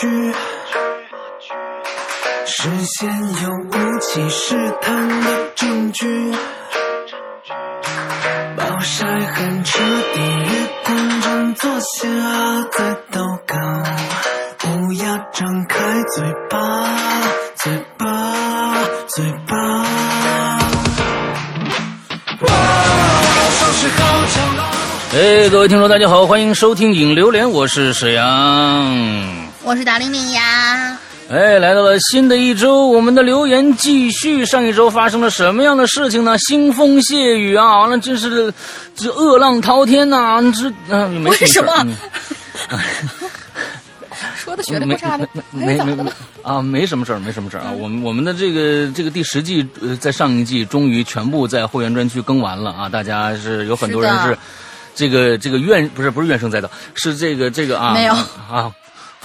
据，实现有武器试探的证据。暴晒很彻底，月光正坐下在祷告。乌鸦张开嘴巴，嘴巴，嘴巴。哇，时好长啊！哎，各位听众，大家好，欢迎收听《影榴莲》，我是沈阳。我是大玲玲呀。哎，来到了新的一周，我们的留言继续。上一周发生了什么样的事情呢？腥风血雨啊，完了，真是这恶浪滔天呐！这嗯、没为什么？嗯 说的学的不差的，没没没啊，没什么事儿，没什么事儿啊。我们我们的这个这个第十季，呃，在上一季终于全部在会员专区更完了啊！大家是有很多人是是这个这个怨不是不是怨声载道，是这个这个啊没有啊。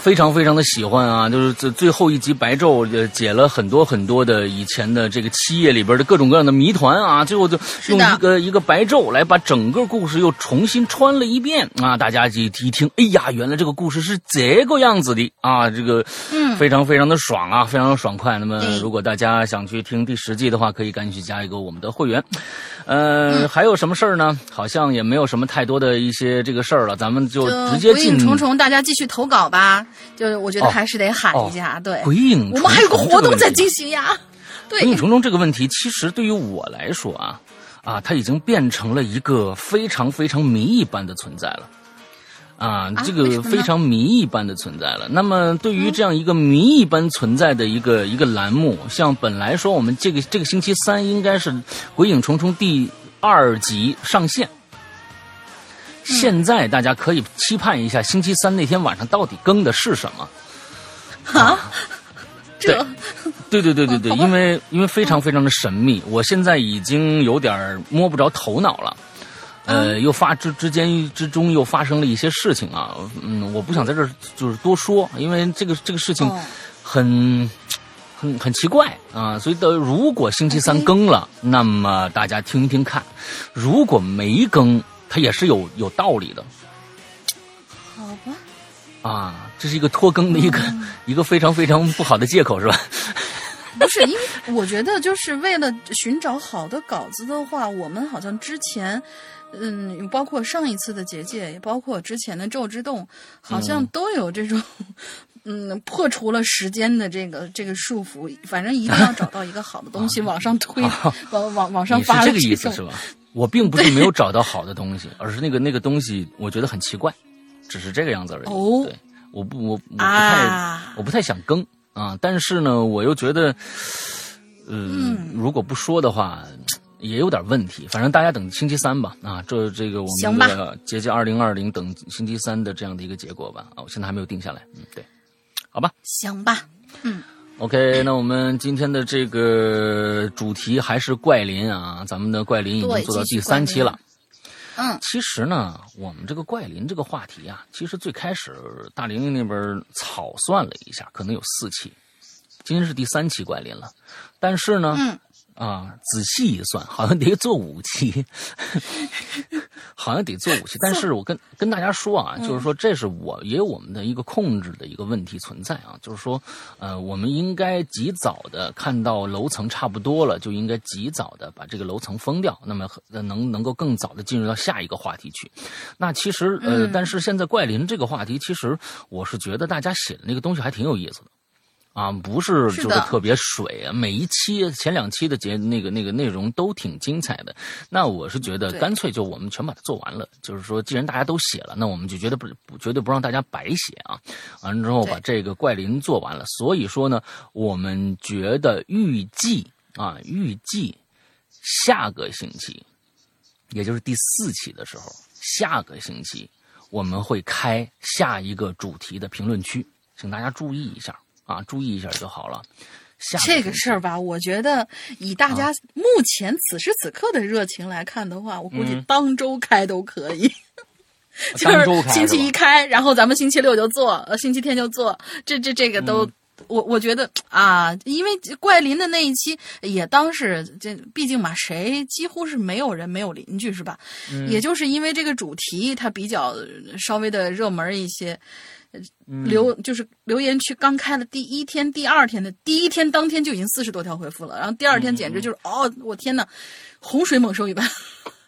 非常非常的喜欢啊，就是这最后一集白昼呃解了很多很多的以前的这个七夜里边的各种各样的谜团啊，最后就用一个一个白昼来把整个故事又重新穿了一遍啊！大家一一听，哎呀，原来这个故事是这个样子的啊！这个嗯非常非常的爽啊，非常的爽快。那么如果大家想去听第十季的话，可以赶紧去加一个我们的会员。呃，还有什么事儿呢？好像也没有什么太多的一些这个事儿了，咱们就就直接进鬼影重重，大家继续投稿吧。就是我觉得哦还是得喊一下，对，鬼影我们还有个重重活动在进行呀。对鬼，影重重这个问题，其实对于我来说啊，啊，它已经变成了一个非常非常谜一般的存在了。啊，这个非常谜一般的存在了。那么，对于这样一个谜一般存在的一个一个栏目，像本来说我们这个这个星期三应该是《鬼影重重》第二集上线，现在大家可以期盼一下，星期三那天晚上到底更的是什么？啊，这对对对对对，因为因为非常非常的神秘，我现在已经有点摸不着头脑了。呃，又发之之间之中又发生了一些事情啊，嗯，我不想在这儿就是多说，因为这个这个事情哦很、很很奇怪啊，所以的如果星期三更了那么大家听一听看；如果没更，它也是有有道理的好吧，啊，这是一个拖更的一个、一个非常非常不好的借口，是吧？不是因为我觉得就是为了寻找好的稿子的话，我们好像之前。嗯，包括上一次的结界，也包括之前的咒之洞，好像嗯都有这种，嗯，破除了时间的这个这个束缚。反正一定要找到一个好的东西 往上推，往往往 上发了这个意思是吧？我并不是没有找到好的东西，而是那个那个东西我觉得很奇怪，只是这个样子而已。哦对，我不我我不太、啊我不太想更啊，但是呢，我又觉得，呃，嗯如果不说的话。也有点问题，反正大家等星期三吧。啊，这这个我们的结界二零二零等星期三的这样的一个结果吧。啊，我现在还没有定下来。嗯，对，好吧。行吧，嗯 OK，那我们今天的这个主题还是怪林啊，咱们的怪林已经做到第三期了。嗯，其实呢，我们这个怪林这个话题啊，其实最开始大玲玲那边草算了一下，可能有四期，今天是第三期怪林了。但是呢，嗯啊，仔细一算，好像得做五期，好像得做五期。但是我跟跟大家说啊，就是说这是我也有我们的一个控制的一个问题存在啊，就是说，呃，我们应该及早的看到楼层差不多了，就应该及早的把这个楼层封掉，那么呃能能够更早的进入到下一个话题去。那其实呃，嗯但是现在怪林这个话题，其实我是觉得大家写的那个东西还挺有意思的。啊，不是就是特别水啊，每一期前两期的节那个那个内容都挺精彩的。那我是觉得干脆就我们全把它做完了，就是说既然大家都写了，那我们就绝对不不绝对不让大家白写啊。完了之后把这个怪林做完了，所以说呢，我们觉得预计啊预计下个星期，也就是第四期的时候，下个星期我们会开下一个主题的评论区，请大家注意一下啊，注意一下就好了。下这个事儿吧，我觉得以大啊家目前此时此刻的热情来看的话，我估计嗯当周开都可以。就是星期一开，然后咱们星期六就做，呃，星期天就做，这这这个都、我我觉得啊，因为怪林的那一期也当是这，毕竟嘛，谁几乎是没有人没有邻居是吧？也就是因为这个主题它比较稍微的热门一些，留就是留言区刚开的第一天、第二天的第一天当天就已经四十多条回复了，然后第二天简直就是、哦，我天呐，洪水猛兽一般。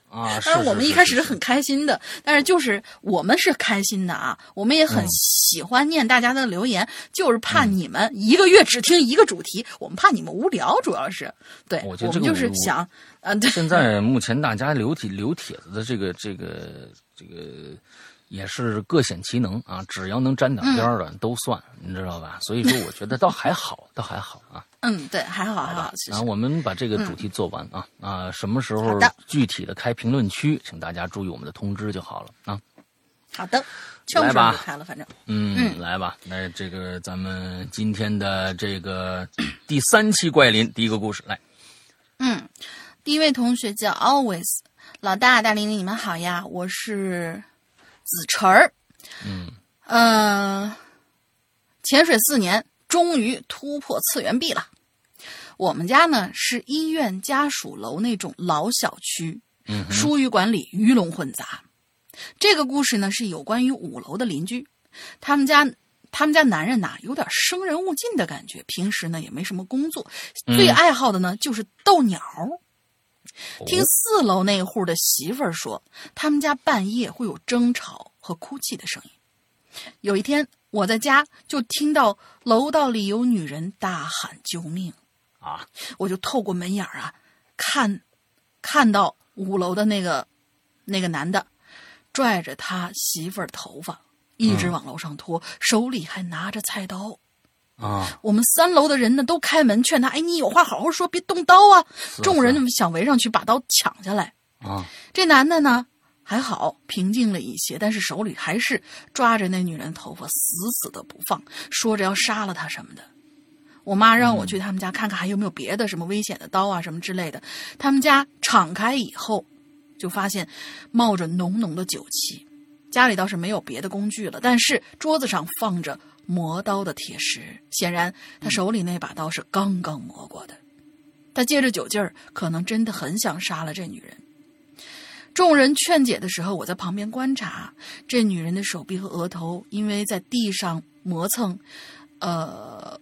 啊，当然，我们一开始是是。很开心的，但是就是我们是开心的啊，我们也很嗯。喜欢念大家的留言，就是怕你们一个月只听一个主题，我们怕你们无聊，主要是对，我觉得们就是想，嗯，对，现在目前大家留帖留帖子的这个这个这个也是各显其能啊，只要能沾点边儿的都算，你知道吧？所以说，我觉得倒还好，倒还好啊。嗯，对，还好还好，然后我们把这个主题做完啊、啊，什么时候具体的开评论区，请大家注意我们的通知就好了啊。好的，什么时候就开了，反正。嗯，来吧，那这个咱们今天的这个 第三期怪林第一个故事来，嗯，第一位同学叫 Always，老大大玲玲，你们好呀，我是子晨儿。嗯嗯、潜水四年，终于突破次元壁了。我们家呢是医院家属楼那种老小区，嗯疏于管理，鱼龙混杂。这个故事呢是有关于五楼的邻居，他们家他们家男人呐有点生人勿近的感觉，平时呢也没什么工作，最爱好的呢就是逗鸟。听四楼那户的媳妇儿说，他们家半夜会有争吵和哭泣的声音。有一天，我在家就听到楼道里有女人大喊救命，啊，我就透过门眼儿啊，看，看到五楼的那个那个男的拽着他媳妇儿头发，一直往楼上拖，手里还拿着菜刀。啊，我们三楼的人呢都开门劝他：“哎，你有话好好说，别动刀啊！”是众人想围上去把刀抢下来。啊，这男的呢还好，平静了一些，但是手里还是抓着那女人头发，死死的不放，说着要杀了她什么的。我妈让我去他们家看看还有没有别的什么危险的刀啊什么之类的。他们家敞开以后，就发现冒着浓浓的酒气。家里倒是没有别的工具了，但是桌子上放着磨刀的铁石，显然他手里那把刀是刚刚磨过的。他借着酒劲儿，可能真的很想杀了这女人。众人劝解的时候，我在旁边观察，这女人的手臂和额头因为在地上磨蹭，呃，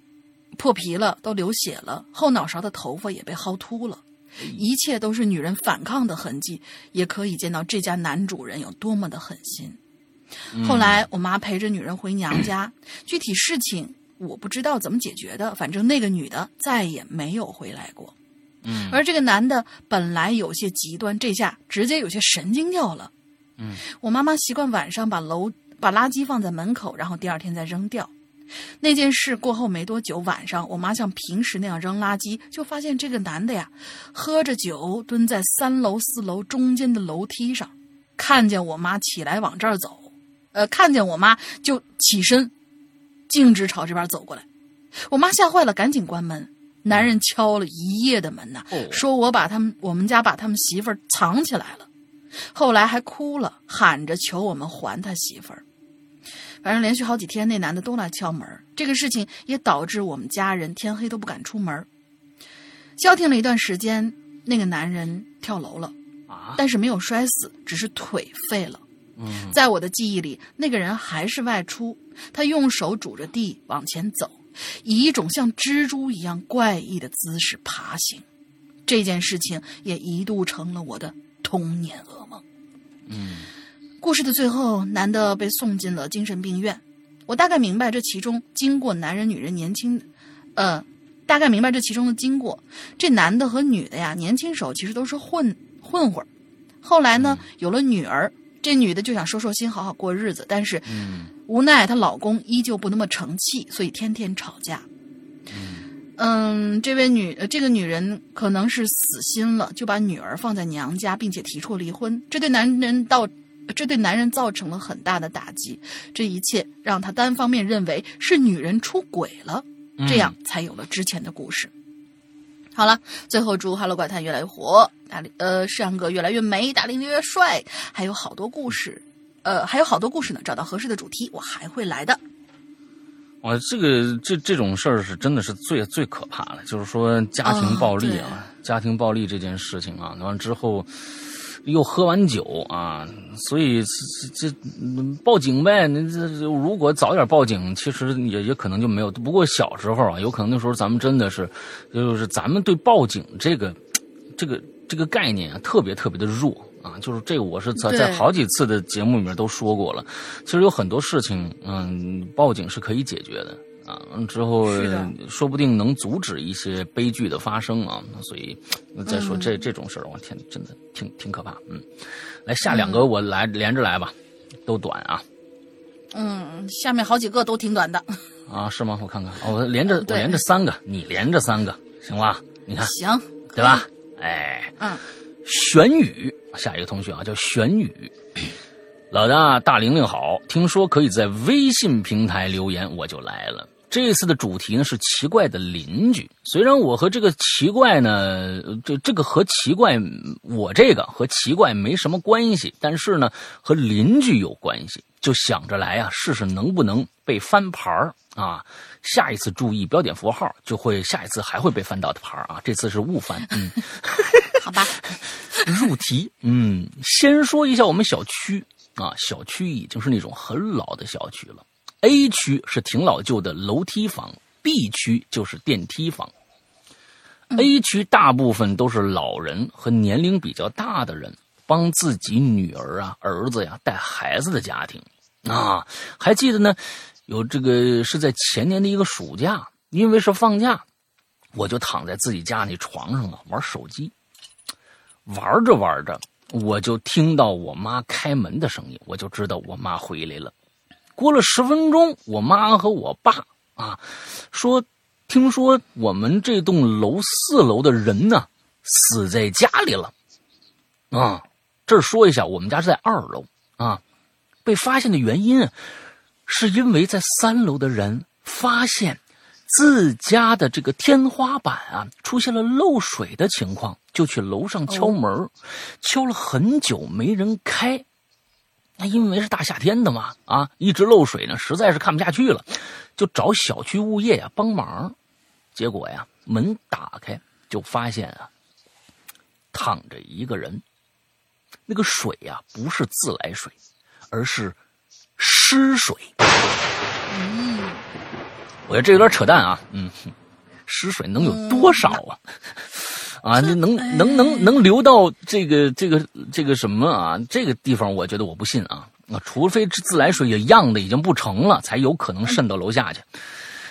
破皮了，都流血了，后脑勺的头发也被薅秃了。一切都是女人反抗的痕迹，也可以见到这家男主人有多么的狠心。后来我妈陪着女人回娘家，具体事情我不知道怎么解决的，反正那个女的再也没有回来过。嗯而这个男的本来有些极端，这下直接有些神经掉了。嗯，我妈妈习惯晚上把楼把垃圾放在门口，然后第二天再扔掉。那件事过后没多久，晚上我妈像平时那样扔垃圾，就发现这个男的呀，喝着酒蹲在三楼四楼中间的楼梯上，看见我妈起来往这儿走，呃，看见我妈就起身，径直朝这边走过来。我妈吓坏了，赶紧关门。男人敲了一夜的门呐、哦说我把他们我们家把他们媳妇儿藏起来了，后来还哭了，喊着求我们还他媳妇儿。反正连续好几天，那男的都来敲门。这个事情也导致我们家人天黑都不敢出门。消停了一段时间，那个男人跳楼了，啊，但是没有摔死，只是腿废了。嗯在我的记忆里，那个人还是外出，他用手拄着地往前走，以一种像蜘蛛一样怪异的姿势爬行。这件事情也一度成了我的童年噩梦。嗯故事的最后，男的被送进了精神病院。我大概明白这其中经过男人、女人年轻，呃，大概明白这其中的经过。这男的和女的呀，年轻时候其实都是混混混儿，后来呢，有了女儿，这女的就想收收心，好好过日子，但是嗯无奈她老公依旧不那么成器，所以天天吵架。嗯，这位女呃，这个女人可能是死心了，就把女儿放在娘家，并且提出离婚。这对男人到，这对男人造成了很大的打击。这一切让他单方面认为是女人出轨了，这样才有了之前的故事。好了，最后祝《哈喽怪谈》越来越火，大力呃上哥越来越美，大力越来越帅，还有好多故事，呃还有好多故事呢。找到合适的主题，我还会来的。哇，这个这这种事儿是真的是最最可怕的，就是说家庭暴力啊，家庭暴力这件事情啊，完之后又喝完酒啊，所以这这报警呗。那这如果早点报警，其实也也可能就没有。不过小时候啊，有可能那时候咱们真的是，就是咱们对报警这个这个这个概念啊，特别特别的弱。啊，就是这个，我是在在好几次的节目里面都说过了。其实有很多事情，嗯，报警是可以解决的啊。之后说不定能阻止一些悲剧的发生啊。所以再说这这种事儿，我天，真的挺挺可怕。嗯，来下两个，我来连着来吧，都短啊。嗯，下面好几个都挺短的。啊，是吗？我看看，我连着我连着三个，你连着三个，行吧？你看，行，对吧？哎，嗯。玄宇，下一个同学啊，叫玄宇。老大大玲玲好，听说可以在微信平台留言，我就来了。这次的主题呢是奇怪的邻居。虽然我和这个奇怪呢，这这个和奇怪，我这个和奇怪没什么关系，但是呢和邻居有关系，就想着来啊，试试能不能被翻牌啊。下一次注意标点符号，就会下一次还会被翻到的牌啊。这次是误翻，嗯。好吧，入题。嗯，先说一下我们小区啊，小区已经是那种很老的小区了。A 区是挺老旧的楼梯房，B 区就是电梯房。A 区大部分都是老人和年龄比较大的人，帮自己女儿啊、儿子呀带孩子的家庭啊。还记得呢，有这个是在前年的一个暑假，因为是放假，我就躺在自己家那床上啊玩手机。玩着玩着，我就听到我妈开门的声音，我就知道我妈回来了。过了十分钟，我妈和我爸啊说：“听说我们这栋楼四楼的人呢死在家里了。”啊，这儿说一下，我们家是在二楼啊。被发现的原因是因为在三楼的人发现。自家的这个天花板啊，出现了漏水的情况，就去楼上敲门，敲了很久没人开。那因为是大夏天的嘛，啊，一直漏水呢，实在是看不下去了，就找小区物业呀帮忙。结果呀，门打开就发现啊，躺着一个人，那个水呀不是自来水，而是湿水。嗯我觉得这有点扯淡啊，嗯，湿水能有多少啊？啊，你能能能能流到这个这个这个什么啊？这个地方我觉得我不信啊，啊，除非自来水也样的已经不成了，才有可能渗到楼下去。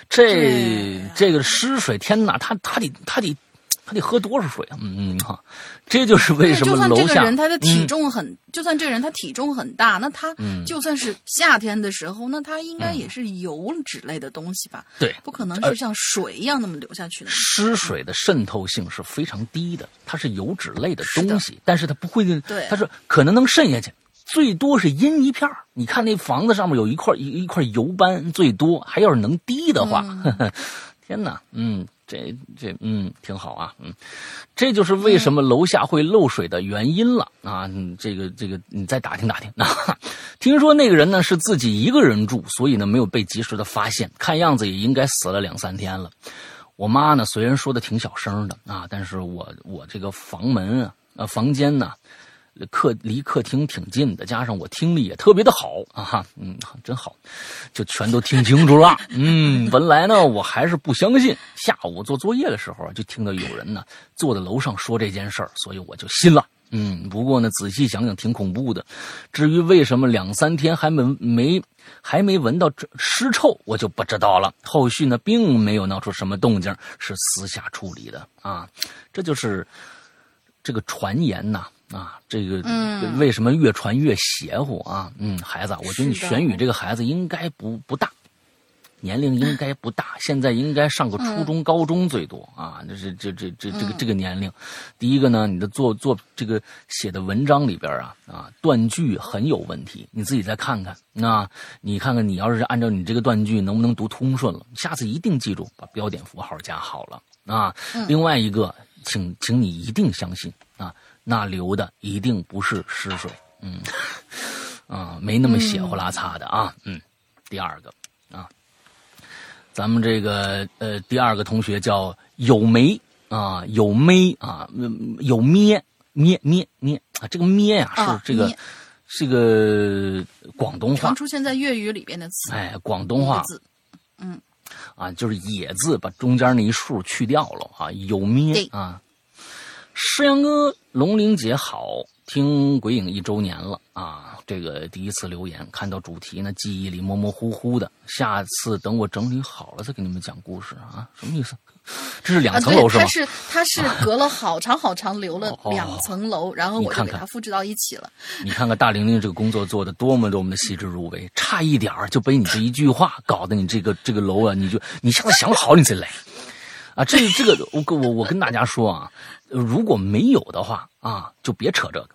这这个湿水，天哪，他他得他得。他得喝多少水啊？嗯嗯哈，这就是为什么楼下。就算这个人他的体重很，就算这个人他体重很大，那他就算是夏天的时候，那他应该也是油脂类的东西吧？对，不可能是像水一样那么流下去的。湿水的渗透性是非常低的，它是油脂类的东西，但是它不会，对，它是可能能渗下去，最多是阴一片你看那房子上面有一块一一块油斑，最多还要是能滴的话，呵呵 天哪，嗯。这这嗯挺好啊，嗯，这就是为什么楼下会漏水的原因了啊！这个这个你再打听打听啊。听说那个人呢是自己一个人住，所以呢没有被及时的发现，看样子也应该死了两三天了。我妈呢虽然说的挺小声的啊，但是我我这个房门啊房间呢。客离客厅挺近的，加上我听力也特别的好啊哈，嗯，真好，就全都听清楚了。嗯，本来呢我还是不相信，下午做作业的时候就听到有人呢坐在楼上说这件事儿，所以我就信了。嗯，不过呢仔细想想挺恐怖的。至于为什么两三天还没没还没闻到尸臭，我就不知道了。后续呢并没有闹出什么动静，是私下处理的啊。这就是这个传言呐。这个为什么越传越邪乎啊？嗯，孩子，我觉得你玄宇这个孩子应该不不大，年龄应该不大，现在应该上个初中、高中最多啊。这是这这这这个这个年龄。第一个呢，你的做做这个写的文章里边啊啊断句很有问题，你自己再看看。那你看看，你要是按照你这个断句，能不能读通顺了？下次一定记住把标点符号加好了啊。另外一个，请请你一定相信啊。那流的一定不是湿水，嗯，啊，没那么血呼啦擦的啊，嗯。第二个啊，咱们这个呃第二个同学叫有梅啊，有梅啊，嗯有咩咩咩咩啊，这个咩呀、啊是这个、咩是个广东话常，出现在粤语里边的词，哎，广东话字，嗯，啊，就是野字把中间那一竖去掉了啊，有咩啊。诗阳哥，龙玲姐好，听鬼影一周年了啊！这个第一次留言，看到主题呢，记忆里模模糊糊的。下次等我整理好了再给你们讲故事啊！什么意思？这 是两层楼，是吗它？是它是隔了好长好长，留了哦两层楼，然后我给它复制到一起了。你看看大玲玲这个工作做的多么多么的细致入微，差一点儿就被你这一句话搞得你这个这个楼啊，你就你下次想好你再来啊！这这个我我我跟大家说啊，如果没有的话啊，就别扯这个，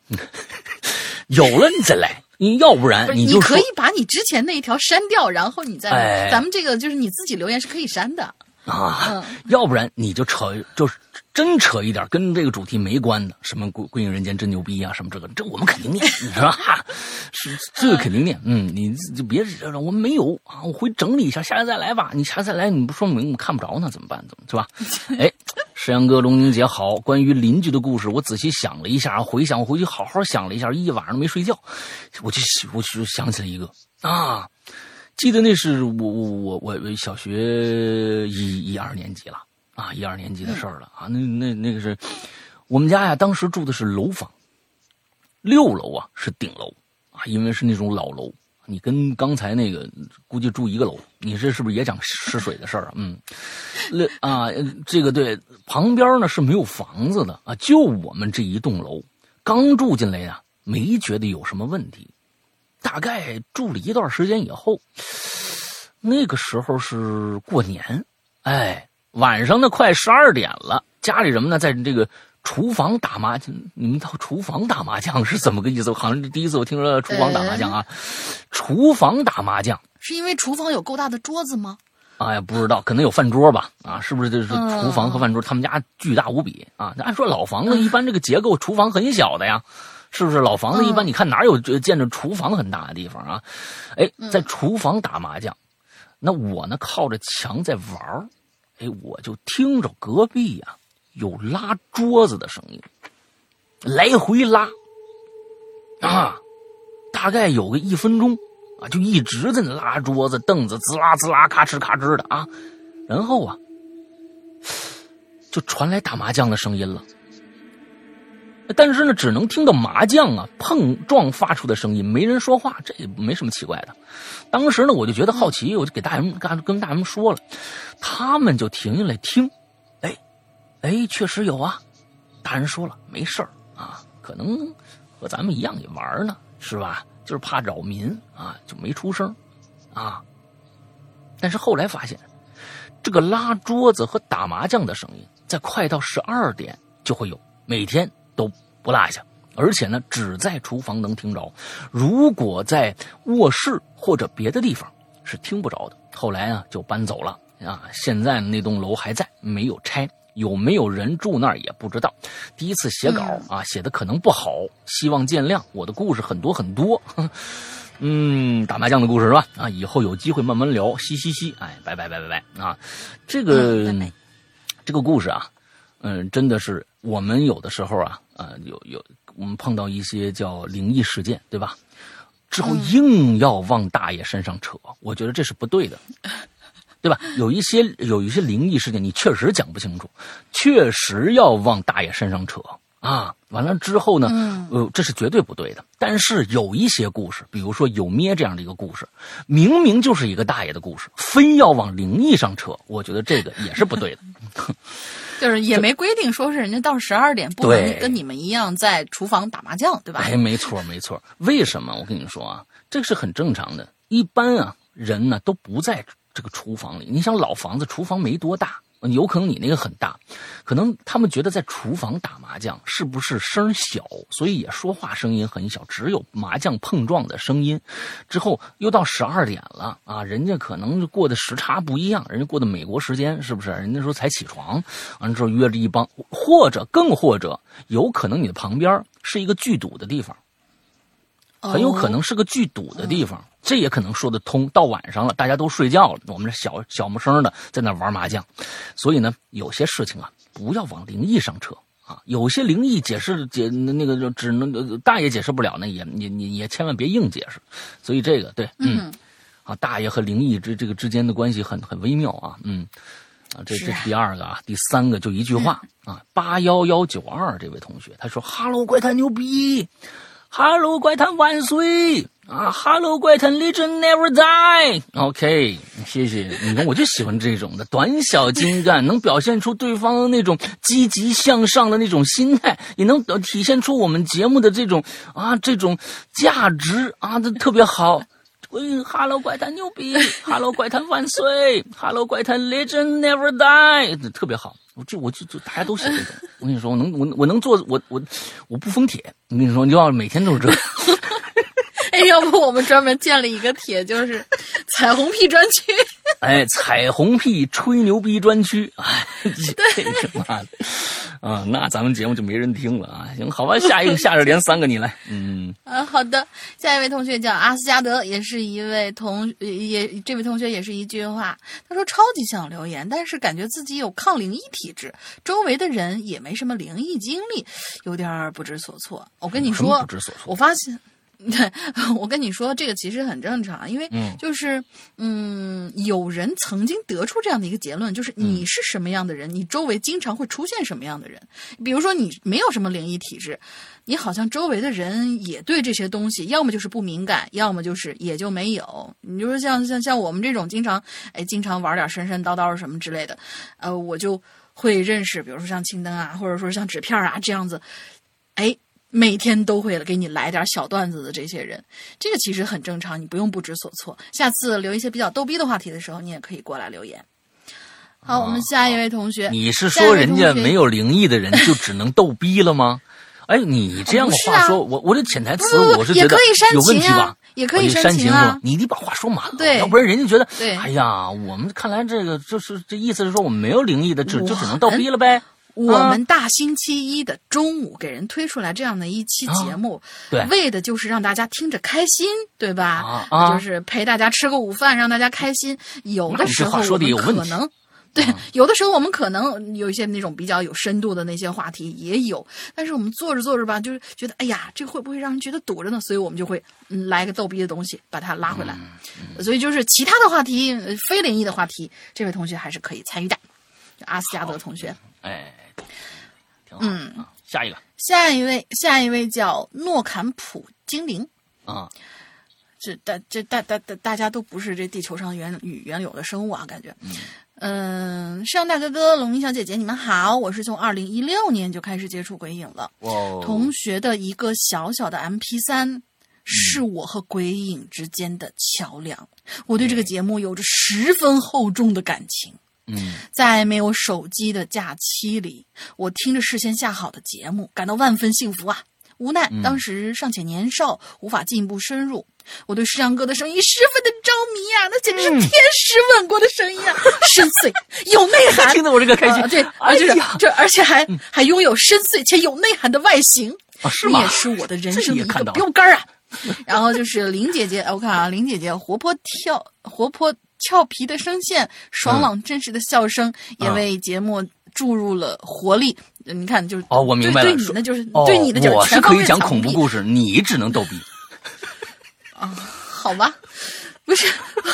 有了你再来，你要不然，你就可以把你之前那一条删掉，然后你再，哎咱们这个就是你自己留言是可以删的。啊嗯，要不然你就扯，就是真扯一点跟这个主题没关的，什么《归归隐人间》真牛逼啊，什么这个，这我们肯定念，你知道吧？是这个肯定念，嗯，你就别我们没有啊，我回整理一下，下次再来吧。你下次再来，你不说明我们看不着呢，怎么办？怎么是吧？哎，石阳哥、龙宁姐好，关于邻居的故事，我仔细想了一下，回想，我回去好好想了一下，一晚上没睡觉，我就我就想起来一个啊。记得那是我我我我小学一一二年级了啊，一二年级的事儿了啊。那那那个是我们家呀，当时住的是楼房，六楼啊是顶楼啊，因为是那种老楼。你跟刚才那个估计住一个楼，你这是不是也讲湿水的事儿啊？嗯，那啊，这个对，旁边呢是没有房子的啊，就我们这一栋楼，刚住进来呀，没觉得有什么问题。大概住了一段时间以后，那个时候是过年，哎，晚上呢快十二点了，家里人们呢在这个厨房打麻将。你们到厨房打麻将是怎么个意思？好像第一次我听说厨房打麻将啊，厨房打麻将。是因为厨房有够大的桌子吗？哎呀，不知道，可能有饭桌吧？啊，是不是就是嗯厨房和饭桌？他们家巨大无比啊！那按说老房子一般这个结构，厨房很小的呀，是不是？老房子一般嗯你看哪有这见着厨房很大的地方啊？哎，在厨房打麻将，那我呢靠着墙在玩儿，哎，我就听着隔壁呀、有拉桌子的声音，来回拉啊，大概有个一分钟啊，就一直在那拉桌子、凳子，滋啦滋啦、咔哧咔哧的啊。然后啊，就传来打麻将的声音了。但是呢，只能听到麻将啊碰撞发出的声音，没人说话，这也没什么奇怪的。当时呢，我就觉得好奇，我就给大人跟跟大人说了，他们就停下来听，哎，哎，确实有啊。大人说了，没事儿啊，可能和咱们一样也玩呢，是吧？就是怕扰民啊，就没出声啊。但是后来发现，这个拉桌子和打麻将的声音，在快到十二点就会有，每天都不落下。而且呢，只在厨房能听着，如果在卧室或者别的地方是听不着的。后来啊，就搬走了啊。现在那栋楼还在，没有拆。有没有人住那儿也不知道。第一次写稿、啊，写的可能不好，希望见谅。我的故事很多很多，嗯，打麻将的故事是吧？啊，以后有机会慢慢聊，嘻嘻嘻。哎，拜拜拜拜拜啊！这个、这个故事啊，嗯，真的是我们有的时候啊，呃，有有我们碰到一些叫灵异事件，对吧？之后硬要往大爷身上扯，我觉得这是不对的。对吧？有一些有一些灵异事件，你确实讲不清楚，确实要往大爷身上扯啊。完了之后呢，嗯呃，这是绝对不对的。但是有一些故事，比如说有咩这样的一个故事，明明就是一个大爷的故事，非要往灵异上扯，我觉得这个也是不对的。就是也没规定说是人家到十二点不能跟你们一样在厨房打麻将，对吧？哎，没错没错。为什么？我跟你说啊，这个是很正常的。一般啊，人呢都不在这个厨房里。你想老房子，厨房没多大，有可能你那个很大，可能他们觉得在厨房打麻将是不是声小，所以也说话声音很小，只有麻将碰撞的声音。之后又到十二点了啊，人家可能过的时差不一样，人家过的美国时间是不是？人家说才起床，完了之后约着一帮，或者更或者有可能你的旁边是一个聚赌的地方。很有可能是个聚堵的地方，这也可能说得通。到晚上了，大家都睡觉了，我们这小小么声的在那玩麻将，所以呢，有些事情啊，不要往灵异上扯啊。有些灵异解释解那个就只能大爷解释不了，那也你你也千万别硬解释。所以这个对，嗯，啊，大爷和灵异之这个之间的关系很很微妙啊，嗯，啊，这这是第二个啊，第三个就一句话啊，八幺幺九二这位同学他说哈喽，怪谈牛逼。哈喽怪谈万岁啊哈喽怪谈 Legend never die。OK，谢谢你看，我就喜欢这种的短小精干，能表现出对方的那种积极向上的那种心态，也能体现出我们节目的这种啊这种价值啊，这特别好。嗯哈喽怪谈牛逼 哈喽怪谈万岁哈喽怪谈 Legend never die，特别好。我就我就就大家都写这种，我跟你说，我能我我能做我我我不封帖，我跟你说，你要每天都是这。哎，要不我们专门建了一个帖，就是 彩虹屁专区。哎，彩虹屁吹牛逼专区。哎，这他妈的啊，那咱们节目就没人听了啊。行，好吧，下一个，下着连三个你来。嗯。啊，好的。下一位同学叫阿斯加德，也是一位同也这位同学也是一句话，他说超级想留言，但是感觉自己有抗灵异体质，周围的人也没什么灵异经历，有点不知所措。我跟你说，不知所措。我发现。对，我跟你说，这个其实很正常，因为就是嗯，有人曾经得出这样的一个结论，就是你是什么样的人，你周围经常会出现什么样的人。比如说，你没有什么灵异体质，你好像周围的人也对这些东西，要么就是不敏感，要么就是也就没有。你就是像像像我们这种经常哎，经常玩点神神叨叨什么之类的，呃，我就会认识，比如说像青灯啊，或者说像纸片啊这样子，哎。每天都会给你来点小段子的这些人，这个其实很正常，你不用不知所措。下次留一些比较逗逼的话题的时候，你也可以过来留言。好，我们下一位同学，你是说人家没有灵异的人就只能逗逼了吗？哎，你这样的话说，我我这潜台词我是觉得有问题吧？也可以煽情啊？你得把话说满了，对，要不然人家觉得，哎呀，我们看来这个就是这意思是说我们没有灵异的，只就只能逗逼了呗。我们大星期一的中午给人推出来这样的一期节目，对，为的就是让大家听着开心，对吧？啊，就是陪大家吃个午饭，让大家开心。有的时候我们可能，对，啊、有的时候我们可能有一些那种比较有深度的那些话题也有，但是我们做着做着吧，就是觉得哎呀，这会不会让人觉得堵着呢？所以我们就会嗯来个逗逼的东西把它拉回来。嗯、所以就是其他的话题，非灵异的话题，这位同学还是可以参与的。阿斯加德同学，哎。嗯，下一个，下一位，下一位叫诺坎普精灵。啊，这大这大大大大家都不是这地球上原原有的生物啊，感觉，嗯，上大哥哥，龙吟小姐姐，你们好，我是从二零一六年就开始接触鬼影了，同学的一个小小的 M P 三，是我和鬼影之间的桥梁，我对这个节目有着十分厚重的感情。嗯，在没有手机的假期里，我听着事先下好的节目，感到万分幸福啊！无奈当时尚且年少，无法进一步深入。我对世阳哥的声音十分的着迷啊，那简直是天使吻过的声音啊，深邃有内涵。听得我这个开心，对，而且这而且还还拥有深邃且有内涵的外形，是你也是我的人生的一个标杆啊！然后就是林姐姐，我看啊，林姐姐活泼跳，活泼。俏皮的声线，爽朗真实的笑声，也为节目注入了活力。你看，就是哦，我明白了，对你的，就是对你的，我是可以讲恐怖故事，你只能逗逼。啊，好吧，不是，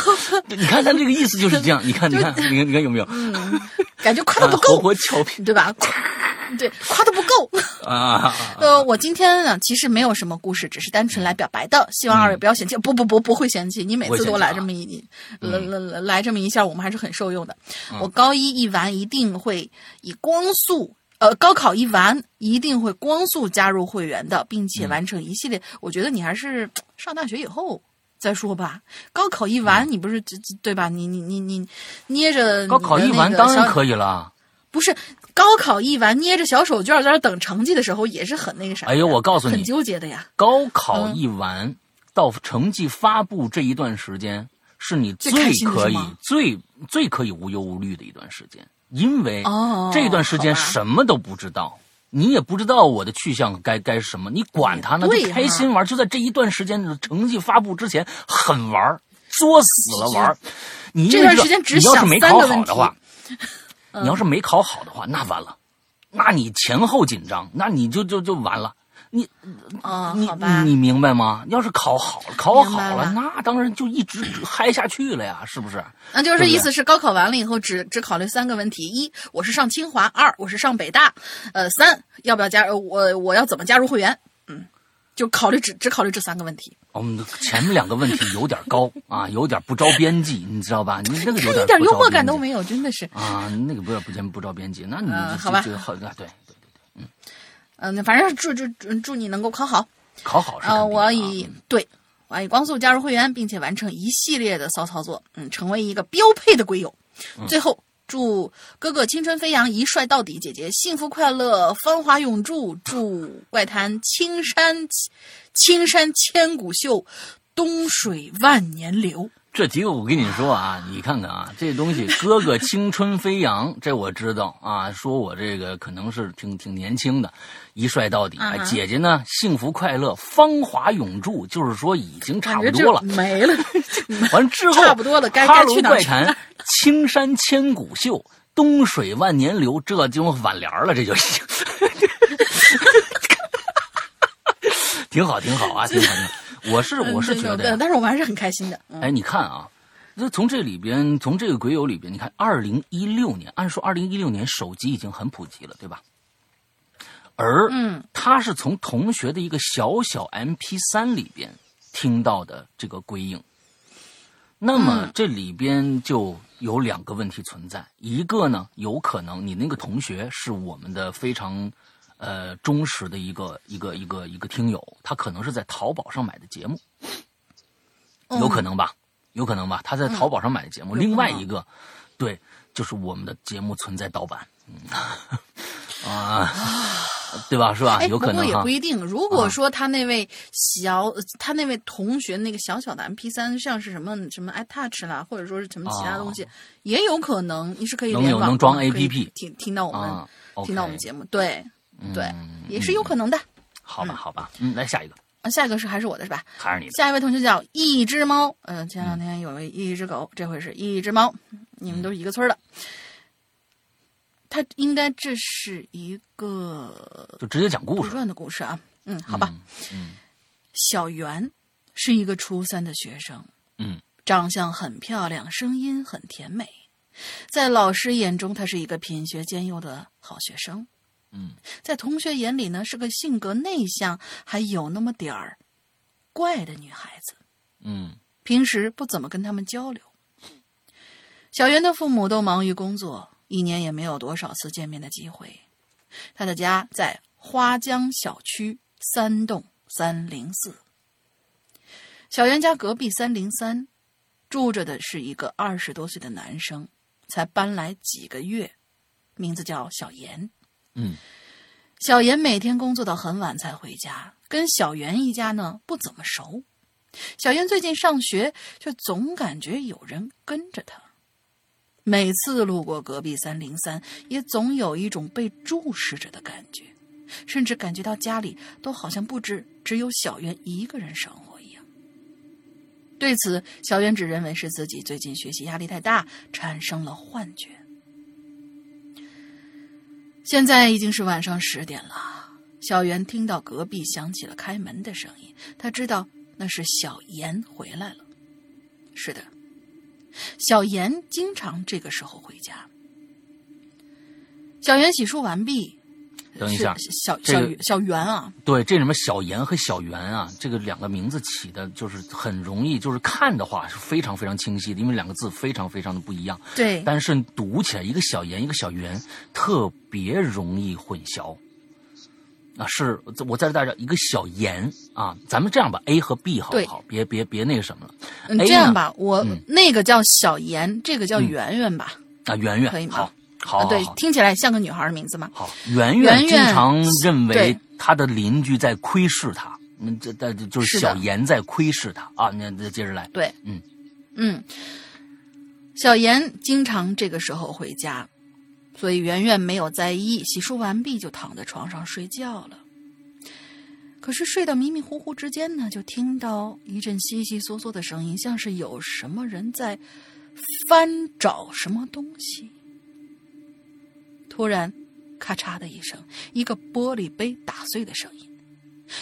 你看他这个意思就是这样。你看，你看，你看，你看有没有？嗯，感觉夸的不够，活泼俏皮，对吧？对，夸的不够 啊。呃，我今天呢，其实没有什么故事，只是单纯来表白的。希望二位不要嫌弃。不不不，不会嫌弃。你每次都来这么一，来来来来这么一下，我们还是很受用的。我高一一完一定会以光速，呃，高考一完一定会光速加入会员的，并且完成一系列。我觉得你还是上大学以后再说吧。高考一完，你不是对吧？你你你你捏着高考一完当然可以了。不是高考一完，捏着小手绢在那等成绩的时候，也是很那个啥。哎呦，我告诉你，很纠结的呀。高考一完到成绩发布这一段时间，是你最可以、最最可以无忧无虑的一段时间，因为这段时间什么都不知道，你也不知道我的去向该该是什么，你管他呢？就开心玩，就在这一段时间的成绩发布之前，狠玩，作死了玩。你这段时间只你要是想没考三个问题你要是没考好的话，那完了，那你前后紧张，那你就就就完了。你哦，你好吧，你明白吗？要是考好了，考好了，了那当然就一直 嗨下去了呀，是不是？那就是意思是高考完了以后只只考虑三个问题：一，我是上清华；二，我是上北大；呃，三，要不要加呃我我要怎么加入会员？嗯，就考虑只只考虑这三个问题，我们前面两个问题有点高 啊，有点不着边际，你知道吧？你那个有一点幽默感都没有，真的是。啊，那个不要不见不着边际，那你好吧就就好啊，对对对，嗯、嗯反正祝祝祝祝你能够考好。考好是呃，我以对，我以光速加入会员，并且完成一系列的骚操作，嗯，成为一个标配的龟友。嗯最后，祝哥哥青春飞扬，一帅到底，姐姐幸福快乐，芳华永驻。祝怪谈青山青山千古秀，东水万年流。这几个我跟你说啊，你看看啊，这东西 哥哥青春飞扬，这我知道啊，说我这个可能是挺挺年轻的，一帅到底。姐姐呢，幸福快乐，芳华永驻，就是说已经差不多了。没了。完之后，差不多了该该去哪儿去怪谈，青山千古秀，东水万年流，这就挽联了，这就行。挺好，挺好啊，挺好，挺好。我是我是嗯觉得但是我们还是很开心的。嗯哎，你看啊，那从这里边，从这个鬼友里边，你看，二零一六年，按说二零一六年手机已经很普及了，对吧？而嗯，他是从同学的一个小小 MP 三里边听到的这个鬼影。那么嗯这里边就有两个问题存在，一个呢，有可能你那个同学是我们的非常呃忠实的一个一个一个一个听友，他可能是在淘宝上买的节目，嗯有可能吧？有可能吧？他在淘宝上买的节目。另外一个，对，就是我们的节目存在盗版，嗯 啊，对吧？是吧？哎，有可能不过也不。一定。如果啊说他那位小，呃他那位同学那个小小的 MP 三，像是什么什么 iTouch 啦，或者说是什么其他东西，也有可能你是可以能联 APP 听听到我们、听到我们节目，对对，嗯也是有可能的。好吧，好吧，嗯，来下一个，啊，下一个是还是我的是吧？还是你的。下一位同学叫一只猫，嗯、前两天有位一只狗，这回是一只猫，你们都是一个村的。他应该这是一个就直接讲故事。的故事啊，嗯，好吧。嗯小圆是一个初三的学生，嗯长相很漂亮，声音很甜美，在老师眼中，他是一个品学兼优的好学生。嗯在同学眼里呢，是个性格内向，还有那么点儿怪的女孩子。嗯平时不怎么跟他们交流。小袁的父母都忙于工作，一年也没有多少次见面的机会。他的家在花江小区三栋三零四。小袁家隔壁三零三，住着的是一个二十多岁的男生，才搬来几个月，名字叫小严。嗯小严每天工作到很晚才回家，跟小袁一家呢不怎么熟。小妍最近上学，却总感觉有人跟着她。每次路过隔壁三零三，也总有一种被注视着的感觉，甚至感觉到家里都好像不止只有小袁一个人生活一样。对此，小袁只认为是自己最近学习压力太大，产生了幻觉。现在已经是晚上十点了，小袁听到隔壁响起了开门的声音，他知道那是小严回来了。是的，小严经常这个时候回家。小袁洗漱完毕，等一下小小小圆啊，对，这里面小妍和小圆啊，这个两个名字起的就是很容易，就是看的话是非常非常清晰的，因为两个字非常非常的不一样。对，但是读起来一个小妍一个小圆，特别容易混淆。啊，是我在这大家一个小妍啊，咱们这样吧，A 和 B 好不好？别别别那个什么了。嗯，这样吧，我、嗯那个叫小妍，这个叫嗯圆圆吧？啊，圆圆可以吗好，好，对，听起来像个女孩的名字嘛？好，圆经圆经常认为对他的邻居在窥视她，嗯，这这就是小严在窥视她啊。那那接着来，对，嗯嗯，小严经常这个时候回家，所以圆圆没有在意，洗漱完毕就躺在床上睡觉了。可是睡到迷迷糊糊之间呢，就听到一阵悉悉嗦嗦的声音，像是有什么人在翻找什么东西。突然，咔嚓的一声，一个玻璃杯打碎的声音，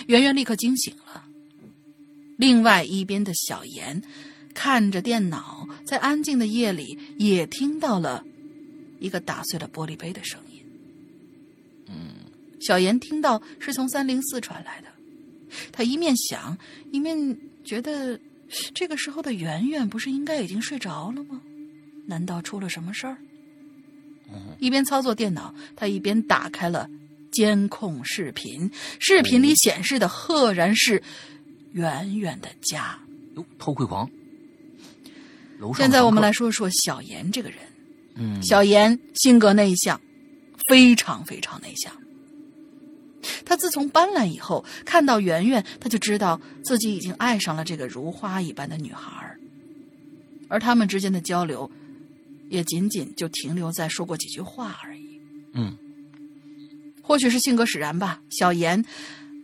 圆圆立刻惊醒了。另外一边的小妍看着电脑，在安静的夜里也听到了一个打碎了玻璃杯的声音。嗯，小妍听到是从三零四传来的，他一面想，一面觉得这个时候的圆圆不是应该已经睡着了吗？难道出了什么事儿？一边操作电脑，他一边打开了监控视频，视频里显示的赫然是圆圆的家。哟，偷窥狂！现在我们来说说小严这个人。嗯，小严性格内向，非常非常内向。他自从搬来以后，看到圆圆，他就知道自己已经爱上了这个如花一般的女孩儿，而他们之间的交流，也仅仅就停留在说过几句话而已。嗯，或许是性格使然吧，小妍，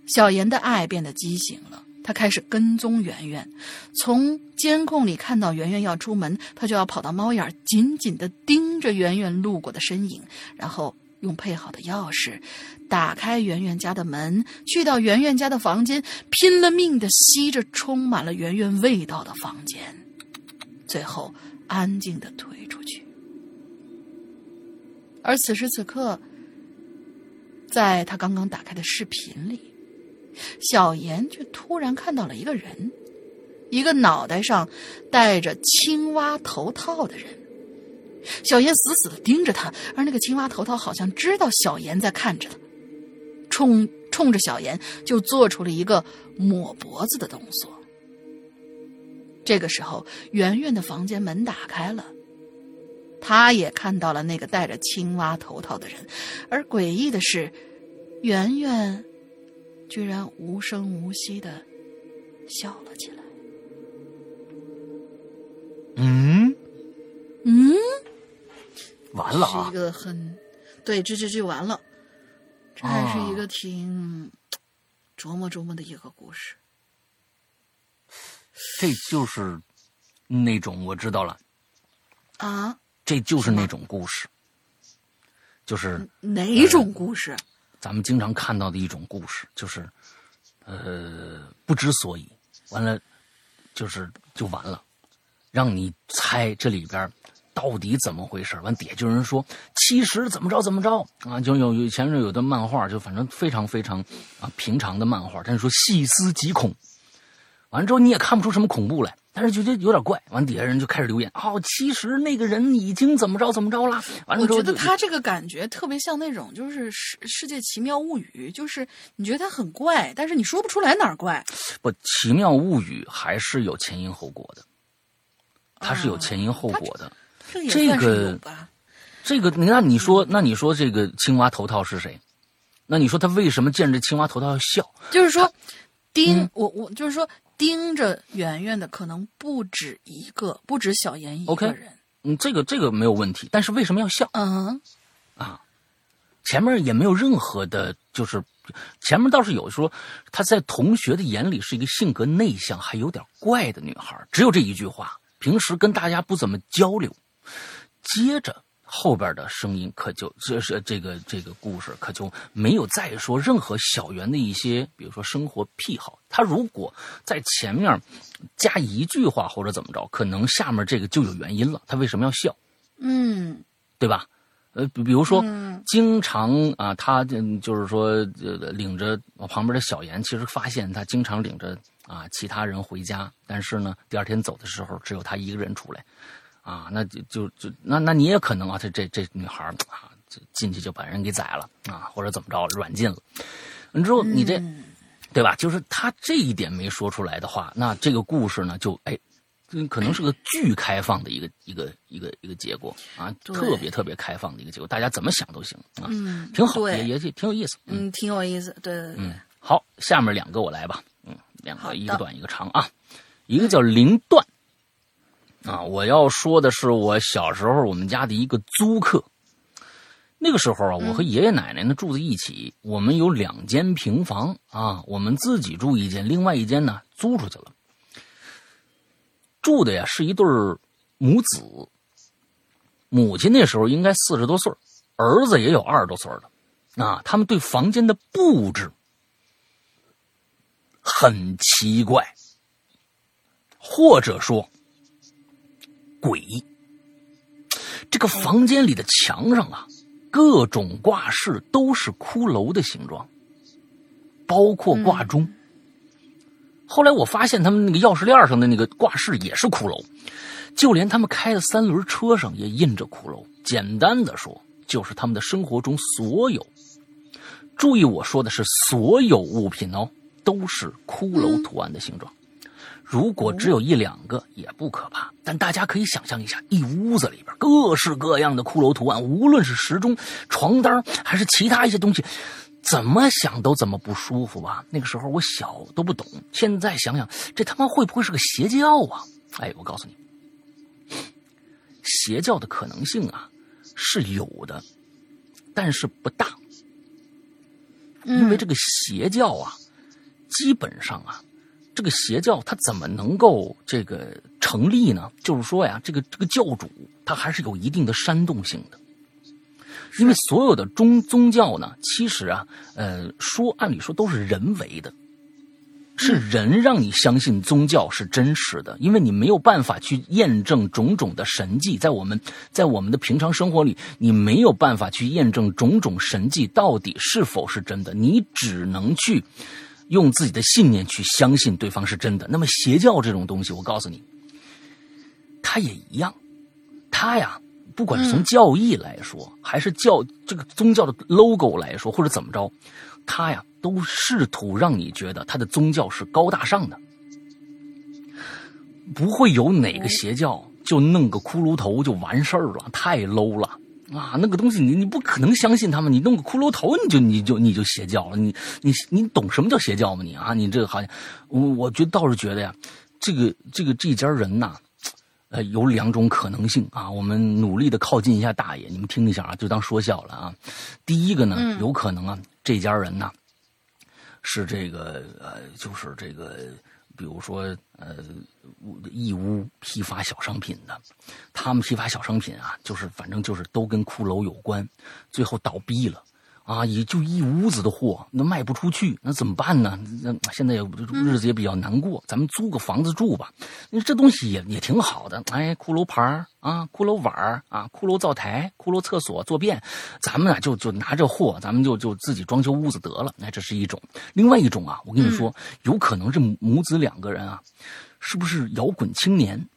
小妍的爱变得畸形了。他开始跟踪圆圆，从监控里看到圆圆要出门，他就要跑到猫眼，紧紧地盯着圆圆路过的身影，然后用配好的钥匙打开圆圆家的门，去到圆圆家的房间，拼了命地吸着充满了圆圆味道的房间，最后安静的推出去。而此时此刻，在他刚刚打开的视频里，小妍却突然看到了一个人，一个脑袋上戴着青蛙头套的人。小妍死死的盯着他，而那个青蛙头套好像知道小妍在看着他，冲冲着小妍就做出了一个抹脖子的动作。这个时候，圆圆的房间门打开了。他也看到了那个戴着青蛙头套的人，而诡异的是，圆圆居然无声无息的笑了起来。嗯，嗯，完了啊！个很，对，这这就完了。这还是一个挺琢磨琢磨的一个故事。这就是那种我知道了，啊，这就是那种故事，就是哪种故事？咱们经常看到的一种故事，就是呃不知所以，完了就是就完了，让你猜这里边到底怎么回事。完底下就有人说其实怎么着怎么着啊，就有有前面有的漫画，就反正非常非常啊平常的漫画，但是说细思极恐。完了之后你也看不出什么恐怖来，但是觉得有点怪。完底下人就开始留言，哦，其实那个人已经怎么着怎么着了。完了我之后我觉得他这个感觉特别像那种，就是世世界奇妙物语，就是你觉得他很怪，但是你说不出来哪儿怪。不，《奇妙物语》还是有前因后果的，它是有啊前因后果的。这个也这算是个有吧。这个，那你说，那你说这个青蛙头套是谁？那你说他为什么见着青蛙头套要笑？就是说，盯、嗯我我就是说盯着圆圆的可能不止一个，不止小严一个人。嗯，这个这个没有问题，但是为什么要笑？嗯，前面也没有任何的，就是前面倒是有说她在同学的眼里是一个性格内向还有点怪的女孩，只有这一句话。平时跟大家不怎么交流，接着后边的声音可就这是这个这个故事可就没有再说任何小圆的一些，比如说生活癖好。他如果在前面加一句话或者怎么着，可能下面这个就有原因了。他为什么要笑？嗯对吧？呃，比比如说，嗯经常啊，他嗯就是说，呃，领着我旁边的小严，其实发现他经常领着啊其他人回家，但是呢，第二天走的时候只有他一个人出来，啊，那就就就那那你也可能啊，这这这女孩啊，就进去就把人给宰了啊，或者怎么着软禁了，你之后你这、嗯对吧？就是他这一点没说出来的话，那这个故事呢，就哎，嗯可能是个巨开放的一个一个一个一个结果啊，特别特别开放的一个结果，大家怎么想都行啊，嗯，挺好，也也挺有意思。嗯，挺有意思。对对对，嗯，好，下面两个我来吧，嗯，两个一个短一个长啊，一个叫林段啊，我要说的是我小时候我们家的一个租客，那个时候啊，我和爷爷奶奶呢住在一起，我们有两间平房啊，我们自己住一间，另外一间呢租出去了。住的呀是一对母子，母亲那时候应该四十多岁，儿子也有二十多岁了，啊，他们对房间的布置很奇怪，或者说诡异。这个房间里的墙上啊，各种挂饰都是骷髅的形状，包括挂钟。后来我发现他们那个钥匙链上的那个挂饰也是骷髅，就连他们开的三轮车上也印着骷髅。简单的说，就是他们的生活中所有，注意我说的是所有物品哦，都是骷髅图案的形状。如果只有一两个也不可怕，但大家可以想象一下，一屋子里边各式各样的骷髅图案，无论是时钟、床单还是其他一些东西。怎么想都怎么不舒服吧？那个时候我小都不懂，现在想想，这他妈会不会是个邪教啊？哎，我告诉你，邪教的可能性啊是有的，但是不大，因为这个邪教啊，基本上啊，这个邪教它怎么能够这个成立呢？就是说呀，这个这个教主他还是有一定的煽动性的。因为所有的宗宗教呢，其实啊，呃，说按理说都是人为的，是人让你相信宗教是真实的，因为你没有办法去验证种种的神迹，在我们在我们的平常生活里，你没有办法去验证种种神迹到底是否是真的，你只能去用自己的信念去相信对方是真的。那么邪教这种东西，我告诉你，它也一样，它呀。不管是从教义来说，还是教这个宗教的 logo 来说，或者怎么着，他呀都试图让你觉得他的宗教是高大上的，不会有哪个邪教就弄个骷髅头就完事儿了，太 low 了啊！那个东西你你不可能相信他们，你弄个骷髅头你就你就你就邪教了，你你你懂什么叫邪教吗？你啊，你这个好像我我觉得倒是觉得呀，这个这个这家人呐。呃，有两种可能性啊，我们努力的靠近一下大爷，你们听一下啊，就当说笑了啊。第一个呢，有可能啊，这家人呐是这个呃，就是这个，比如说呃，义乌批发小商品的，他们批发小商品啊，就是反正就是都跟骷髅有关，最后倒闭了。啊，也就一屋子的货，那卖不出去，那怎么办呢？那现在也日子也比较难过，咱们租个房子住吧。那这东西也也挺好的，哎，骷髅牌啊，骷髅碗啊，骷髅灶台，骷髅厕所坐便，咱们啊就就拿这货，咱们就就自己装修屋子得了。那，这是一种。另外一种啊，我跟你说，有可能这母子两个人啊，是不是摇滚青年？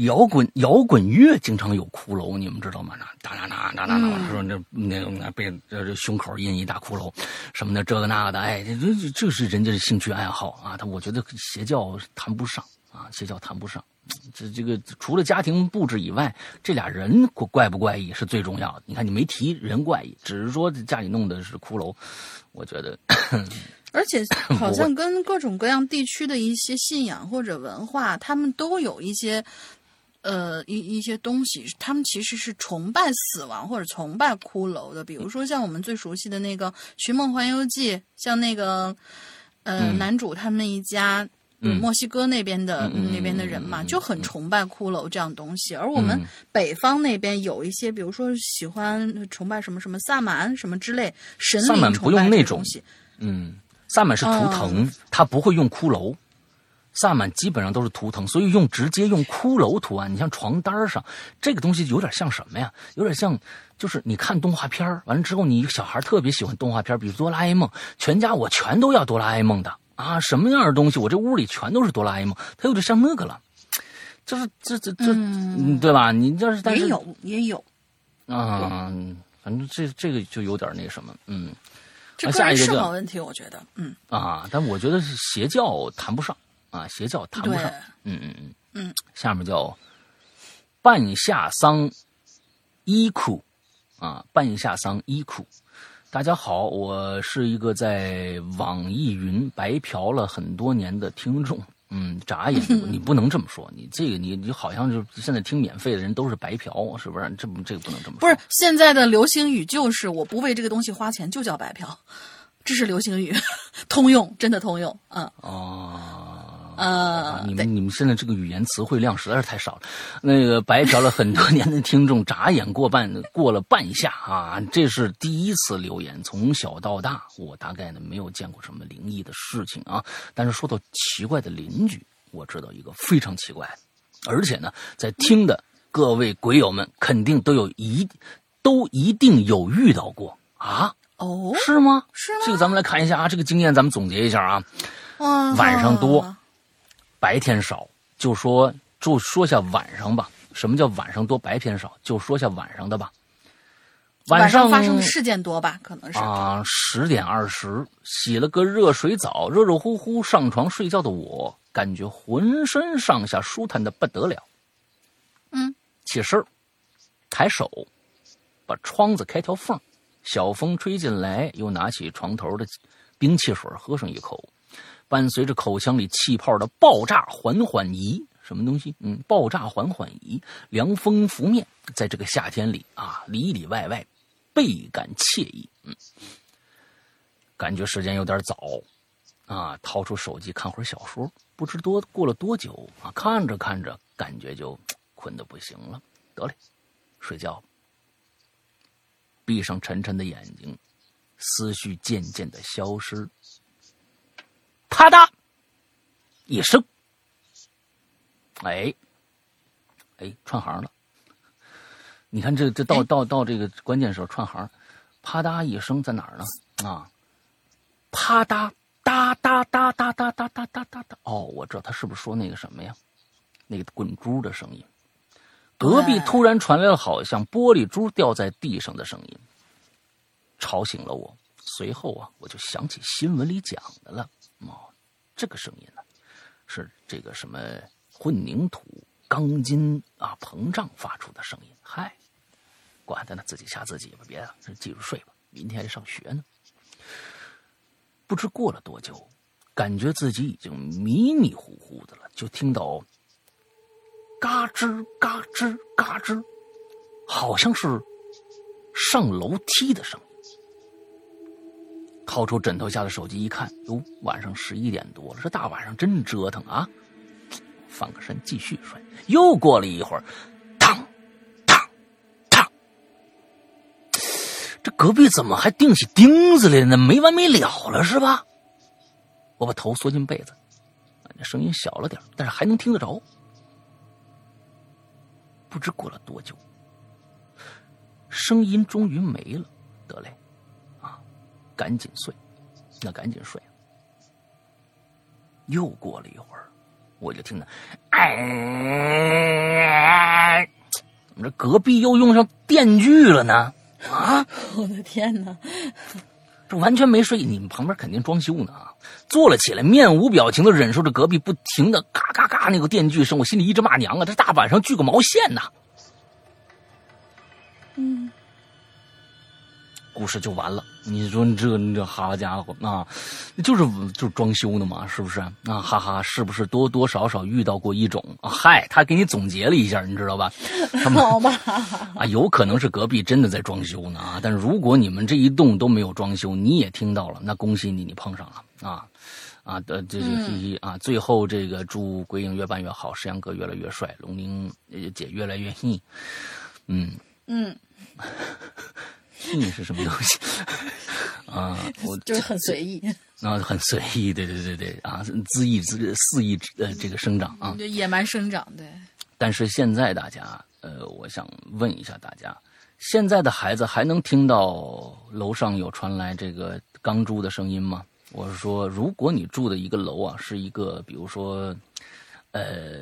摇滚摇滚乐经常有骷髅，你们知道吗？那哒哒哒哒哒哒，说那那那被这胸口印一大骷髅，什么的这个那个的，哎，这这这是人家的兴趣爱好啊。他我觉得邪教谈不上啊，邪教谈不上。这这个除了家庭布置以外，这俩人怪不怪异是最重要的。你看你没提人怪异，只是说家里弄的是骷髅，我觉得。而且好像跟各种各样地区的一些信仰或者文化，他们都有一些，呃，一一些东西，他们其实是崇拜死亡或者崇拜骷髅的。比如说像我们最熟悉的那个《寻梦环游记》，像那个，呃，男主他们一家，墨西哥那边的那边的人嘛，就很崇拜骷髅这样东西。而我们北方那边有一些，比如说喜欢崇拜什么什么萨满什么之类神灵崇拜这东西，嗯。萨满是图腾，他不会用骷髅。萨满基本上都是图腾，所以用直接用骷髅图案。你像床单上这个东西，有点像什么呀？有点像，就是你看动画片完了之后，你小孩特别喜欢动画片比如哆啦 A 梦，全家我全都要哆啦 A 梦的啊！什么样的东西，我这屋里全都是哆啦 A 梦，它有点像那个了，就是这这这，对吧？你要是但是也有也有，啊，反正这这个就有点那什么，嗯。这下一个是问题，我觉得，嗯啊，但我觉得是邪教谈不上啊，邪教谈不上，嗯嗯嗯嗯。下面叫半夏桑伊库啊，半夏桑伊库。大家好，我是一个在网易云白嫖了很多年的听众嗯，眨眼，你不能这么说，你这个你你好像就现在听免费的人都是白嫖，是不是？这不这个不能这么说。不是现在的流行语就是我不为这个东西花钱就叫白嫖，这是流行语，通用，真的通用。嗯哦，呃，对你们你们现在这个语言词汇量实在是太少了。那个白嫖了很多年的听众，眨眼过半过了半夏啊，这是第一次留言。从小到大，我大概呢没有见过什么灵异的事情啊。但是说到奇怪的邻居，我知道一个非常奇怪的，而且呢，在听的各位鬼友们肯定都有一都一定有遇到过啊。哦，是吗？是吗这个咱们来看一下啊，这个经验咱们总结一下啊。嗯，晚上多白天少，就说就说下晚上吧。什么叫晚上多白天少？就说下晚上的吧。晚上发生的事件多吧？可能是啊，十点二十，洗了个热水澡，热热乎乎上床睡觉的我，感觉浑身上下舒坦的不得了。嗯，起身儿，抬手，把窗子开条缝儿，小风吹进来，又拿起床头的冰汽水喝上一口，伴随着口腔里气泡的爆炸缓缓移。什么东西？嗯，爆炸缓缓移，凉风拂面，在这个夏天里啊，里里外外倍感惬意。嗯，感觉时间有点早，啊，掏出手机看会儿小说。不知多过了多久啊，看着看着，感觉就困得不行了。得嘞，睡觉。闭上沉沉的眼睛，思绪渐渐的消失。啪嗒一声，哎，哎，串行了。你看这这到到到这个关键时候串行，啪嗒一声在哪儿呢？啊，啪嗒哒哒哒哒哒哒哒哒哒哒。哦，我知道他是不是说那个什么呀？那个滚珠的声音。隔壁突然传来了好像玻璃珠掉在地上的声音，吵醒了我。随后啊，我就想起新闻里讲的了。哦，这个声音呢，是这个什么混凝土、钢筋啊膨胀发出的声音。嗨，管他呢，自己吓自己吧，别了，继续睡吧，明天还上学呢。不知过了多久，感觉自己已经迷迷糊糊的了，就听到嘎吱嘎吱嘎吱，好像是上楼梯的声音。掏出枕头下的手机一看，哟，晚上十一点多了，这大晚上真折腾啊！翻个身继续睡。又过了一会儿，当当当，这隔壁怎么还钉起钉子来呢？没完没了了是吧？我把头缩进被子，那声音小了点，但是还能听得着。不知过了多久，声音终于没了。得嘞，赶紧睡，那赶紧睡。又过了一会儿，我就听到，哎，怎么这隔壁又用上电锯了呢？啊！我的天哪！这完全没睡，你们旁边肯定装修呢啊！坐了起来，面无表情的忍受着隔壁不停的嘎嘎嘎那个电锯声，我心里一直骂娘啊！这大晚上锯个毛线呐！嗯，故事就完了。你说你这你这好家伙啊，就是就是装修的嘛，是不是啊？哈哈，是不是多多少少遇到过一种？啊、嗨，他给你总结了一下，你知道吧？他们好吧，啊，有可能是隔壁真的在装修呢啊！但是如果你们这一栋都没有装修，你也听到了，那恭喜你，你碰上了啊啊的这这嘻嘻啊！最后这个祝鬼影越办越好，石阳哥越来越帅，龙玲呃姐越来越腻，嗯。嗯，你是什么东西 啊？我 就是很随意，啊，很随意，对对对对啊，恣意恣肆意呃这个生长啊。就野蛮生长，对。但是现在大家呃，我想问一下大家，现在的孩子还能听到楼上有传来这个钢珠的声音吗？我是说，如果你住的一个楼啊，是一个比如说呃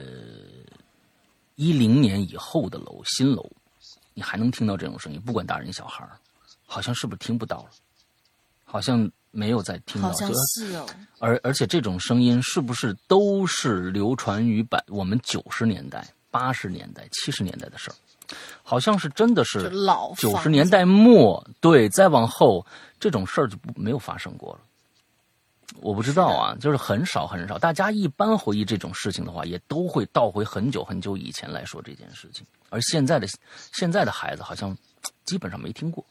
一零年以后的楼，新楼。你还能听到这种声音，不管大人小孩好像是不是听不到了？好像没有再听到，好像是哦。而而且这种声音是不是都是流传于百我们九十年代、八十年代、七十年代的事儿？好像是真的是老九十年代末，对，再往后这种事儿就不没有发生过了。我不知道啊，就是很少很少。大家一般回忆这种事情的话，也都会倒回很久很久以前来说这件事情。而现在的现在的孩子好像基本上没听过，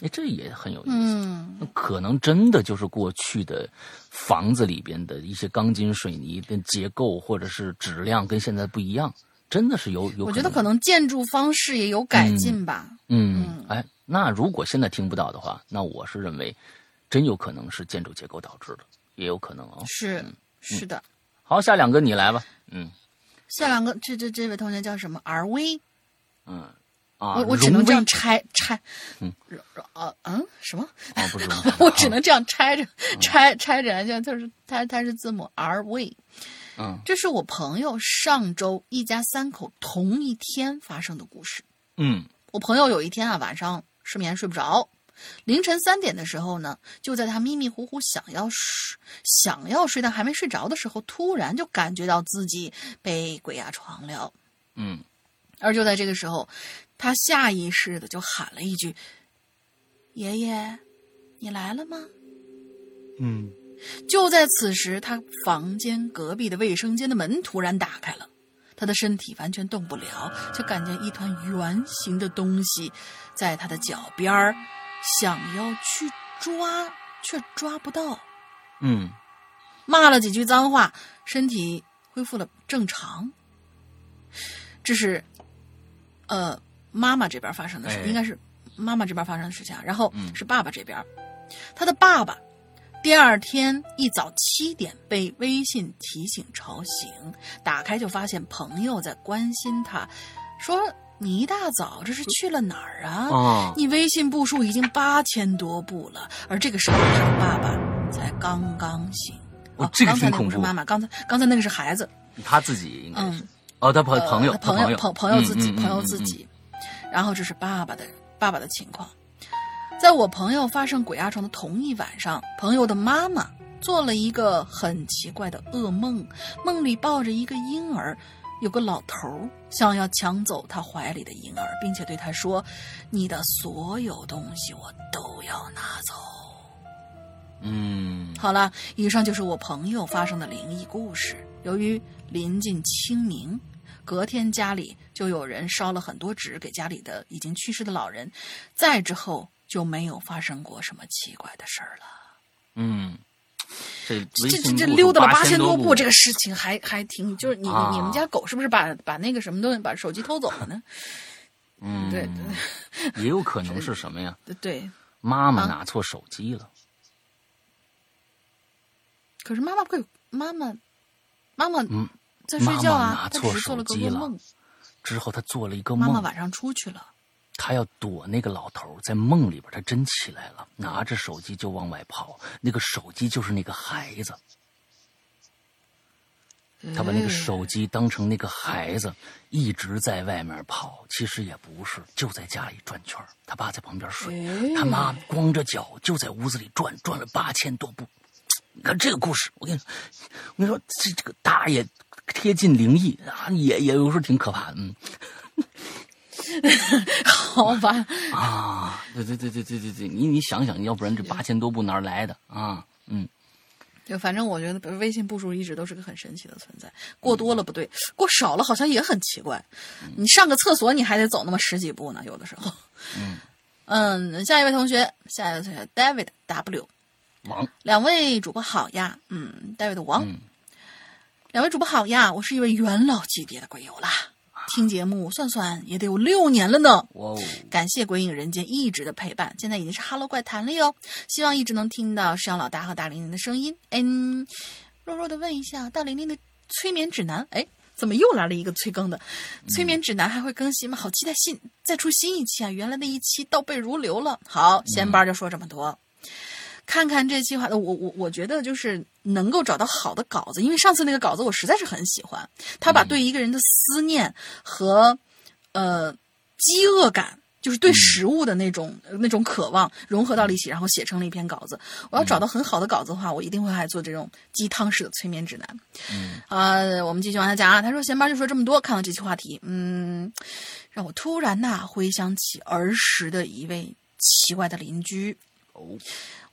哎，这也很有意思。嗯，可能真的就是过去的房子里边的一些钢筋水泥的结构或者是质量跟现在不一样，真的是有有。我觉得可能建筑方式也有改进吧。嗯，哎，那如果现在听不到的话，那我是认为真有可能是建筑结构导致的，也有可能哦。是是的。好，下两个你来吧。嗯，下两个，这这这位同学叫什么？R V。嗯。啊，我我只能这样拆拆，嗯，啊嗯什么？啊不是，我只能这样拆着拆拆着，就就是它它是字母 R V，嗯，这是我朋友上周一家三口同一天发生的故事。嗯，我朋友有一天啊晚上失眠睡不着，凌晨三点的时候呢，就在他迷迷糊糊想要睡想要睡但还没睡着的时候，突然就感觉到自己被鬼压床了。嗯，而就在这个时候。他下意识的就喊了一句：“爷爷，你来了吗？”嗯，就在此时，他房间隔壁的卫生间的门突然打开了，他的身体完全动不了，就感见一团圆形的东西在他的脚边儿，想要去抓，却抓不到。嗯，骂了几句脏话，身体恢复了正常。这是，呃。妈妈这边发生的事，应该是妈妈这边发生的事情。然后是爸爸这边，他的爸爸第二天一早七点被微信提醒吵醒，打开就发现朋友在关心他，说：“你一大早这是去了哪儿啊？你微信步数已经八千多步了。”而这个时候，他的爸爸才刚刚醒。哦，这个刚才那不是妈妈，刚才刚才那个是孩子，他自己应该是哦，他朋朋友朋友朋朋友自己朋友自己。然后这是爸爸的爸爸的情况，在我朋友发生鬼压床的同一晚上，朋友的妈妈做了一个很奇怪的噩梦，梦里抱着一个婴儿，有个老头想要抢走他怀里的婴儿，并且对他说：“你的所有东西我都要拿走。”嗯，好了，以上就是我朋友发生的灵异故事。由于临近清明。隔天家里就有人烧了很多纸给家里的已经去世的老人，再之后就没有发生过什么奇怪的事儿了。嗯，这这这这溜达了八千多步，这个事情还还挺，就是你你们家狗是不是把把那个什么东西把手机偷走了呢？嗯，对对，也有可能是什么呀？对，妈妈拿错手机了。可是妈妈会妈妈妈妈嗯。在睡觉啊，拿错手机了。之后他做了一个梦。妈妈晚上出去了。他要躲那个老头，在梦里边，他真起来了，拿着手机就往外跑。那个手机就是那个孩子。他把那个手机当成那个孩子，一直在外面跑。其实也不是，就在家里转圈他爸在旁边睡，他妈光着脚就在屋子里转，转了八千多步。你看这个故事，我跟你说，我跟你说，这这个大爷。贴近灵异啊，也也有时候挺可怕的，嗯，好吧啊，对对对对对对对，你你想想，要不然这八千多步哪来的啊？嗯，就反正我觉得微信步数一直都是个很神奇的存在，过多了不对，过少了好像也很奇怪。你上个厕所你还得走那么十几步呢，有的时候。嗯 嗯，下一位同学，下一位同学，David W，王，两位主播好呀，嗯，David 王。两位主播好呀，我是一位元老级别的鬼友啦，听节目算算也得有六年了呢。哇哦！感谢鬼影人间一直的陪伴，现在已经是哈喽怪谈了哟。希望一直能听到石阳老大和大玲玲的声音。嗯，弱弱的问一下，大玲玲的催眠指南，哎，怎么又来了一个催更的？催眠指南还会更新吗？好期待新再出新一期啊！原来那一期倒背如流了。好，闲班就说这么多。看看这期话，我我我觉得就是能够找到好的稿子，因为上次那个稿子我实在是很喜欢，他把对一个人的思念和呃饥饿感，就是对食物的那种那种渴望融合到了一起，然后写成了一篇稿子。我要找到很好的稿子的话，我一定会还做这种鸡汤式的催眠指南。嗯，啊，我们继续往下讲啊。他说闲班就说这么多，看到这期话题，嗯，让我突然呐回想起儿时的一位奇怪的邻居。哦，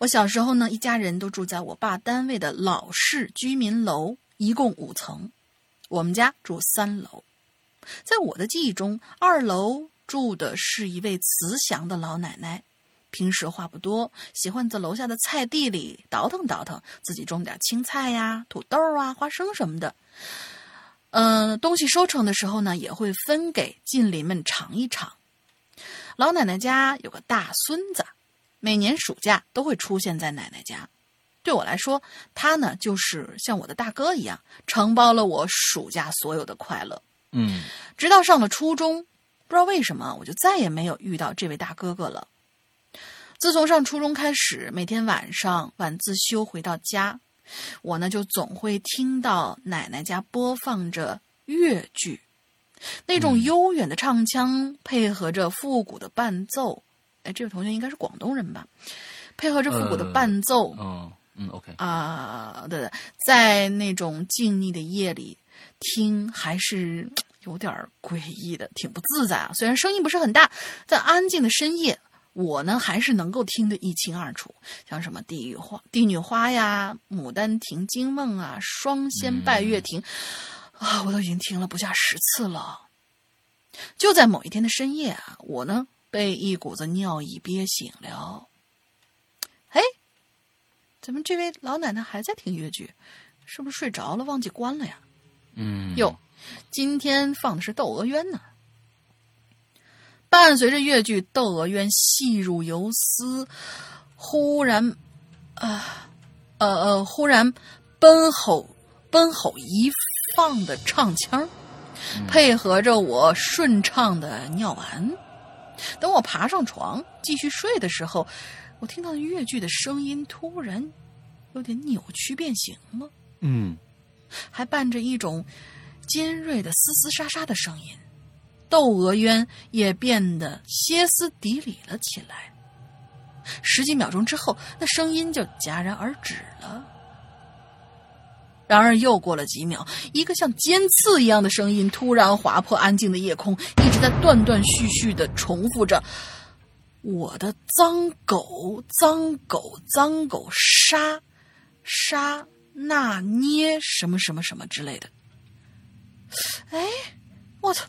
我小时候呢，一家人都住在我爸单位的老式居民楼，一共五层，我们家住三楼。在我的记忆中，二楼住的是一位慈祥的老奶奶，平时话不多，喜欢在楼下的菜地里倒腾倒腾，自己种点青菜呀、土豆啊、花生什么的。嗯、东西收成的时候呢，也会分给近邻们尝一尝。老奶奶家有个大孙子，每年暑假都会出现在奶奶家。对我来说，他呢就是像我的大哥一样，承包了我暑假所有的快乐。嗯直到上了初中，不知道为什么，我就再也没有遇到这位大哥哥了。自从上初中开始，每天晚上晚自修回到家，我呢就总会听到奶奶家播放着越剧，那种悠远的唱腔配合着复古的伴奏。哎，这位同学应该是广东人吧？配合着复古的呃伴奏，嗯嗯，OK，啊，对对，在那种静谧的夜里听，还是有点诡异的，挺不自在啊。虽然声音不是很大，在安静的深夜，我呢还是能够听得一清二楚。像什么地狱花、帝女花呀、牡丹亭、惊梦啊、双仙拜月亭，啊，我都已经听了不下十次了。就在某一天的深夜啊，我呢被一股子尿意憋醒了。哎，怎么这位老奶奶还在听越剧？是不是睡着了，忘记关了呀？嗯，哟，今天放的是《窦娥冤》呢。伴随着越剧《窦娥冤》细入游丝，忽然，啊，呃呃，忽然奔吼奔吼一放的唱腔儿，配合着我顺畅的尿完。等我爬上床继续睡的时候，我听到越剧的声音突然有点扭曲变形了。嗯还伴着一种尖锐的嘶嘶沙沙的声音，窦娥冤也变得歇斯底里了起来。十几秒钟之后，那声音就戛然而止了。然而又过了几秒，一个像尖刺一样的声音突然划破安静的夜空，一直在断断续续的重复着：“我的脏狗，脏狗，脏狗，杀杀那捏什么什么什么之类的。”哎，我操，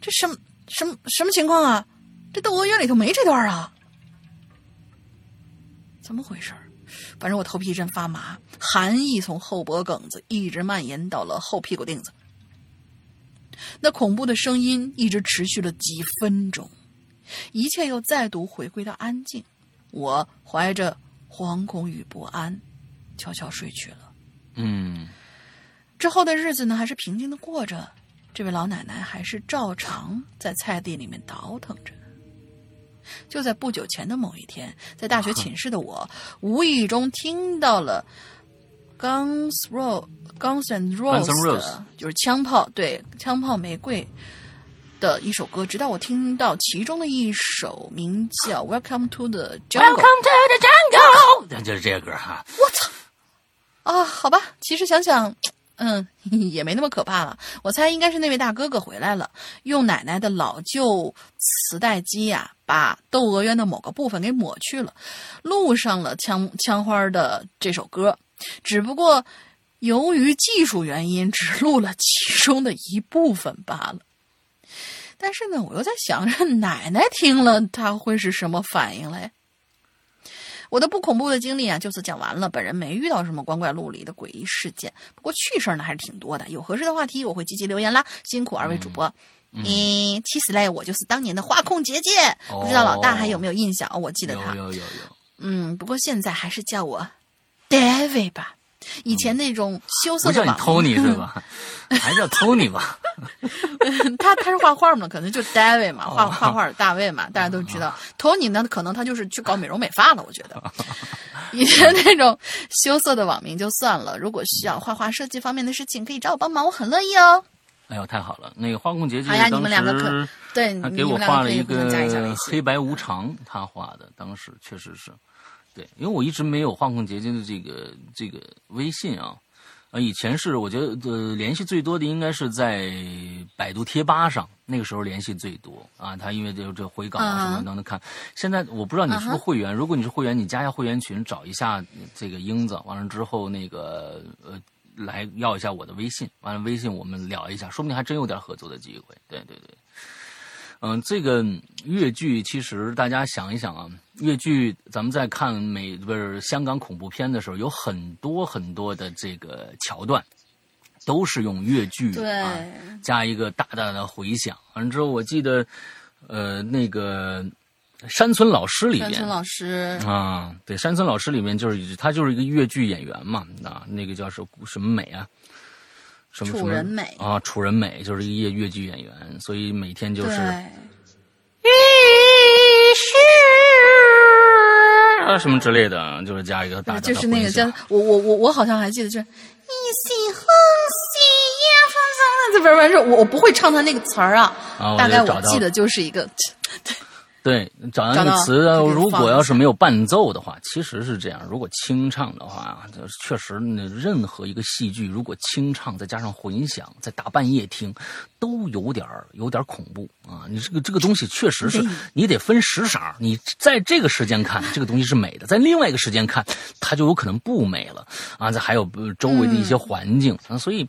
这什么什么什么情况啊？这《窦娥冤》里头没这段啊？怎么回事？反正我头皮一阵发麻，寒意从后脖梗子一直蔓延到了后屁股腚子。那恐怖的声音一直持续了几分钟，一切又再度回归到安静。我怀着惶恐与不安，悄悄睡去了。嗯之后的日子呢，还是平静的过着。这位老奶奶还是照常在菜地里面倒腾着。就在不久前的某一天，在大学寝室的我，无意中听到了 Guns Rose Guns and Roses，就是枪炮对枪炮玫瑰的一首歌。直到我听到其中的一首名叫《Welcome to the Jungle》，Welcome to the Jungle，那就是这个歌哈。我操！啊，好吧，其实想想。嗯，也没那么可怕了。我猜应该是那位大哥哥回来了，用奶奶的老旧磁带机呀、把《窦娥冤》的某个部分给抹去了，录上了枪枪花的这首歌。只不过由于技术原因，只录了其中的一部分罢了。但是呢，我又在想着奶奶听了，她会是什么反应嘞？我的不恐怖的经历啊，就此讲完了。本人没遇到什么光怪陆离的诡异事件，不过趣事儿呢还是挺多的。有合适的话题，我会积极留言啦。辛苦二位主播。嗯，其实嘞，我就是当年的花控姐姐，不知道老大还有没有印象？哦，我记得他。有有有有，嗯，不过现在还是叫我 David 吧。以前那种羞涩不叫你 Tony 是吧？还叫 Tony 吧？他他是画画嘛，可能就 David 嘛，画哦画画大卫嘛，大家都知道。Tony 呢，可能他就是去搞美容美发了，我觉得。以前那种羞涩的网名就算了，如果需要画画设计方面的事情，可以找我帮忙，我很乐意哦。哎呦，太好了！那个花控姐姐好呀你当们两个可时对，你他给我们两个可以画了一互相加一下黑白无常，他画的，当时确实是，对，因为我一直没有画控结晶的这个这个微信啊，呃，以前是我觉得呃联系最多的应该是在百度贴吧上，那个时候联系最多啊。他因为这这回稿啊什么等等看。现在我不知道你是不是会员，如果你是会员，你加一下会员群，找一下这个英子，完了之后那个呃来要一下我的微信，完了微信我们聊一下，说不定还真有点合作的机会。对对对。嗯，这个越剧其实大家想一想啊，越剧咱们在看美不是香港恐怖片的时候，有很多很多的这个桥段，都是用越剧啊加一个大大的回响。完了之后，我记得呃那个山村老师里面，山村老师啊，对，山村老师里面就是他就是一个越剧演员嘛，啊，那个叫什什么美啊？什么楚人美啊，楚人美就是一个越剧演员，所以每天就是啊什么之类的，就是加一个大就是那个叫我我我我好像还记得，就是一夕风夕夜风风，不是不是，我我不会唱他那个词儿啊，大概我记得就是一个对。对，找到那个词，如果要是没有伴奏的话，其实是这样。如果清唱的话，确实，任何一个戏剧，如果清唱再加上混响，在大半夜听，都有点有点恐怖啊！你这个这个东西确实是，你得分时色你在这个时间看，这个东西是美的；在另外一个时间看，它就有可能不美了啊！这还有周围的一些环境啊，所以。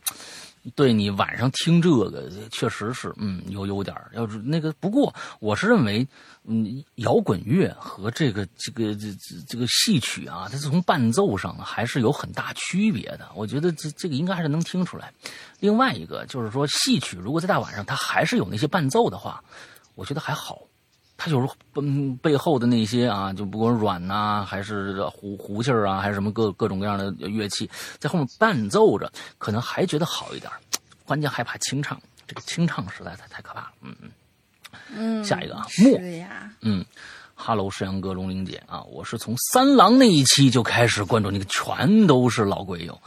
对你晚上听这个，确实是，嗯，有有点要是那个，不过我是认为，嗯，摇滚乐和这个这个这这个戏曲啊，它是从伴奏上还是有很大区别的。我觉得这这个应该还是能听出来。另外一个就是说，戏曲如果在大晚上它还是有那些伴奏的话，我觉得还好。它就是嗯背后的那些啊，就不管软呐，还是胡胡气儿啊，还是什么各各种各样的乐器，在后面伴奏着，可能还觉得好一点。关键害怕清唱，这个清唱实在太太可怕了。嗯嗯嗯，下一个啊，莫呀，嗯哈喽，山阳哥龙玲姐啊，我是从三郎那一期就开始关注那个，全都是老鬼友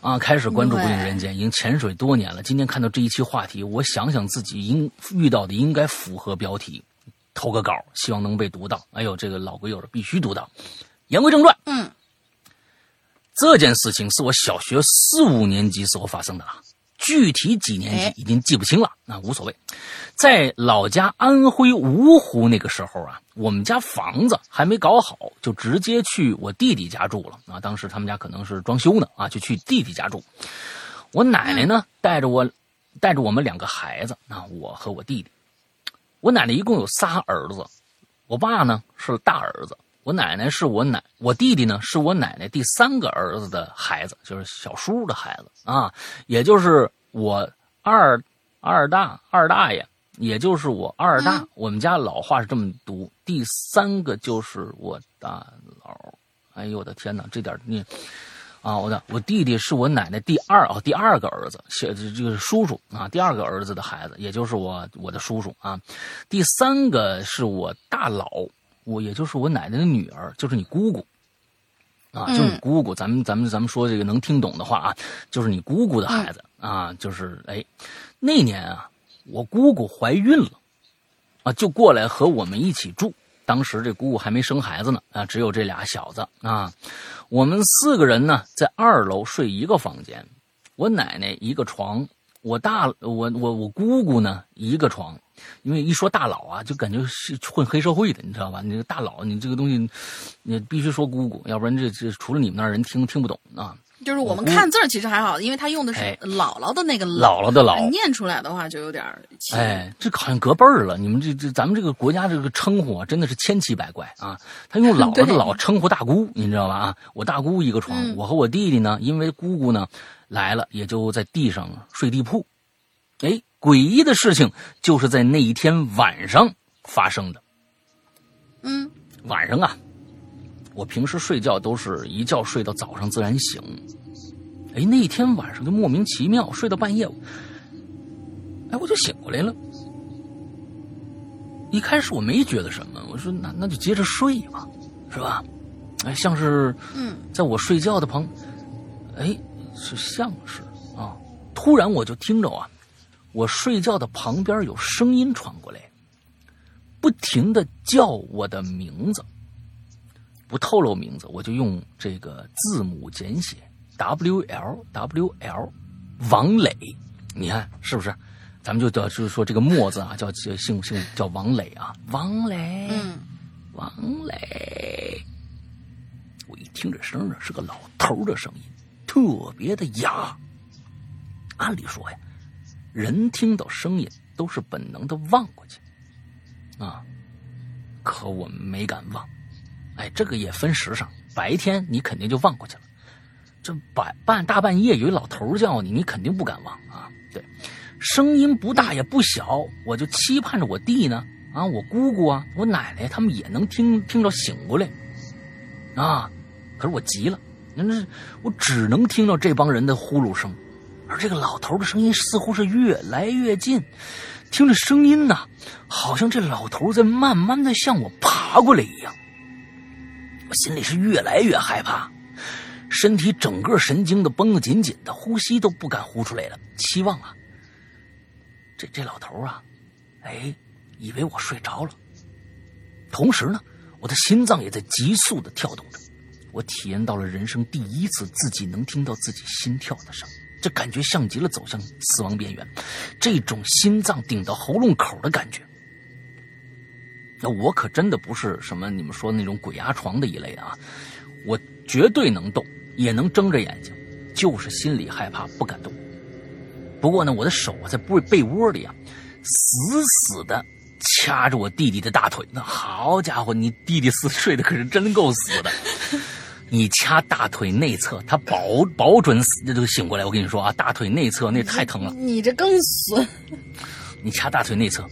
啊，开始关注《鬼影人间》，已经潜水多年了。今天看到这一期话题，我想想自己应遇到的应该符合标题。投个稿，希望能被读到。哎呦，这个老鬼友的必须读到。言归正传，嗯，这件事情是我小学四五年级时候发生的了，具体几年级已经记不清了，那无所谓。在老家安徽芜湖那个时候啊，我们家房子还没搞好，就直接去我弟弟家住了啊。当时他们家可能是装修呢啊，就去弟弟家住。我奶奶呢，带着我，带着我们两个孩子啊，我和我弟弟。我奶奶一共有仨儿子，我爸呢是大儿子，我奶奶是我奶，我弟弟呢是我奶奶第三个儿子的孩子，就是小叔的孩子啊，也就是我二二大二大爷，也就是我二大，我们家老话是这么读，第三个就是我大佬，哎呦我的天哪，这点你。啊，我的我弟弟是我奶奶第二啊第二个儿子，这这个叔叔啊，第二个儿子的孩子，也就是我我的叔叔啊。第三个是我大佬，我也就是我奶奶的女儿，就是你姑姑啊，就是你姑姑。咱们咱们咱们说这个能听懂的话啊，就是你姑姑的孩子啊，就是哎，那年啊，我姑姑怀孕了啊，就过来和我们一起住。当时这姑姑还没生孩子呢啊，只有这俩小子啊。我们四个人呢，在二楼睡一个房间，我奶奶一个床，我大我我我姑姑呢一个床。因为一说大佬啊，就感觉是混黑社会的，你知道吧？你这个大佬，你这个东西，你必须说姑姑，要不然这这除了你们那儿人听听不懂啊。就是我们看字儿其实还好，因为他用的是姥姥的那个姥姥的姥，念出来的话就有点哎，这好像隔辈儿了。你们这这咱们这个国家这个称呼啊，真的是千奇百怪啊。他用姥 姥的姥称呼大姑，你知道吧？啊，我大姑一个床，我和我弟弟呢，因为姑姑呢来了，也就在地上睡地铺。哎，诡异的事情就是在那一天晚上发生的。嗯，晚上啊。我平时睡觉都是一觉睡到早上自然醒，哎，那天晚上就莫名其妙睡到半夜，哎，我就醒过来了。一开始我没觉得什么，我说那那就接着睡吧，是吧？哎，像是嗯，在我睡觉的旁，哎，是像是啊，突然我就听着啊，我睡觉的旁边有声音传过来，不停的叫我的名字。不透露名字，我就用这个字母简写 W L W L，王磊，你看是不是？咱们就叫就是说这个墨字啊，叫叫姓姓叫王磊啊，王磊，嗯，王磊。我一听这声啊，是个老头的声音，特别的哑。按理说呀，人听到声音都是本能的望过去，啊，可我没敢望。哎，这个也分时尚，白天你肯定就忘过去了。这半半大半夜有一老头叫你，你肯定不敢忘啊。对。声音不大也不小，我就期盼着我弟呢，啊，我姑姑啊，我奶奶他们也能听听着醒过来，啊，可是我急了，那那我只能听到这帮人的呼噜声，而这个老头的声音似乎是越来越近，听着声音呢，好像这老头在慢慢的向我爬过来一样，我心里是越来越害怕，身体整个神经都绷得紧紧的，呼吸都不敢呼出来了，期望啊。这这老头啊，哎，以为我睡着了。同时呢，我的心脏也在急速的跳动着。我体验到了人生第一次自己能听到自己心跳的声，这感觉像极了走向死亡边缘，这种心脏顶到喉咙口的感觉。那我可真的不是什么你们说那种鬼压床的一类啊，我绝对能动，也能睁着眼睛，就是心里害怕，不敢动。不过呢，我的手啊在被被窝里啊，死死的掐着我弟弟的大腿。那好家伙，你弟弟死睡的可是真够死的。你掐大腿内侧，他保保准死这都醒过来。我跟你说啊，大腿内侧那太疼了。你这更死。你掐大腿内侧，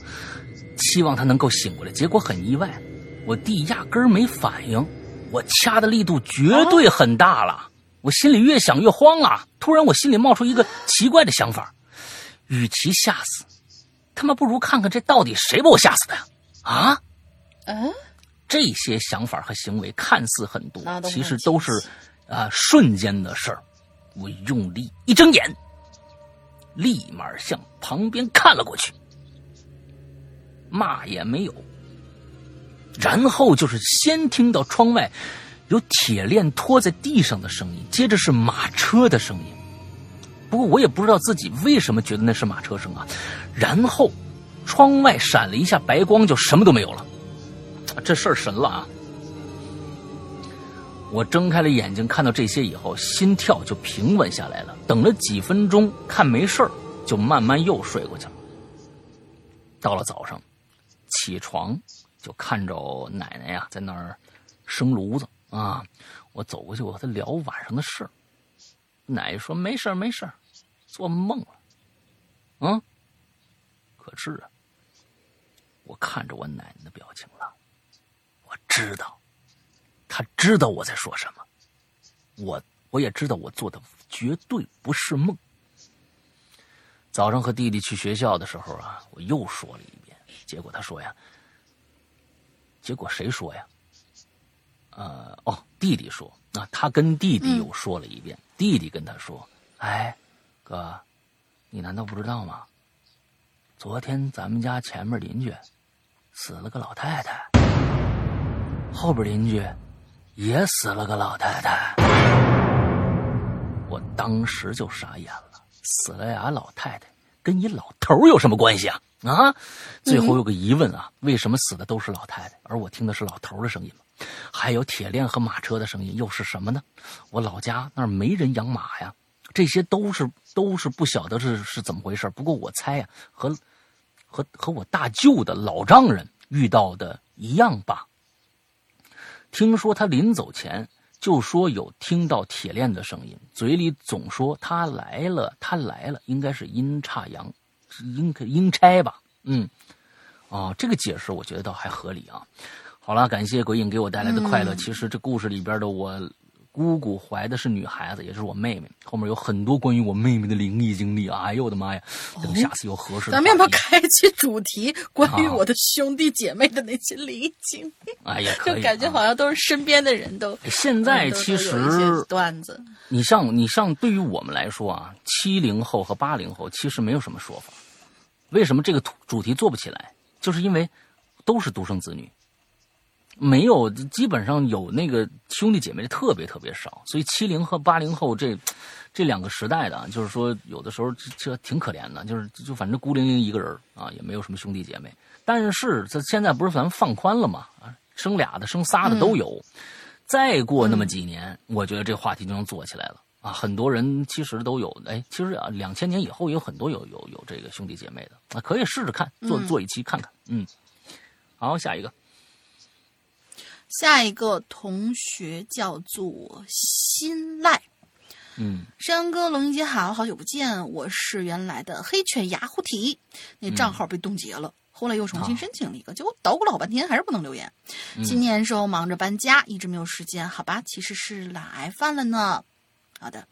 希望他能够醒过来。结果很意外，我弟压根儿没反应。我掐的力度绝对很大了。我心里越想越慌啊！突然，我心里冒出一个奇怪的想法。与其吓死，他妈不如看看这到底谁把我吓死的呀？啊？嗯，这些想法和行为看似很多，其实都是啊瞬间的事儿。我用力一睁眼，立马向旁边看了过去，嘛也没有。然后就是先听到窗外有铁链拖在地上的声音，接着是马车的声音。不过我也不知道自己为什么觉得那是马车声啊，然后，窗外闪了一下白光，就什么都没有了，这事儿神了啊！我睁开了眼睛，看到这些以后，心跳就平稳下来了。等了几分钟，看没事儿，就慢慢又睡过去了。到了早上，起床就看着奶奶呀在那儿生炉子啊，我走过去，我和她聊晚上的事奶奶说没事没事做梦了，嗯，可是啊，我看着我奶奶的表情了，我知道，她知道我在说什么，我我也知道我做的绝对不是梦。早上和弟弟去学校的时候啊，我又说了一遍，结果他说呀，结果谁说呀？呃，哦，弟弟说，那他跟弟弟又说了一遍，弟弟跟他说，哎。哥，你难道不知道吗？昨天咱们家前面邻居死了个老太太，后边邻居也死了个老太太。我当时就傻眼了，死了俩老太太，跟一老头有什么关系啊？啊！最后有个疑问啊，为什么死的都是老太太，而我听的是老头的声音？还有铁链和马车的声音，又是什么呢？我老家那儿没人养马呀。这些都是都是不晓得是是怎么回事不过我猜呀，和和和我大舅的老丈人遇到的一样吧。听说他临走前就说有听到铁链的声音，嘴里总说他来了，他来了，应该是阴差阳，阴阴差吧？嗯，哦，这个解释我觉得倒还合理啊。好了，感谢鬼影给我带来的快乐。其实这故事里边的我。姑姑怀的是女孩子，也就是我妹妹。后面有很多关于我妹妹的灵异经历。哎呦我的妈呀！等下次有合适的，咱们要不要开启主题？关于我的兄弟姐妹的那些灵异经历？哎呀，就感觉好像都是身边的人都。现在其实段子，你像你像对于我们来说啊，七零后和八零后其实没有什么说法。为什么这个主题做不起来？就是因为都是独生子女。没有，基本上有那个兄弟姐妹的特别特别少，所以七零和八零后这这两个时代的啊，就是说有的时候这这挺可怜的，就是就反正孤零零一个人啊，也没有什么兄弟姐妹。但是这现在不是咱们放宽了吗？啊，生俩的、生仨的都有。再过那么几年，我觉得这话题就能做起来了啊！很多人其实都有，哎，其实啊，两千年以后有很多有有有这个兄弟姐妹的啊，可以试试看，做做一期看看。嗯，好，下一个。下一个同学叫做新赖，嗯，山哥、龙云姐好，好久不见，我是原来的黑犬牙虎体，那账号被冻结了，后来又重新申请了一个，结果捣鼓了好半天还是不能留言。今年时候忙着搬家，一直没有时间，好吧，其实是懒癌犯了呢。好的，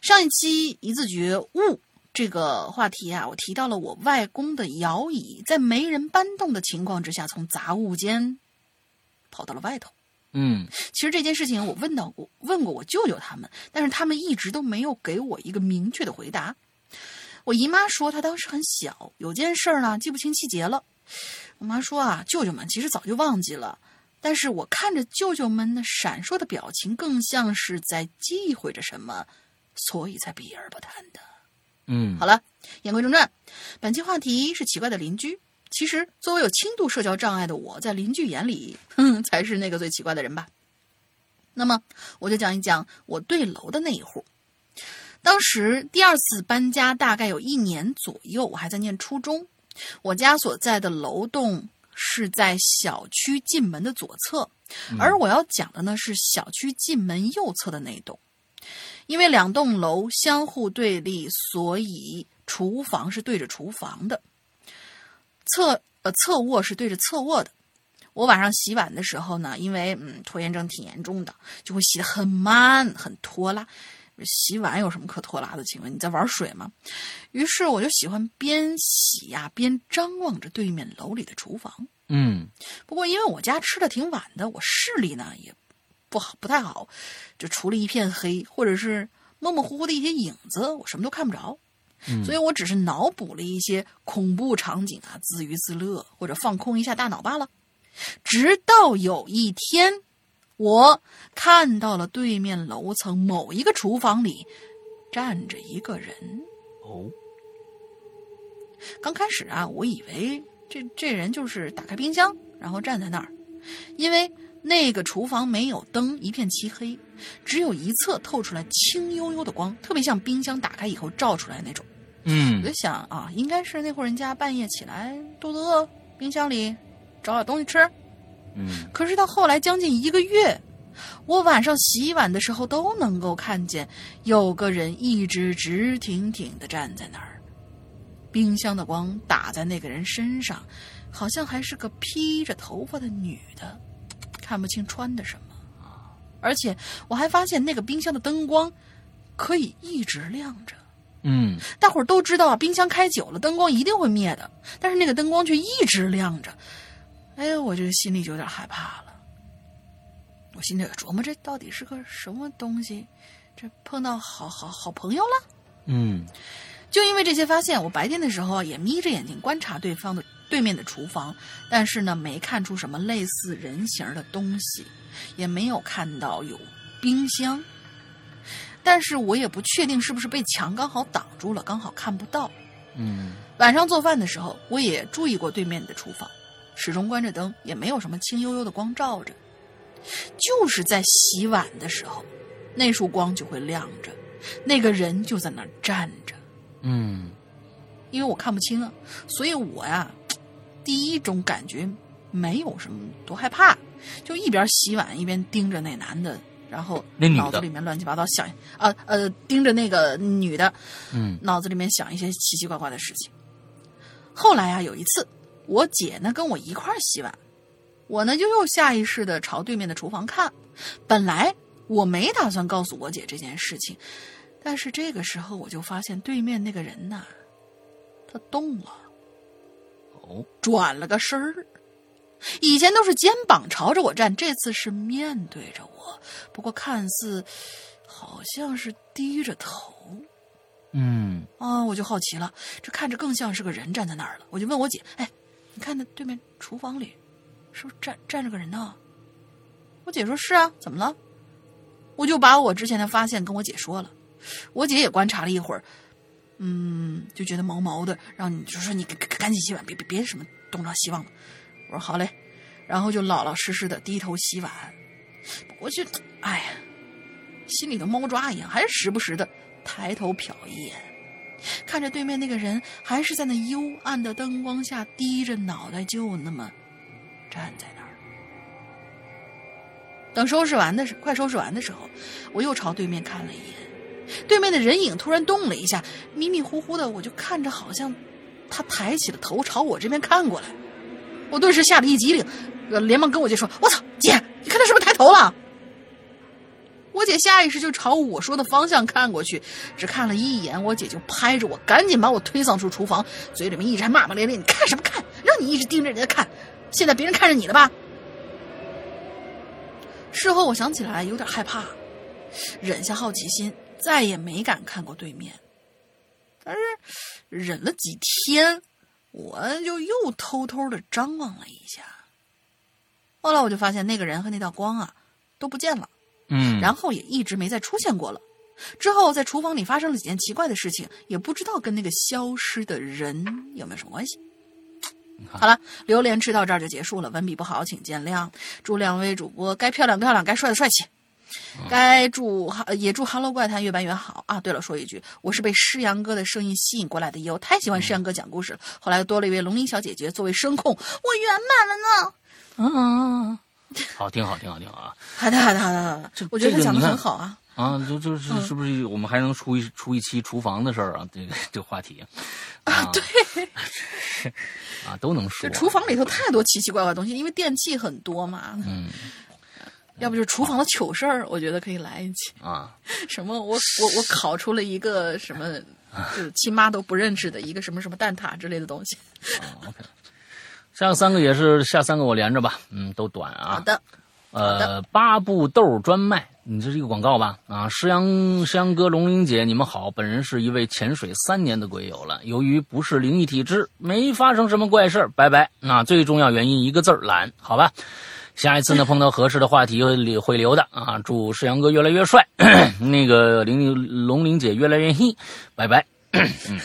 上一期一字诀悟这个话题啊，我提到了我外公的摇椅在没人搬动的情况之下，从杂物间。跑到了外头，嗯，其实这件事情我问到过，问过我舅舅他们，但是他们一直都没有给我一个明确的回答。我姨妈说她当时很小，有件事呢记不清细节了。我妈说啊，舅舅们其实早就忘记了，但是我看着舅舅们那闪烁的表情，更像是在忌讳着什么，所以才避而不谈的。嗯，好了，言归正传，本期话题是奇怪的邻居。其实，作为有轻度社交障碍的我，在邻居眼里，哼，才是那个最奇怪的人吧。那么，我就讲一讲我对楼的那一户。当时第二次搬家大概有一年左右，我还在念初中。我家所在的楼栋是在小区进门的左侧，而我要讲的呢是小区进门右侧的那一栋。因为两栋楼相互对立，所以厨房是对着厨房的。侧呃侧卧是对着侧卧的。我晚上洗碗的时候呢，因为嗯拖延症挺严重的，就会洗得很慢很拖拉。洗碗有什么可拖拉的？请问你在玩水吗？于是我就喜欢边洗呀边张望着对面楼里的厨房。嗯，不过因为我家吃的挺晚的，我视力呢也不好不太好，就除了一片黑或者是模模糊糊的一些影子，我什么都看不着。所以我只是脑补了一些恐怖场景啊，自娱自乐或者放空一下大脑罢了。直到有一天，我看到了对面楼层某一个厨房里站着一个人。哦，刚开始啊，我以为这这人就是打开冰箱，然后站在那儿，因为那个厨房没有灯，一片漆黑，只有一侧透出来青幽幽的光，特别像冰箱打开以后照出来那种。嗯，我就想啊，应该是那户人家半夜起来肚子饿，冰箱里找点东西吃。嗯，可是到后来将近一个月，我晚上洗碗的时候都能够看见有个人一直直挺挺的站在那儿。冰箱的光打在那个人身上，好像还是个披着头发的女的，看不清穿的什么啊。而且我还发现那个冰箱的灯光可以一直亮着。嗯，大伙儿都知道啊，冰箱开久了灯光一定会灭的，但是那个灯光却一直亮着。哎呀，我这个心里就有点害怕了。我心里琢磨，这到底是个什么东西？这碰到好好好朋友了？嗯，就因为这些发现，我白天的时候啊也眯着眼睛观察对方的对面的厨房，但是呢没看出什么类似人形的东西，也没有看到有冰箱。但是我也不确定是不是被墙刚好挡住了，刚好看不到。嗯，晚上做饭的时候，我也注意过对面的厨房，始终关着灯，也没有什么青幽幽的光照着。就是在洗碗的时候，那束光就会亮着，那个人就在那儿站着。嗯，因为我看不清啊，所以我呀，第一种感觉没有什么多害怕，就一边洗碗一边盯着那男的。然后脑子里面乱七八糟想啊呃盯着那个女的，嗯脑子里面想一些奇奇怪怪的事情。后来啊，有一次我姐呢跟我一块儿洗碗，我呢就又下意识的朝对面的厨房看。本来我没打算告诉我姐这件事情，但是这个时候我就发现对面那个人呐，他动了，哦，转了个身儿。以前都是肩膀朝着我站，这次是面对着我，不过看似好像是低着头。嗯啊，我就好奇了，这看着更像是个人站在那儿了。我就问我姐：“哎，你看那对面厨房里是不是站站着个人呢？我姐说是啊，怎么了？我就把我之前的发现跟我姐说了，我姐也观察了一会儿，嗯，就觉得毛毛的，让你就说你赶紧洗碗，别别别什么东张西望的。我说好嘞，然后就老老实实的低头洗碗。我就哎呀，心里跟猫抓一样，还是时不时的抬头瞟一眼，看着对面那个人还是在那幽暗的灯光下低着脑袋，就那么站在那儿。等收拾完的时，快收拾完的时候，我又朝对面看了一眼，对面的人影突然动了一下，迷迷糊糊的，我就看着好像他抬起了头朝我这边看过来，我顿时吓得一激灵，连忙跟我姐说：“我操，姐，你看他是不是抬头了？”我姐下意识就朝我说的方向看过去，只看了一眼，我姐就拍着我，赶紧把我推搡出厨房，嘴里面一直骂骂咧咧：“你看什么看？让你一直盯着人家看，现在别人看着你了吧？”事后我想起来有点害怕，忍下好奇心，再也没敢看过对面。但是忍了几天，我就又偷偷的张望了一下。后来我就发现那个人和那道光啊都不见了。嗯，然后也一直没再出现过了。之后在厨房里发生了几件奇怪的事情，也不知道跟那个消失的人有没有什么关系。好了，榴莲吃到这儿就结束了，文笔不好请见谅。祝两位主播该漂亮漂亮，该帅的帅气，该祝也祝《Hello 怪谈》越办越好啊！对了，说一句，我是被诗阳哥的声音吸引过来的哟，太喜欢诗阳哥讲故事了。后来又多了一位龙鳞小姐姐作为声控，我圆满了呢。嗯，好，挺好，挺好，挺好啊！好的，好的，好的，好的。我觉得他讲的很好啊。啊，就就是是不是我们还能出一出一期厨房的事儿啊？这个这个话题啊，对，啊都能说。这厨房里头太多奇奇怪怪的东西，因为电器很多嘛。嗯，要不就是厨房的糗事儿，我觉得可以来一期啊。什么？我我我烤出了一个什么，就是亲妈都不认识的一个什么什么蛋挞之类的东西。啊，OK。下三个也是下三个，我连着吧。嗯，都短啊。好的。呃，八步豆专卖，你这是一个广告吧？啊，石阳石阳哥、龙玲姐，你们好，本人是一位潜水三年的鬼友了。由于不是灵异体质，没发生什么怪事儿，拜拜。那最重要原因一个字儿懒，好吧。下一次呢，碰到合适的话题会会留的啊。祝石阳哥越来越帅，那个玲龙玲姐越来越黑，拜拜。嗯，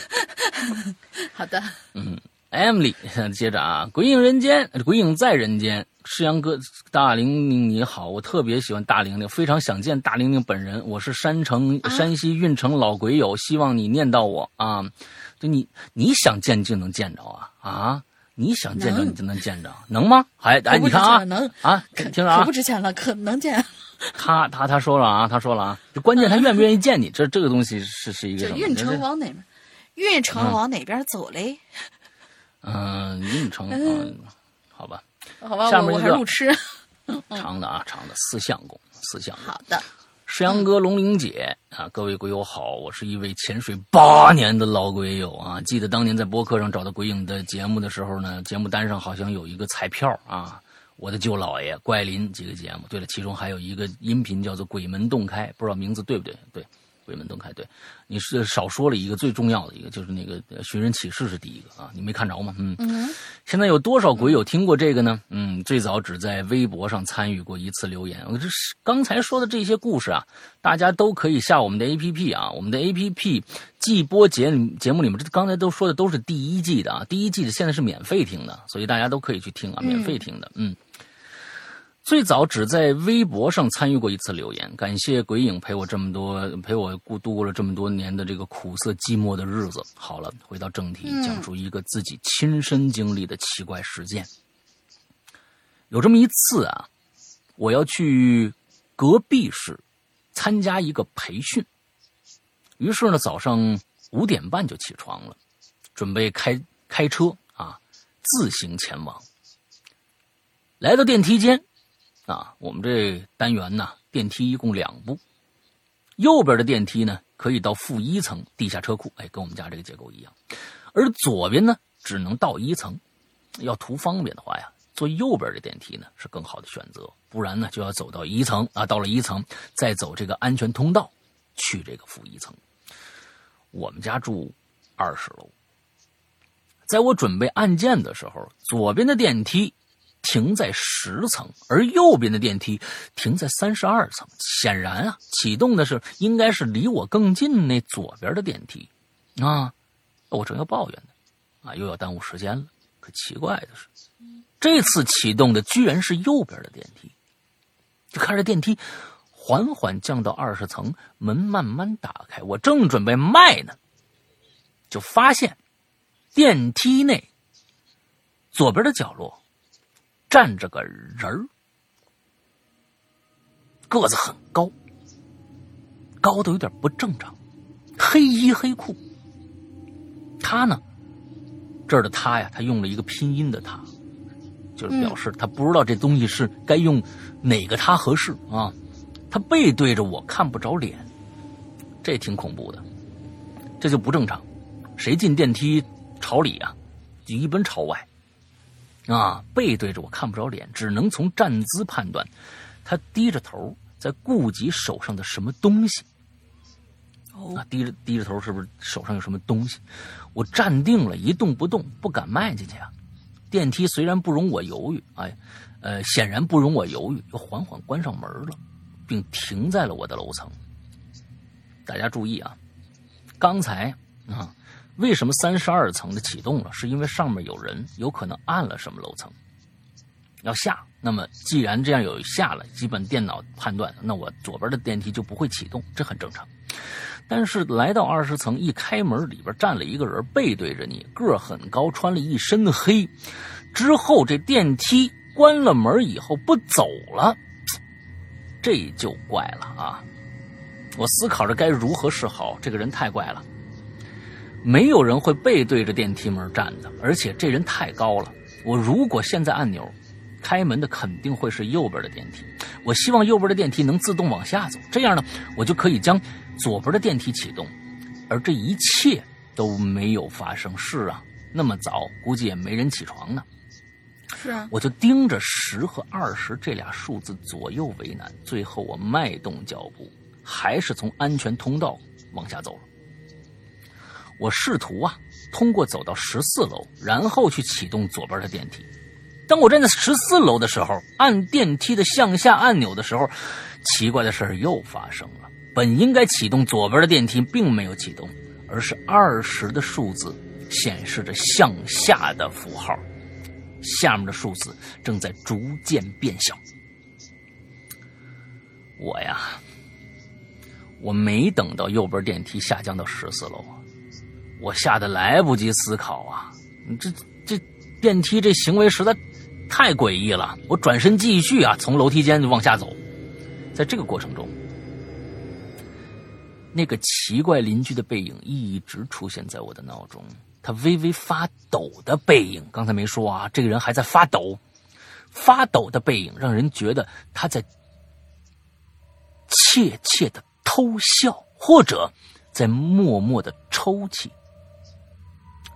好的。嗯。Emily，接着啊，鬼影人间，鬼影在人间。世阳哥，大玲玲你好，我特别喜欢大玲玲，非常想见大玲玲本人。我是山城山西运城老鬼友，希望你念到我啊。就你你想见就能见着啊啊！你想见着你就能见着，能吗？还哎，你看啊，能啊，听着啊，可不值钱了，可能见。他他他说了啊，他说了啊，就关键他愿不愿意见你，这这个东西是是一个。运城往哪边？运城往哪边走嘞？嗯，运城嗯，好吧，好吧，下面一个路痴，长的啊，长的四相公，四相公。好的，石阳哥、龙玲姐啊，各位鬼友好，我是一位潜水八年的老鬼友啊。记得当年在播客上找到鬼影的节目的时候呢，节目单上好像有一个彩票啊，我的舅姥爷、怪林几个节目。对了，其中还有一个音频叫做《鬼门洞开》，不知道名字对不对？对。鬼门洞开，对，你是少说了一个最重要的一个，就是那个寻人启事是第一个啊，你没看着吗？嗯，现在有多少鬼友听过这个呢？嗯，最早只在微博上参与过一次留言。我这是刚才说的这些故事啊，大家都可以下我们的 APP 啊，我们的 APP 季播节节目里面，这刚才都说的都是第一季的啊，第一季的现在是免费听的，所以大家都可以去听啊，免费听的，嗯。最早只在微博上参与过一次留言，感谢鬼影陪我这么多，陪我过度过了这么多年的这个苦涩寂寞的日子。好了，回到正题，讲述一个自己亲身经历的奇怪事件。有这么一次啊，我要去隔壁市参加一个培训，于是呢，早上五点半就起床了，准备开开车啊，自行前往。来到电梯间。啊，我们这单元呢，电梯一共两部，右边的电梯呢可以到负一层地下车库，哎，跟我们家这个结构一样，而左边呢只能到一层。要图方便的话呀，坐右边的电梯呢是更好的选择，不然呢就要走到一层啊，到了一层再走这个安全通道去这个负一层。我们家住二十楼，在我准备按键的时候，左边的电梯停在十层，而右边的电梯停在三十二层。显然啊，启动的是应该是离我更近那左边的电梯。啊，我正要抱怨呢，啊，又要耽误时间了。可奇怪的是，这次启动的居然是右边的电梯。就看着电梯缓缓降到二十层，门慢慢打开，我正准备迈呢，就发现电梯内左边的角落。站着个人儿，个子很高，高的有点不正常，黑衣黑裤。他呢，这儿的他呀，他用了一个拼音的他，就是表示他不知道这东西是该用哪个他合适啊。他背对着我，看不着脸，这挺恐怖的，这就不正常。谁进电梯朝里啊？就一般朝外。啊，背对着我看不着脸，只能从站姿判断，他低着头在顾及手上的什么东西。哦，低着低着头，是不是手上有什么东西？我站定了一动不动，不敢迈进去啊。电梯虽然不容我犹豫，哎，呃，显然不容我犹豫，又缓缓关上门了，并停在了我的楼层。大家注意啊，刚才啊。为什么三十二层的启动了？是因为上面有人，有可能按了什么楼层，要下。那么既然这样有下了，基本电脑判断，那我左边的电梯就不会启动，这很正常。但是来到二十层，一开门，里边站了一个人，背对着你，个很高，穿了一身的黑。之后这电梯关了门以后不走了，这就怪了啊！我思考着该如何是好，这个人太怪了。没有人会背对着电梯门站的，而且这人太高了。我如果现在按钮，开门的肯定会是右边的电梯。我希望右边的电梯能自动往下走，这样呢，我就可以将左边的电梯启动。而这一切都没有发生。是啊，那么早，估计也没人起床呢。是啊，我就盯着十和二十这俩数字左右为难。最后我迈动脚步，还是从安全通道往下走了。我试图啊，通过走到十四楼，然后去启动左边的电梯。当我站在十四楼的时候，按电梯的向下按钮的时候，奇怪的事又发生了。本应该启动左边的电梯，并没有启动，而是二十的数字显示着向下的符号，下面的数字正在逐渐变小。我呀，我没等到右边电梯下降到十四楼。我吓得来不及思考啊！这这电梯这行为实在太诡异了。我转身继续啊，从楼梯间就往下走。在这个过程中，那个奇怪邻居的背影一直出现在我的脑中。他微微发抖的背影，刚才没说啊，这个人还在发抖。发抖的背影让人觉得他在怯怯的偷笑，或者在默默的抽泣。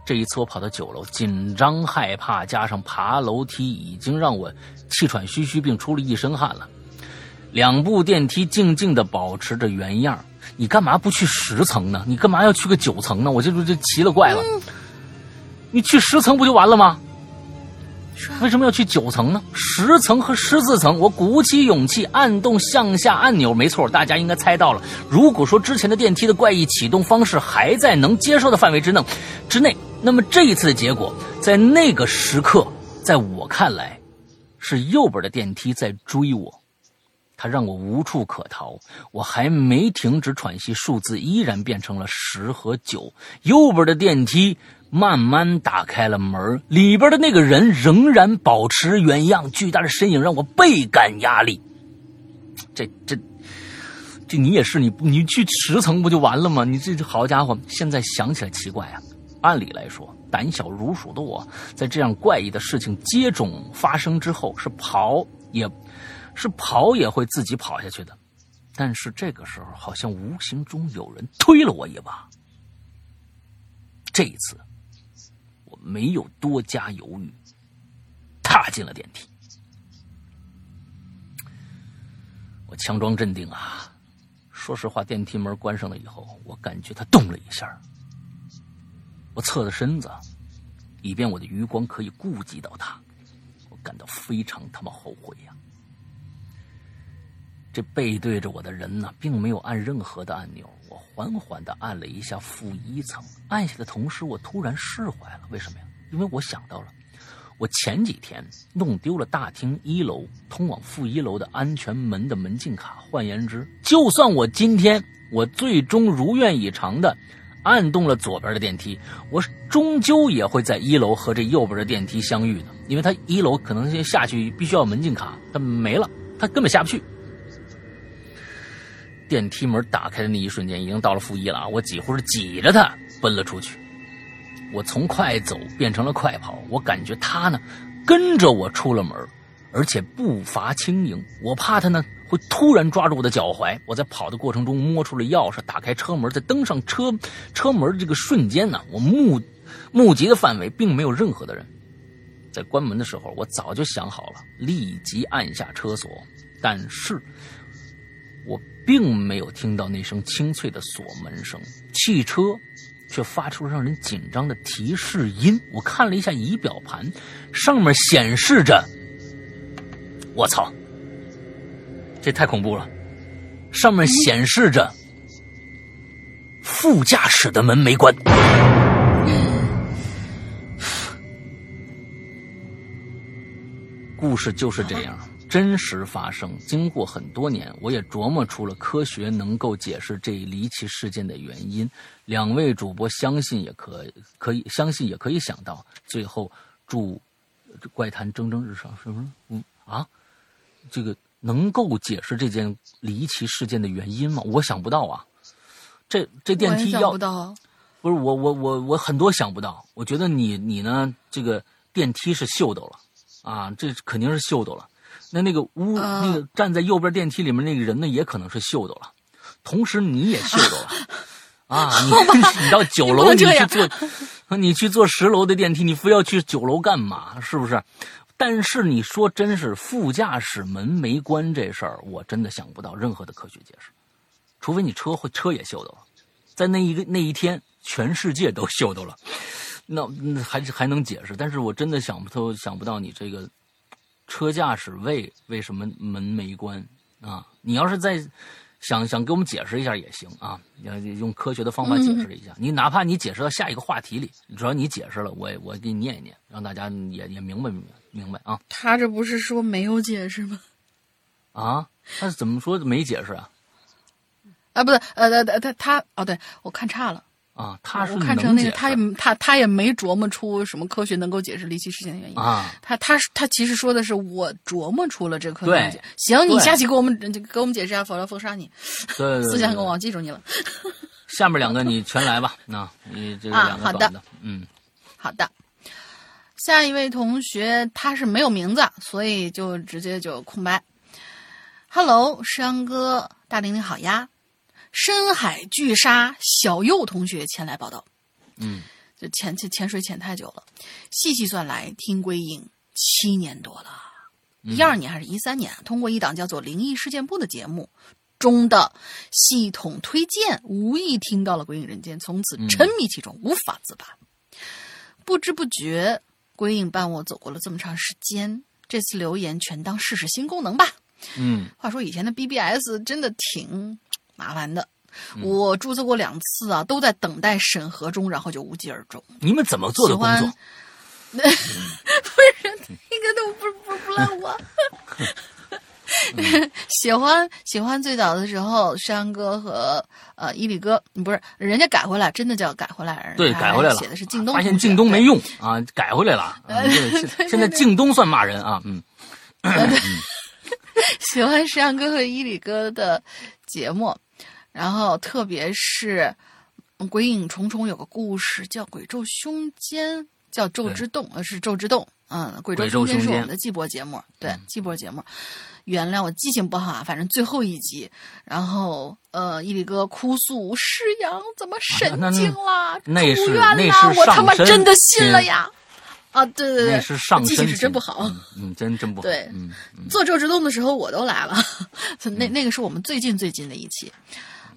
这一次我跑到九楼，紧张害怕，加上爬楼梯，已经让我气喘吁吁，并出了一身汗了。两部电梯静静的保持着原样。你干嘛不去十层呢？你干嘛要去个九层呢？我这就就奇了怪了。你去十层不就完了吗？为什么要去九层呢？十层和十四层，我鼓起勇气按动向下按钮，没错，大家应该猜到了。如果说之前的电梯的怪异启动方式还在能接受的范围之内，之内。那么这一次的结果，在那个时刻，在我看来，是右边的电梯在追我，它让我无处可逃。我还没停止喘息，数字依然变成了十和九。右边的电梯慢慢打开了门，里边的那个人仍然保持原样，巨大的身影让我倍感压力。这这这，你也是你你去十层不就完了吗？你这好家伙，现在想起来奇怪啊。按理来说，胆小如鼠的我，在这样怪异的事情接踵发生之后，是跑也，是跑也会自己跑下去的。但是这个时候，好像无形中有人推了我一把。这一次，我没有多加犹豫，踏进了电梯。我强装镇定啊，说实话，电梯门关上了以后，我感觉它动了一下。我侧着身子，以便我的余光可以顾及到他。我感到非常他妈后悔呀。这背对着我的人呢，并没有按任何的按钮。我缓缓地按了一下负一层，按下的同时，我突然释怀了。为什么呀？因为我想到了，我前几天弄丢了大厅一楼通往负一楼的安全门的门禁卡。换言之，就算我今天我最终如愿以偿的按动了左边的电梯，我终究也会在一楼和这右边的电梯相遇的，因为他一楼可能先下去必须要门禁卡，他没了，他根本下不去。电梯门打开的那一瞬间，已经到了负一了啊！我几乎是挤着他奔了出去。我从快走变成了快跑，我感觉他呢跟着我出了门，而且步伐轻盈。我怕他呢会突然抓住我的脚踝。我在跑的过程中摸出了钥匙，打开车门，在登上车车门这个瞬间呢，我目目及的范围并没有任何的人。在关门的时候，我早就想好了，立即按下车锁，但是。我并没有听到那声清脆的锁门声，汽车却发出了让人紧张的提示音。我看了一下仪表盘，上面显示着，我操，这太恐怖了！上面显示着副驾驶的门没关。故事就是这样。真实发生，经过很多年，我也琢磨出了科学能够解释这一离奇事件的原因。两位主播相信也可可以相信也可以想到。最后，祝怪谈蒸蒸日上，是不是？嗯啊，这个能够解释这件离奇事件的原因吗？我想不到啊。这这电梯要不是我我我我很多想不到。我觉得你你呢，这个电梯是秀逗了啊，这肯定是秀逗了。那那个屋，那个站在右边电梯里面那个人呢，也可能是秀逗了，同时你也秀逗了，啊，你 你到九楼你去坐，你去坐十楼的电梯，你非要去九楼干嘛？是不是？但是你说真是副驾驶门没关这事儿，我真的想不到任何的科学解释，除非你车会车也秀逗了，在那一个那一天，全世界都秀逗了，那 还还能解释？但是我真的想不透，想不到你这个。车驾驶位为什么门没关啊？你要是再想想给我们解释一下也行啊，要用科学的方法解释一下。你哪怕你解释到下一个话题里，只要你解释了，我我给你念一念，让大家也也明白明白明白啊。他这不是说没有解释吗？啊，他怎么说没解释啊？啊，不是，呃，他他他哦，对我看差了。啊，他是我看成那个，他也他他也没琢磨出什么科学能够解释离奇事件的原因啊。他他他其实说的是我琢磨出了这科学。行，你下期给我们给我们解释一下，否则封杀你。对，思想跟我记住你了。下面两个你全来吧，那你这两个短的，嗯，好的。下一位同学他是没有名字，所以就直接就空白。Hello，山哥，大玲玲好呀。深海巨鲨小右同学前来报道，嗯，就潜潜潜水潜太久了，细细算来听归影七年多了，一二年还是一三年？通过一档叫做《灵异事件部》的节目中的系统推荐，无意听到了《鬼影人间》，从此沉迷其中，无法自拔。不知不觉，鬼影伴我走过了这么长时间，这次留言全当试试新功能吧。嗯，话说以前的 BBS 真的挺。麻烦的，我注册过两次啊，都在等待审核中，然后就无疾而终。你们怎么做的工作？不是那个都不不不赖我。喜 欢喜欢最早的时候，山哥和呃伊里哥，不是人家改回来，真的叫改回来。对，改回来了。写的是靳东，发现靳东没用啊，改回来了。现在靳东算骂人啊，嗯。喜欢山哥和伊里哥的节目。然后，特别是《鬼影重重》有个故事叫《鬼咒凶间》，叫《咒之洞》，呃，是《咒之洞》。嗯，《鬼咒凶间》是我们的季播节目，对，季播节目。原谅我记性不好啊，反正最后一集，然后呃，伊里哥哭诉师阳怎么神经了，住院啦，我他妈真的信了呀！啊，对对对，是上记性是真不好，嗯，真真不好。对，嗯，做周之动的时候我都来了，那那个是我们最近最近的一期。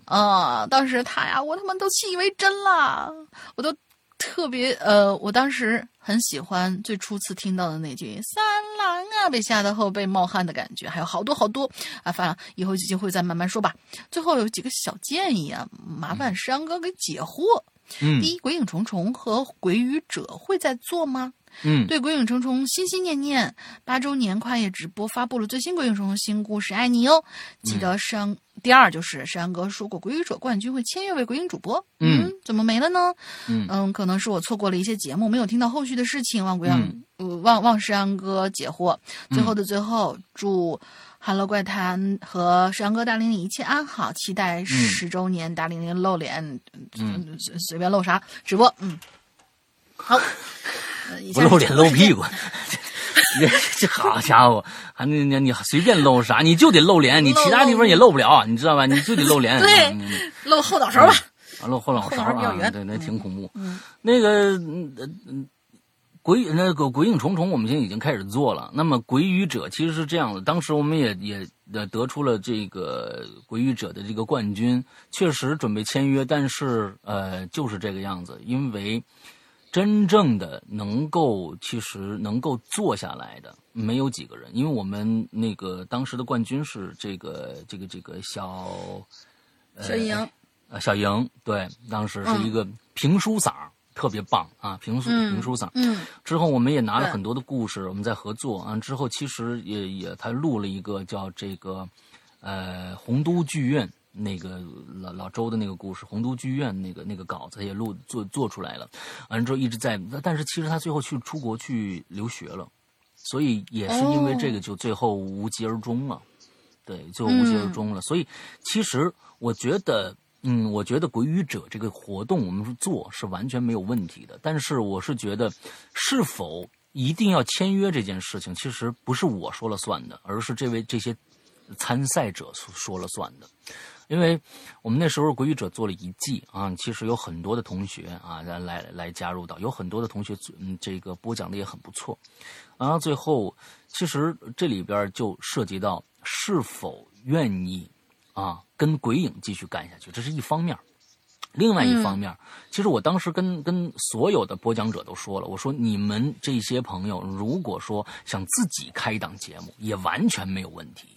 啊！当时他呀，我他妈都信以为真了，我都特别呃，我当时很喜欢最初次听到的那句“三郎啊”，被吓得后背冒汗的感觉，还有好多好多啊，反正以后有机会再慢慢说吧。最后有几个小建议啊，麻烦石阳哥给解惑。嗯第一，《鬼影重重》和《鬼语者》会在做吗？嗯对《鬼影重重》心心念念，八周年跨业直播发布了最新《鬼影重重》新故事，爱你哟！记得上、第二就是山哥说过，《鬼语者》冠军会签约为鬼影主播，嗯怎么没了呢？嗯可能是我错过了一些节目，没有听到后续的事情，望鬼阳、嗯呃望望山哥解惑。最后的最后，祝。Hello 怪谈和山哥大玲玲一切安好，期待十周年大玲玲露脸，嗯随随便露啥直播，嗯，好，不露脸露屁股。这这好家伙，还你你你随便露啥，你就得露脸，你其他地方也露不了，你知道吧？你就得露脸。对露后脑勺吧。啊，露后脑勺啊，圆对，那挺恐怖。嗯那个嗯呃嗯，鬼那个鬼影重重，我们现在已经开始做了。那么鬼语者其实是这样的，当时我们也也呃得出了这个鬼语者的这个冠军，确实准备签约，但是呃就是这个样子，因为真正的能够其实能够做下来的没有几个人，因为我们那个当时的冠军是这个这个这个小小莹，呃，小莹对，当时是一个评书嗓儿，特别棒啊，评书嗯评书嗓。嗯之后我们也拿了很多的故事，我们在合作啊。之后其实也也他录了一个叫这个呃洪都剧院那个老老周的那个故事，洪都剧院那个那个稿子也录做做出来了。完了之后一直在，但是其实他最后去出国去留学了，所以也是因为这个就最后无疾而终了。对，最后无疾而终了。所以其实我觉得，嗯，我觉得鬼语者这个活动我们做是完全没有问题的。但是我是觉得，是否一定要签约这件事情，其实不是我说了算的，而是这位这些参赛者说说了算的。因为我们那时候鬼语者做了一季啊，其实有很多的同学啊来来来加入到，有很多的同学嗯这个播讲的也很不错，然后最后其实这里边就涉及到是否愿意啊跟鬼影继续干下去，这是一方面。另外一方面，其实我当时跟跟所有的播讲者都说了，我说你们这些朋友，如果说想自己开一档节目，也完全没有问题，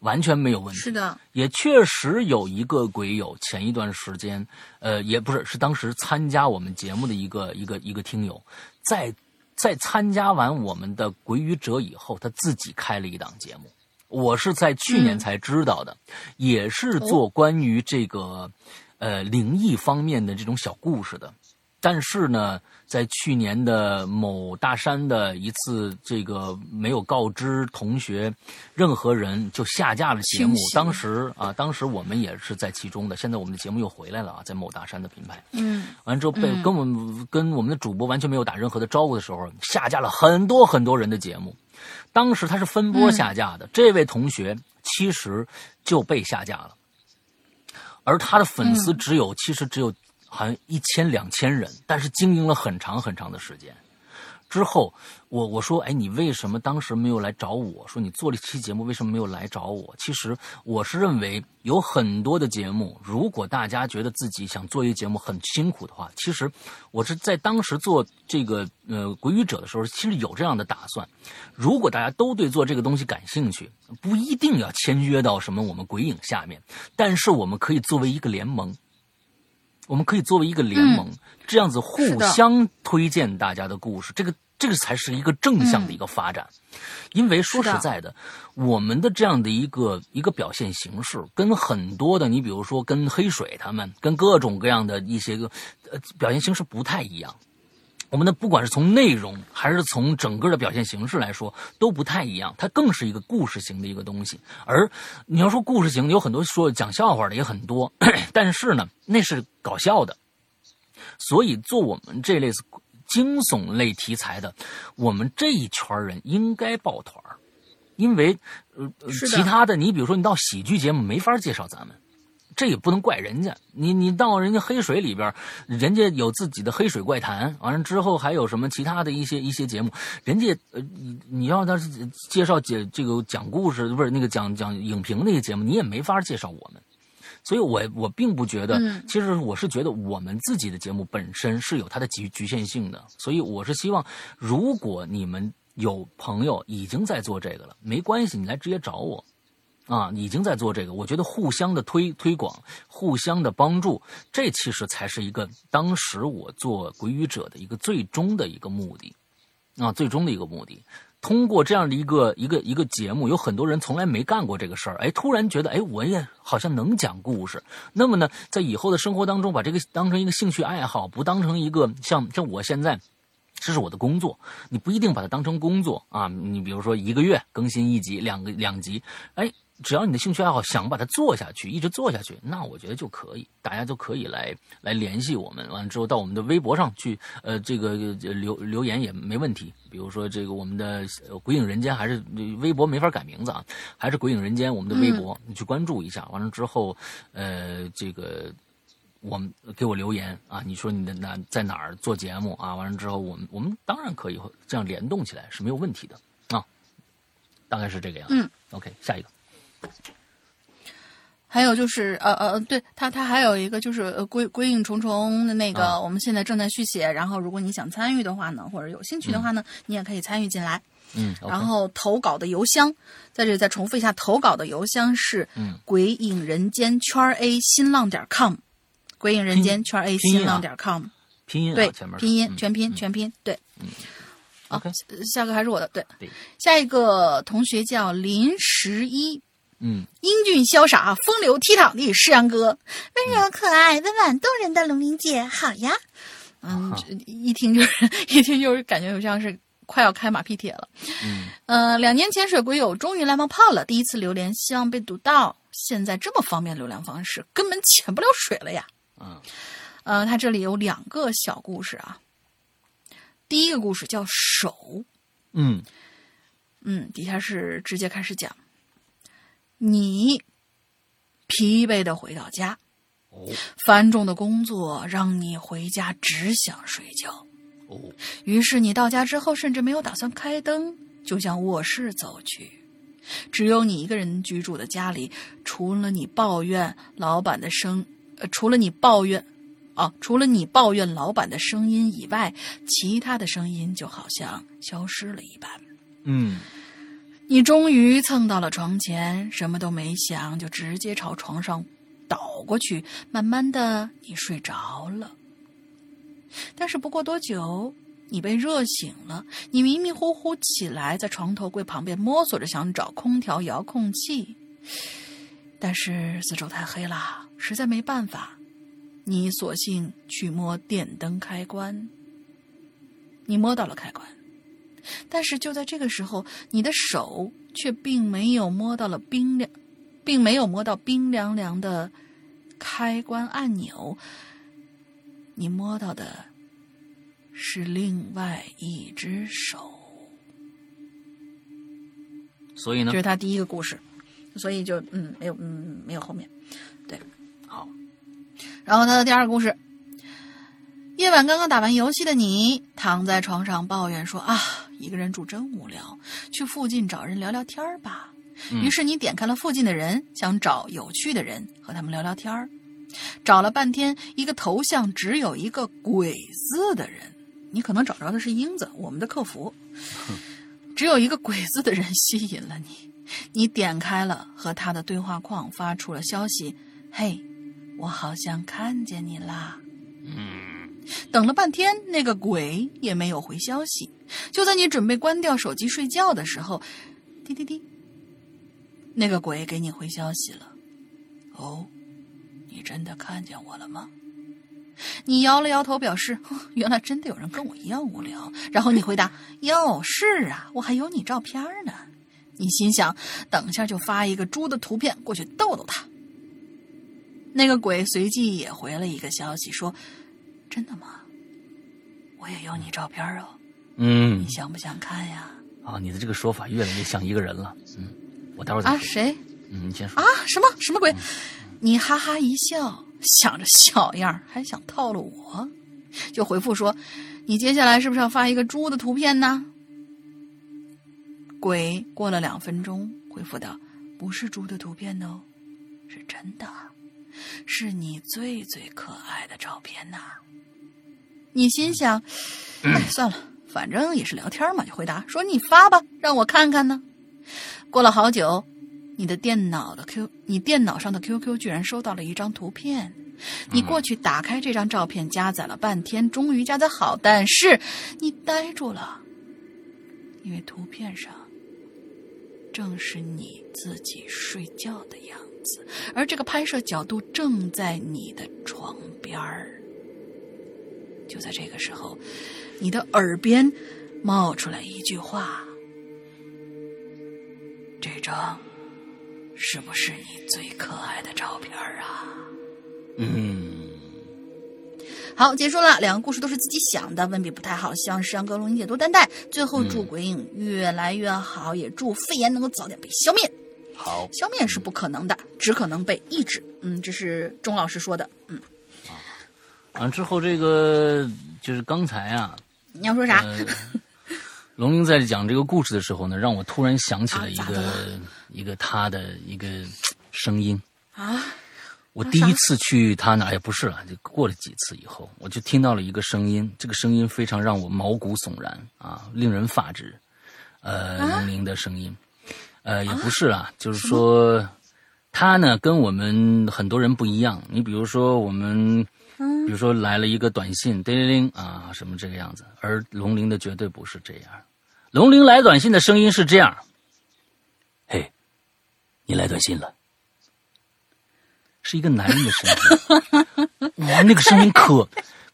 完全没有问题。是的，也确实有一个鬼友，前一段时间，呃，也不是，是当时参加我们节目的一个一个一个听友，在在参加完我们的鬼语者以后，他自己开了一档节目，我是在去年才知道的，也是做关于这个、呃灵异方面的这种小故事的。但是呢，在去年的某大山的一次这个没有告知同学任何人就下架了节目当时啊，当时我们也是在其中的。现在我们的节目又回来了啊，在某大山的品牌。嗯完之后被嗯跟我们跟我们的主播完全没有打任何的招呼的时候，下架了很多很多人的节目。当时他是分波下架的，这位同学其实就被下架了，而他的粉丝只有、其实只有好像一千两千人，但是经营了很长很长的时间。之后，我我说，哎，你为什么当时没有来找我？说你做了一期节目，为什么没有来找我？其实我是认为有很多的节目，如果大家觉得自己想做一个节目很辛苦的话，其实我是在当时做这个呃鬼语者的时候，其实有这样的打算。如果大家都对做这个东西感兴趣，不一定要签约到什么我们鬼影下面，但是我们可以作为一个联盟。我们可以作为一个联盟，这样子互相推荐大家的故事，这个这个才是一个正向的一个发展。因为说实在的，我们的这样的一个一个表现形式，跟很多的你比如说跟黑水他们，跟各种各样的一些个呃表现形式不太一样。我们的不管是从内容还是从整个的表现形式来说，都不太一样。它更是一个故事型的一个东西。而你要说故事型，有很多说讲笑话的也很多，但是呢，那是搞笑的。所以做我们这类惊悚类题材的，我们这一圈人应该抱团儿因为呃其他的，你比如说你到喜剧节目没法介绍咱们。这也不能怪人家，你你到人家黑水里边，人家有自己的黑水怪谈，完了之后还有什么其他的一些一些节目，人家呃你你要他介绍解这个讲故事不是那个讲讲影评那个节目，你也没法介绍我们，所以我我并不觉得，嗯其实我是觉得我们自己的节目本身是有它的局局限性的，所以我是希望，如果你们有朋友已经在做这个了，没关系，你来直接找我。啊，已经在做这个，我觉得互相的推推广，互相的帮助，这其实才是一个当时我做鬼语者的一个最终的一个目的，啊，最终的一个目的。通过这样的一个一个一个节目，有很多人从来没干过这个事儿，哎，突然觉得，哎，我也好像能讲故事。那么呢，在以后的生活当中，把这个当成一个兴趣爱好，不当成一个像像我现在。这是我的工作，你不一定把它当成工作啊。你比如说一个月更新一集、两个两集，哎，只要你的兴趣爱好想把它做下去，一直做下去，那我觉得就可以，大家就可以来来联系我们。完了之后到我们的微博上去，呃，这个呃留留言也没问题。比如说这个我们的呃鬼影人间还是呃微博没法改名字啊，还是鬼影人间我们的微博，你去关注一下。完了之后，呃，这个。我们给我留言啊，你说你的哪在哪儿做节目啊？完了之后，我们我们当然可以这样联动起来是没有问题的啊，大概是这个样子。嗯，OK，下一个。还有就是，呃呃，对他，他还有一个就是呃归归影重重的那个，啊我们现在正在续写。然后，如果你想参与的话呢，或者有兴趣的话呢，你也可以参与进来。嗯然后投稿的邮箱，在这里再重复一下，投稿的邮箱是嗯。鬼影人间圈 A 新浪点 com，鬼影人间圈 A 拼音啊。新浪点 com，拼音啊对拼音嗯全拼全拼对。啊 OK，下个还是我的，对对，下一个同学叫林十一，嗯英俊潇洒、风流倜傥的诗阳哥，温柔可爱、温婉动人的龙玲姐，好呀。嗯，这一听就是一听就是感觉就像是快要开马屁帖了。嗯呃，两年潜水鬼友终于来冒泡了，第一次留连，希望被读到。现在这么方便流量方式，根本潜不了水了呀。嗯呃，他这里有两个小故事啊。第一个故事叫手，嗯嗯，底下是直接开始讲，你疲惫的回到家，繁重的工作让你回家只想睡觉。于是你到家之后，甚至没有打算开灯，就向卧室走去。只有你一个人居住的家里，除了你抱怨老板的声，呃，除了你抱怨，啊，除了你抱怨老板的声音以外，其他的声音就好像消失了一般。嗯你终于蹭到了床前，什么都没想，就直接朝床上倒过去。慢慢的，你睡着了。但是不过多久，你被热醒了。你迷迷糊糊起来，在床头柜旁边摸索着想找空调遥控器，但是四周太黑了，实在没办法。你索性去摸电灯开关。你摸到了开关。但是就在这个时候，你的手却并没有摸到了冰凉，并没有摸到冰凉凉的开关按钮，你摸到的是另外一只手。所以呢这，是他第一个故事，所以就嗯没有嗯没有后面。对好，然后他的第二个故事，夜晚刚刚打完游戏的你，躺在床上抱怨说啊，一个人住真无聊，去附近找人聊聊天儿吧。嗯于是你点开了附近的人，想找有趣的人和他们聊聊天儿。找了半天，一个头像只有一个鬼字的人，你可能找着的是英子，我们的客服。只有一个鬼字的人吸引了你，你点开了和他的对话框，发出了消息：“嘿，我好像看见你啦。”嗯等了半天，那个鬼也没有回消息。就在你准备关掉手机睡觉的时候，滴滴滴，那个鬼给你回消息了。哦，你真的看见我了吗？你摇了摇头，表示 原来真的有人跟我一样无聊。然后你回答：“哟，是啊，我还有你照片呢。”你心想，等下就发一个猪的图片过去逗逗他。那个鬼随即也回了一个消息，说：“真的吗？我也有你照片哦，嗯你想不想看呀？啊，你的这个说法越来越像一个人了。嗯，我待会儿再啊，谁嗯，你先说啊？什么什么鬼？你哈哈一笑，想着小样儿还想套路我，就回复说：“你接下来是不是要发一个猪的图片呢？”鬼过了两分钟回复道：“不是猪的图片哦，是真的。”是你最最可爱的照片呐。你心想，哎，算了，反正也是聊天嘛，就回答说你发吧，让我看看呢。过了好久，你的电脑的 Q，你电脑上的 QQ 居然收到了一张图片。你过去打开这张照片，加载了半天，终于加载好，但是你呆住了，因为图片上正是你自己睡觉的样子，而这个拍摄角度正在你的床边儿。就在这个时候，你的耳边冒出来一句话：“这张是不是你最可爱的照片啊？”嗯，好，结束了。两个故事都是自己想的，文笔不太好，希望山哥龙姐多担待。最后祝鬼影越来越好，也祝肺炎能够早点被消灭。好，消灭是不可能的，只可能被抑制。嗯，这是钟老师说的。嗯，完之后这个就是刚才啊，你要说啥？呃，龙玲在讲这个故事的时候呢，让我突然想起了一个、一个他的一个声音。啊，我第一次去他那，也，不是了，就过了几次以后，我就听到了一个声音，这个声音非常让我毛骨悚然啊，令人发指。呃，啊龙玲的声音，呃，也不是啊，就是说他呢跟我们很多人不一样。你比如说我们，嗯比如说来了一个短信，叮铃铃啊，什么这个样子，而龙鳞的绝对不是这样。龙鳞来短信的声音是这样：嘿，你来短信了。是一个男人的声音，哇，那个声音可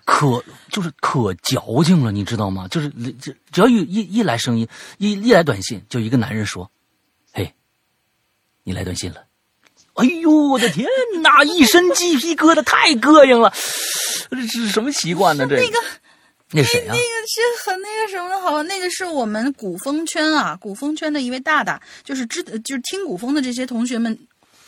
可就是可矫情了，你知道吗？就是只只要一一一来声音，一一来短信，就一个男人说：“嘿，你来短信了。”哎呦，我的天哪！一身鸡皮疙瘩，太膈应了。这是什么习惯呢？这那个那谁啊那？个是很那个什么的，好，那个是我们古风圈啊，古风圈的一位大大，就是知就是听古风的这些同学们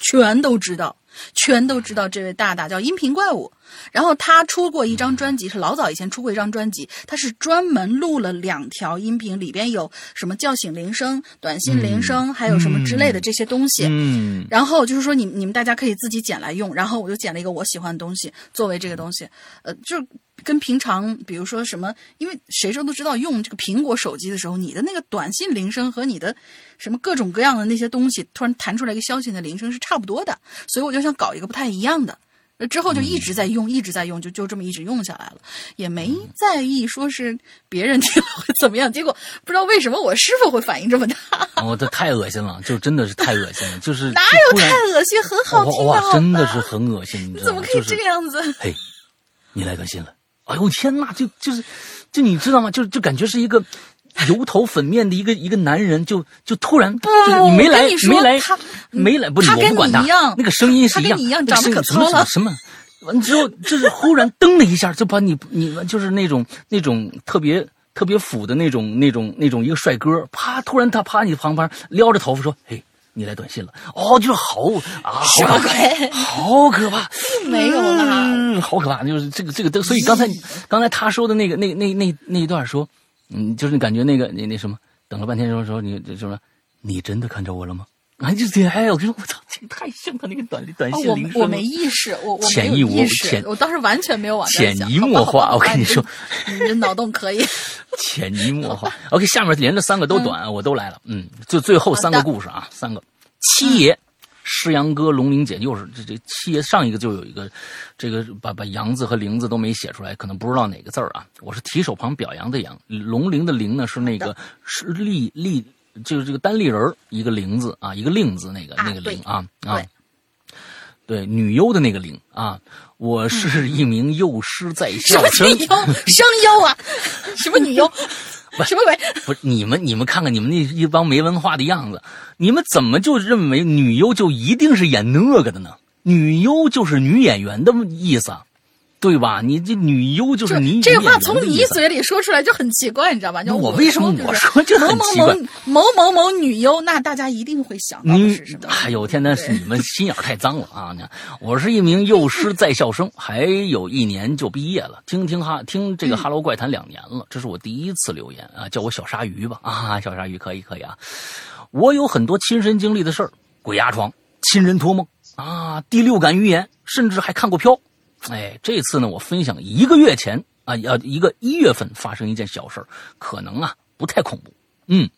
全都知道，全都知道这位大大叫音频怪物。然后他出过一张专辑，是老早以前出过一张专辑，他是专门录了两条音频，里边有什么叫醒铃声、短信铃声，还有什么之类的这些东西。嗯然后就是说你你们大家可以自己剪来用，然后我就剪了一个我喜欢的东西作为这个东西，呃，就是跟平常比如说什么，因为谁说都知道用这个苹果手机的时候，你的那个短信铃声和你的什么各种各样的那些东西突然弹出来一个消息的铃声是差不多的，所以我就想搞一个不太一样的。呃之后就一直在用，一直在用，就就这么一直用下来了，也没在意说是别人听了会怎么样。结果不知道为什么我师傅会反应这么大，哦，这太恶心了，就真的是太恶心了，就是 哪有太恶心，很好听的真的是很恶心，你？怎么可以这个样子？嘿，你来更新了！哎呦天呐，就就是，就你知道吗？就就感觉是一个油头粉面的一个一个男人，就就突然就是你没来没来他没来，不是他跟我不管他那个声音是一样，他跟你一样那个长得声音什么可糙了什么什么。完之后，就是忽然噔的一下，就把你你就是那种那种特别特别腐的那种那种那种一个帅哥，啪，突然他趴你旁边撩着头发说：“嘿，你来短信了。”哦，就是好啊，好可怕，鬼好可怕。没有啦，嗯，好可怕！就是这个这个，所以刚才刚才他说的那个那那那那一段说，嗯，就是感觉那个那那什么，等了半天说说你就什么，你真的看着我了吗？啊，就这哎，我跟你说，我操，这个太像他那个短短哦信铃声了。我我没意识，我我没潜移有默意识潜，我当时完全没有往 潜移默化我跟你说，你这脑洞可以。潜移默化。OK，下面连着三个都短，我都来了。嗯，就最后三个故事啊，三个。七爷、师阳哥、龙玲姐，又是这这七爷上一个就有一个，这个把把阳字和玲字都没写出来，可能不知道哪个字儿啊。我是提手旁表扬的扬，龙陵的陵呢是那个是立立，就是这个单立人儿一个玲字啊，一个令字那个、啊那个对玲啊啊对。对，女优的那个玲啊，我是一名幼师在 校生。女优 声优啊，什么女优？什么鬼？不是你们，你们看看你们那一帮没文化的样子，你们怎么就认为女优就一定是演那个的呢？女优就是女演员的意思，对吧？你这女优就是这女这话从。你嘴里说出来就很奇怪，你知道吧？就我为什么我说这很某奇怪某某某某某女优，那大家一定会想到是什么？哎呦天呐，是你们心眼儿太脏了啊！你看我是一名幼师在校生，还有一年就毕业了。听听哈，听这个《哈喽怪谈》两年了，这是我第一次留言啊，叫我小鲨鱼吧啊，小鲨鱼可以可以啊。我有很多亲身经历的事儿，鬼压床、亲人托梦、啊，第六感预言，甚至还看过飘。哎，这次呢，我分享一个月前啊，要一个一月份发生一件小事可能啊不太恐怖。嗯，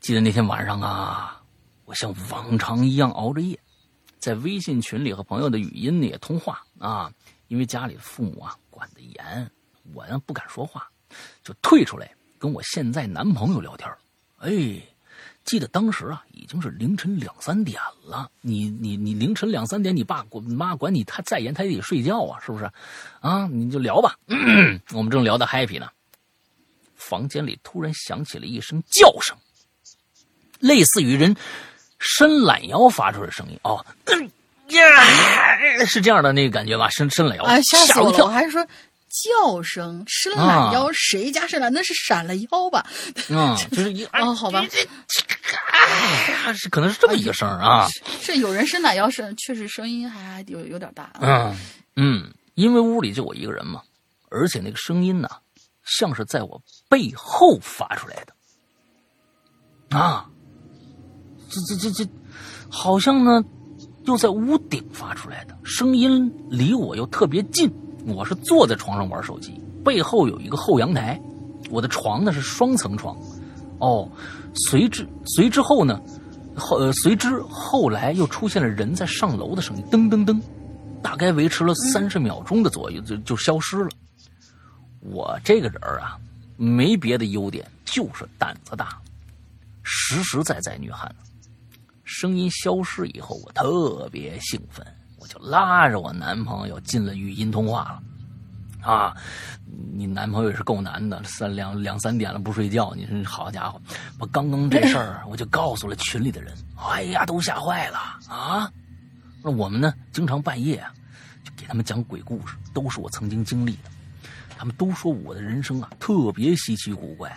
记得那天晚上啊，我像往常一样熬着夜，在微信群里和朋友的语音里通话啊，因为家里父母啊管得严，我呢不敢说话，就退出来跟我现在男朋友聊天。哎。记得当时啊，已经是凌晨两三点了。你你你凌晨两三点，你爸管妈管你，他再严他也得睡觉啊，是不是？啊，你就聊吧。我们正聊得 happy 呢，房间里突然响起了一声叫声，类似于人伸懒腰发出的声音。哦，呀，是这样的那个感觉吧？伸伸懒腰，吓死我了！我还说。叫声伸懒腰，谁家伸懒？那是闪了腰吧？嗯，就是一啊，好吧，哎，是可能是这么一个声啊。是有人伸懒腰，是确实声音还有有点大。嗯嗯，因为屋里就我一个人嘛，而且那个声音呢，像是在我背后发出来的。啊，这这这这，好像呢，又在屋顶发出来的声音，离我又特别近。我是坐在床上玩手机，背后有一个后阳台，我的床呢是双层床，哦，随之随之后呢，后呃随之后来又出现了人在上楼的声音，噔噔噔，大概维持了三十秒钟的左右就就消失了。我这个人啊，没别的优点，就是胆子大，实实在在女汉子。声音消失以后，我特别兴奋。我就拉着我男朋友进了语音通话了，啊，你男朋友也是够难的，三两两三点了不睡觉，你说好家伙，我刚刚这事儿我就告诉了群里的人，哎呀，都吓坏了啊！那我们呢，经常半夜啊，就给他们讲鬼故事，都是我曾经经历的，他们都说我的人生啊特别稀奇古怪，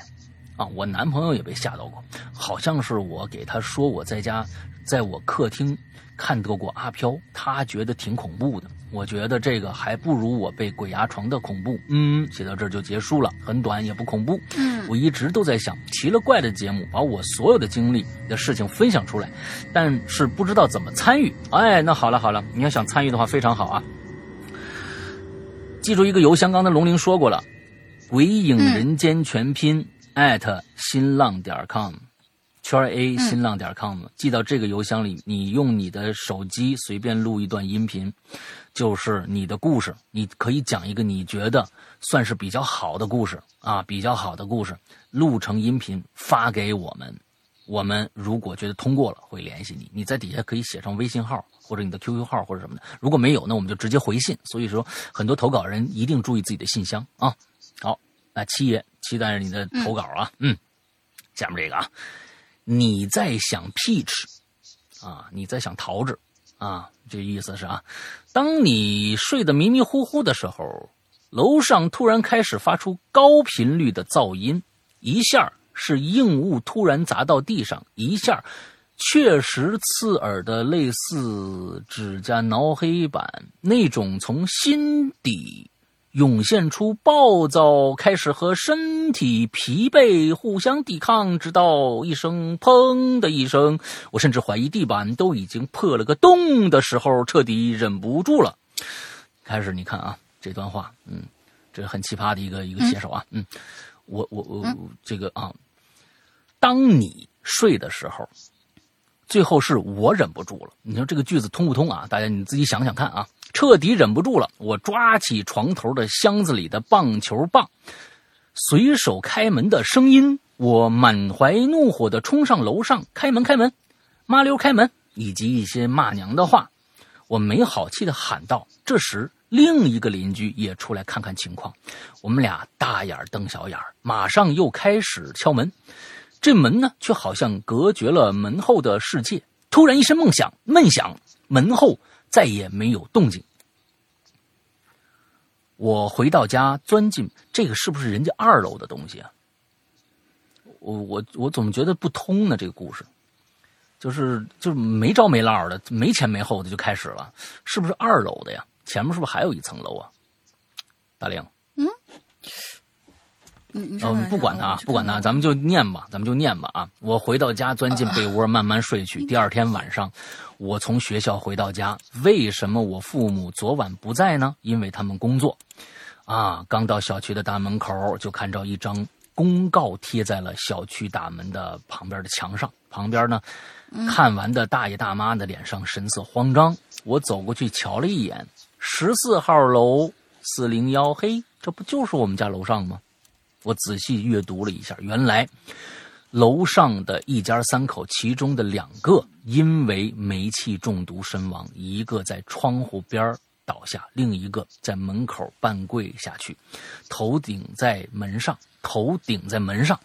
啊，我男朋友也被吓到过，好像是我给他说我在家，在我客厅。看到过阿飘，他觉得挺恐怖的。我觉得这个还不如我被鬼压床的恐怖。嗯，写到这儿就结束了，很短也不恐怖。嗯，我一直都在想，奇了怪的节目，把我所有的经历的事情分享出来，但是不知道怎么参与。哎，那好了好了，你要想参与的话，非常好啊。记住一个邮箱，刚才龙鳞说过了，鬼影人间全拼艾特新浪点 com。圈 A 新浪点 com 寄到这个邮箱里，你用你的手机随便录一段音频，就是你的故事，你可以讲一个你觉得算是比较好的故事啊，比较好的故事，录成音频发给我们。我们如果觉得通过了，会联系你。你在底下可以写上微信号或者你的 QQ 号或者什么的。如果没有，那我们就直接回信。所以说，很多投稿人一定注意自己的信箱啊。好，那七爷期待着你的投稿啊。嗯，下面这个啊。你在想 peach 啊？你在想桃子啊？这意思是啊，当你睡得迷迷糊糊的时候，楼上突然开始发出高频率的噪音，一下是硬物突然砸到地上，一下确实刺耳的，类似指甲挠黑板那种，从心底。涌现出暴躁，开始和身体疲惫互相抵抗，直到一声“砰”的一声，我甚至怀疑地板都已经破了个洞的时候，彻底忍不住了。开始，你看啊，这段话，嗯，这是很奇葩的一个一个写手啊，嗯，我我我这个啊，当你睡的时候，最后是我忍不住了。你说这个句子通不通啊？大家你自己想想看啊。彻底忍不住了，我抓起床头的箱子里的棒球棒，随手开门的声音，我满怀怒火的冲上楼上，开门开门，麻溜开门，以及一些骂娘的话，我没好气的喊道。这时，另一个邻居也出来看看情况，我们俩大眼瞪小眼，马上又开始敲门，这门呢，却好像隔绝了门后的世界。突然一声闷响，闷响，门后。再也没有动静。我回到家，钻进这个是不是人家二楼的东西啊？我我我怎么觉得不通呢。这个故事，就是就是没着没落的，没前没后的就开始了，是不是二楼的呀？前面是不是还有一层楼啊？大玲，嗯，不管他不管他，咱们就念吧，咱们就念吧啊！我回到家，钻进被窝，慢慢睡去。第二天晚上，我从学校回到家，为什么我父母昨晚不在呢？因为他们工作。啊，刚到小区的大门口，就看到一张公告贴在了小区大门的旁边的墙上。旁边呢，看完的大爷大妈的脸上神色慌张。我走过去瞧了一眼，十四号楼四零幺，嘿，这不就是我们家楼上吗？我仔细阅读了一下，原来楼上的一家三口，其中的两个因为煤气中毒身亡，一个在窗户边倒下，另一个在门口半跪下去，头顶在门上，头顶在门上，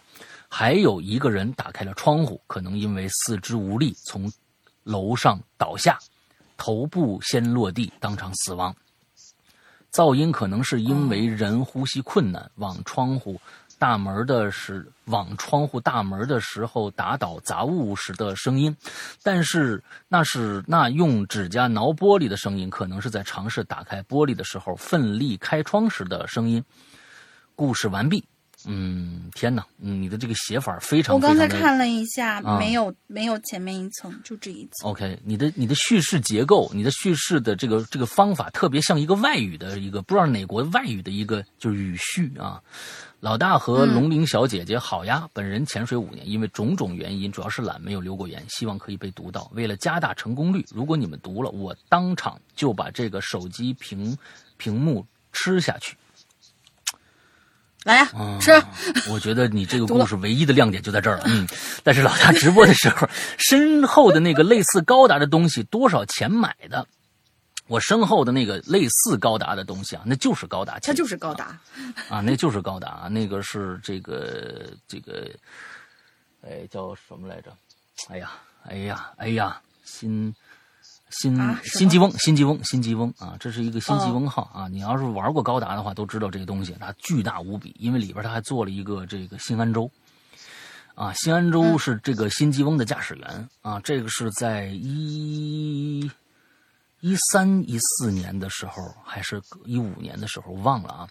还有一个人打开了窗户，可能因为四肢无力从楼上倒下，头部先落地，当场死亡。噪音可能是因为人呼吸困难，往窗户大门的时往窗户大门的时候打倒杂物时的声音，但是那是那用指甲挠玻璃的声音，可能是在尝试打开玻璃的时候奋力开窗时的声音。故事完毕。嗯，天哪，嗯，你的这个写法非常我刚才看了一下，啊没有没有前面一层，就这一层。OK，你的你的叙事结构，你的叙事的这个这个方法，特别像一个外语的一个不知道哪国外语的一个就是语序啊。老大和龙鳞小姐姐好呀，本人潜水五年，因为种种原因，主要是懒，没有留过言，希望可以被读到。为了加大成功率，如果你们读了，我当场就把这个手机屏屏幕吃下去。来呀，啊，吃。我觉得你这个 故事唯一的亮点就在这儿了，嗯。但是老大直播的时候，身后的那个类似高达的东西多少钱买的？我身后的那个类似高达的东西啊，那就是高达器，它就是高达，啊，那就是高达，那个是这个这个，哎，叫什么来着？哎呀，哎呀，哎呀，新新、啊新吉翁，新吉翁，新吉翁啊，这是一个新吉翁号啊。你要是玩过高达的话，都知道这个东西它巨大无比，因为里边它还做了一个这个新安州。啊，新安州是这个新吉翁的驾驶员啊，这个是在一一三一四年的时候，还是一五年的时候，忘了啊。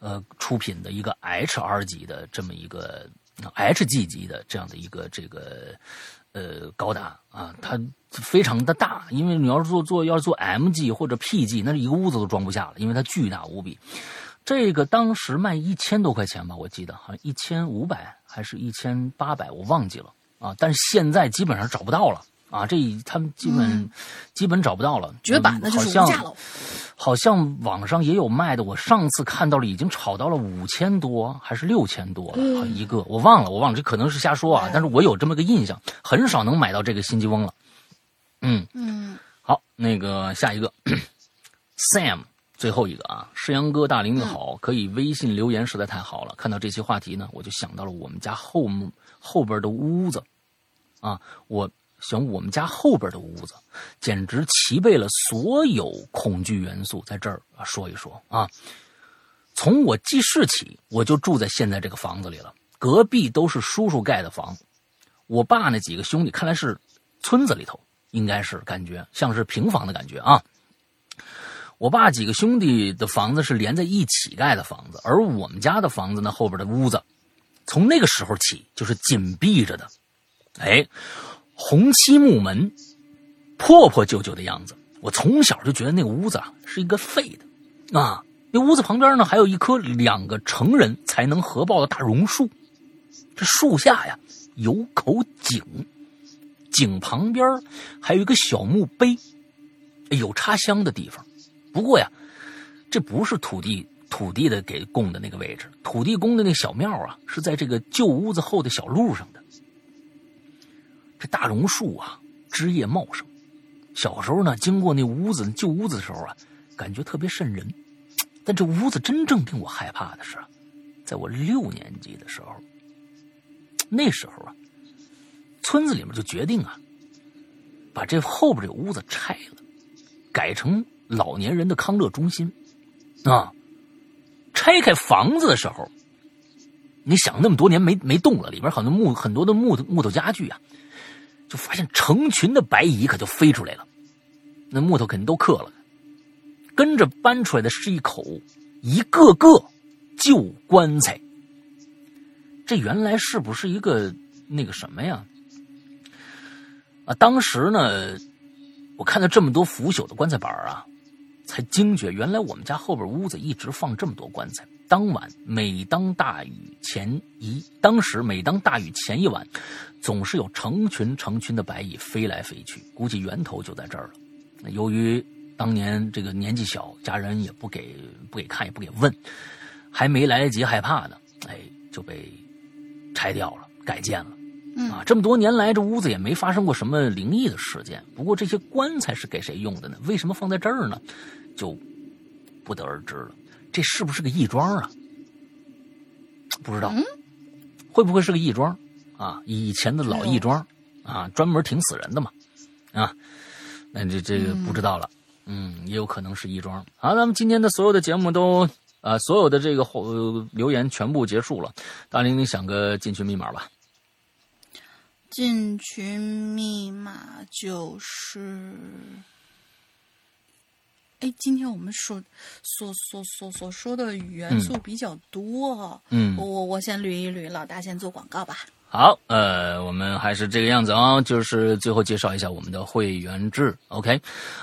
呃，出品的一个 HR 级的这么一个 HG 级的这样的一个这个呃高达啊，它非常的大，因为你要是做做要是做 MG 或者 PG，那是一个屋子都装不下了，因为它巨大无比。这个当时卖一千多块钱吧，我记得好像一千五百还是一千八百，我忘记了啊。但是现在基本上找不到了啊，这他们基本、基本找不到了，绝版的嗯就是好像无价喽。好像网上也有卖的，我上次看到了，已经炒到了五千多还是六千多一个我忘了，我忘了，这可能是瞎说啊，但是我有这么个印象，很少能买到这个新吉翁了。嗯。嗯，好，那个下一个。Sam，最后一个啊，世阳哥大林你好，可以微信留言实在太好了。看到这期话题呢，我就想到了我们家后后边的屋子。啊，我想我们家后边的屋子简直齐备了所有恐惧元素，在这儿说一说啊。从我记事起，我就住在现在这个房子里了，隔壁都是叔叔盖的房。我爸那几个兄弟，看来是村子里头，应该是感觉像是平房的感觉啊。我爸几个兄弟的房子是连在一起盖的房子，而我们家的房子呢，后边的屋子，从那个时候起就是紧闭着的，哎，红漆木门，破破旧旧的样子。我从小就觉得那个屋子啊是一个废的，啊，那屋子旁边呢还有一棵两个成人才能合抱的大榕树，这树下呀有口井，井旁边还有一个小墓碑，有插香的地方。不过呀，这不是土地土地的给供的那个位置，土地公的那小庙啊，是在这个旧屋子后的小路上的。这大榕树啊，枝叶茂盛。小时候呢，经过那屋子旧屋子的时候啊，感觉特别瘆人。但这屋子真正令我害怕的是，在我六年级的时候，那时候啊，村子里面就决定啊，把这后边这屋子拆了，改成老年人的康乐中心，啊，拆开房子的时候，你想那么多年没没动了，里边很多木很多的木头木头家具啊，就发现成群的白蚁可就飞出来了，那木头肯定都刻了，跟着搬出来的是一口一个个旧棺材，这原来是不是一个那个什么呀？啊，当时呢，我看到这么多腐朽的棺材板啊，才惊觉原来我们家后边屋子一直放这么多棺材。当晚，每当大雨前一，当时每当大雨前一晚，总是有成群成群的白蚁飞来飞去，估计源头就在这儿了。由于当年这个年纪小，家人也不给不给看，也不给问，还没来得及害怕呢，哎，就被拆掉了，改建了。啊，这么多年来，这屋子也没发生过什么灵异的事件。不过这些棺材是给谁用的呢？为什么放在这儿呢？就不得而知了。这是不是个义庄啊？不知道，会不会是个义庄啊？以前的老义庄啊，专门挺死人的嘛，啊，那这这个不知道了，嗯，也有可能是义庄。好，咱们今天的所有的节目都啊，所有的这个后留言全部结束了。大玲，你想个进群密码吧？进群密码就是。哎，今天我们说所所所所说的元素比较多，嗯，我我我先捋一捋，老大先做广告吧。好，呃，我们还是这个样子啊，就是最后介绍一下我们的会员制，OK，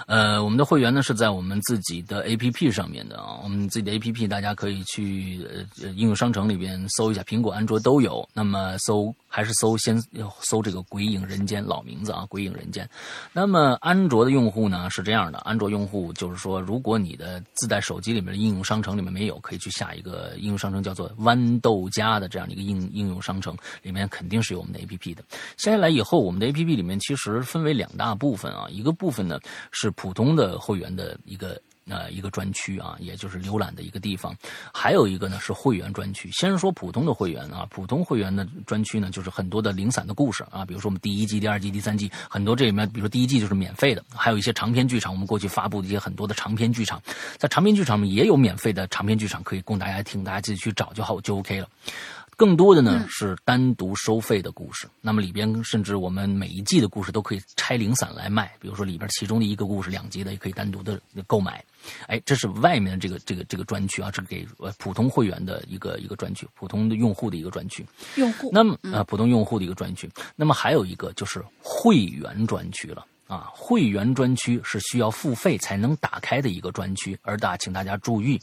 呃，我们的会员呢是在我们自己的 APP 上面的啊，我们自己的 APP 大家可以去呃应用商城里边搜一下，苹果、安卓都有，那么搜。还是搜先搜这个《鬼影人间》老名字啊，《鬼影人间》。那么安卓的用户呢是这样的，安卓用户就是说，如果你的自带手机里面的应用商城里面没有，可以去下一个应用商城，叫做豌豆荚的这样一个应应用商城，里面肯定是有我们的 APP 的。下下来以后，我们的 APP 里面其实分为两大部分啊，一个部分呢是普通的会员的一个。呃，一个专区啊，也就是浏览的一个地方，还有一个呢是会员专区。先说普通的会员啊，普通会员的专区呢，就是很多的零散的故事啊，比如说我们第一季、第二季、第三季，很多这里面，比如说第一季就是免费的，还有一些长篇剧场，我们过去发布的一些很多的长篇剧场，在长篇剧场里面也有免费的长篇剧场可以供大家听，大家自己去找就好，就 OK 了。更多的呢是单独收费的故事，那么里边甚至我们每一季的故事都可以拆零散来卖，比如说里边其中的一个故事两集的也可以单独的购买。哎，这是外面的这个这个这个专区啊，这是给呃普通会员的一个一个专区，普通的用户的一个专区。用户。那么啊，普通用户的一个专区。那么还有一个就是会员专区了啊，会员专区是需要付费才能打开的一个专区，而大请大家注意，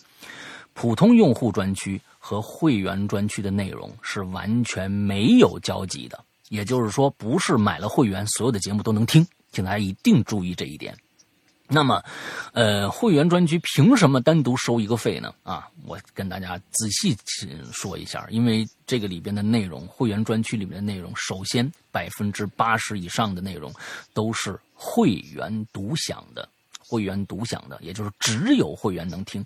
普通用户专区。和会员专区的内容是完全没有交集的，也就是说，不是买了会员所有的节目都能听，请大家一定注意这一点。那么，呃，会员专区凭什么单独收一个费呢？啊，我跟大家仔细说一下，因为这个里边的内容，会员专区里面的内容，首先百分之八十以上的内容都是会员独享的，会员独享的，也就是只有会员能听。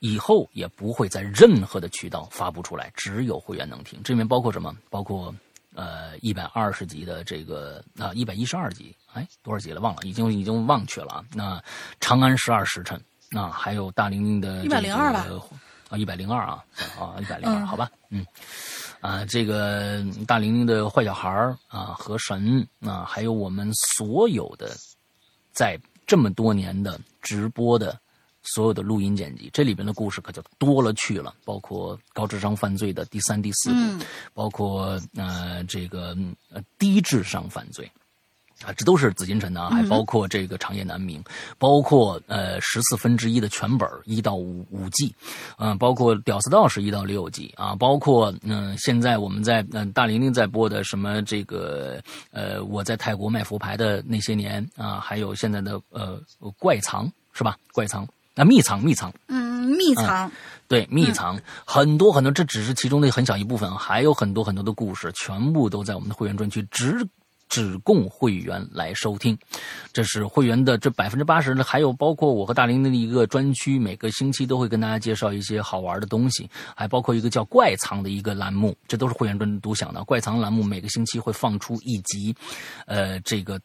以后也不会在任何的渠道发布出来，只有会员能听。这里面包括什么？包括呃一百二十集的这个啊一百一十二集，哎多少集了？忘了，已经已经忘却了啊。那《长安十二时辰》啊，还有大玲玲的一百零二吧？啊一百零二啊啊一百零二，好吧，嗯啊这个大玲玲的坏小孩啊和神啊，还有我们所有的在这么多年的直播的。所有的录音剪辑，这里边的故事可就多了去了，包括高智商犯罪的第三、第四部，包括呃这个呃低智商犯罪，啊，这都是紫禁城的啊，还包括这个长夜难明，包括呃十四分之一的全本一到五五季，嗯，包括屌丝道士一到六季啊，包括嗯现在我们在嗯大玲玲在播的什么这个呃我在泰国卖佛牌的那些年啊，还有现在的呃怪藏是吧？怪藏。那秘藏，密藏，嗯，密藏，对，密藏很多很多，这只是其中的很小一部分，还有很多很多的故事，全部都在我们的会员专区，只只供会员来收听。这是会员的这百分之八十呢，还有包括我和大林的一个专区，每个星期都会跟大家介绍一些好玩的东西，还包括一个叫怪藏的一个栏目，这都是会员专独享的。怪藏栏目每个星期会放出一集，呃，这个。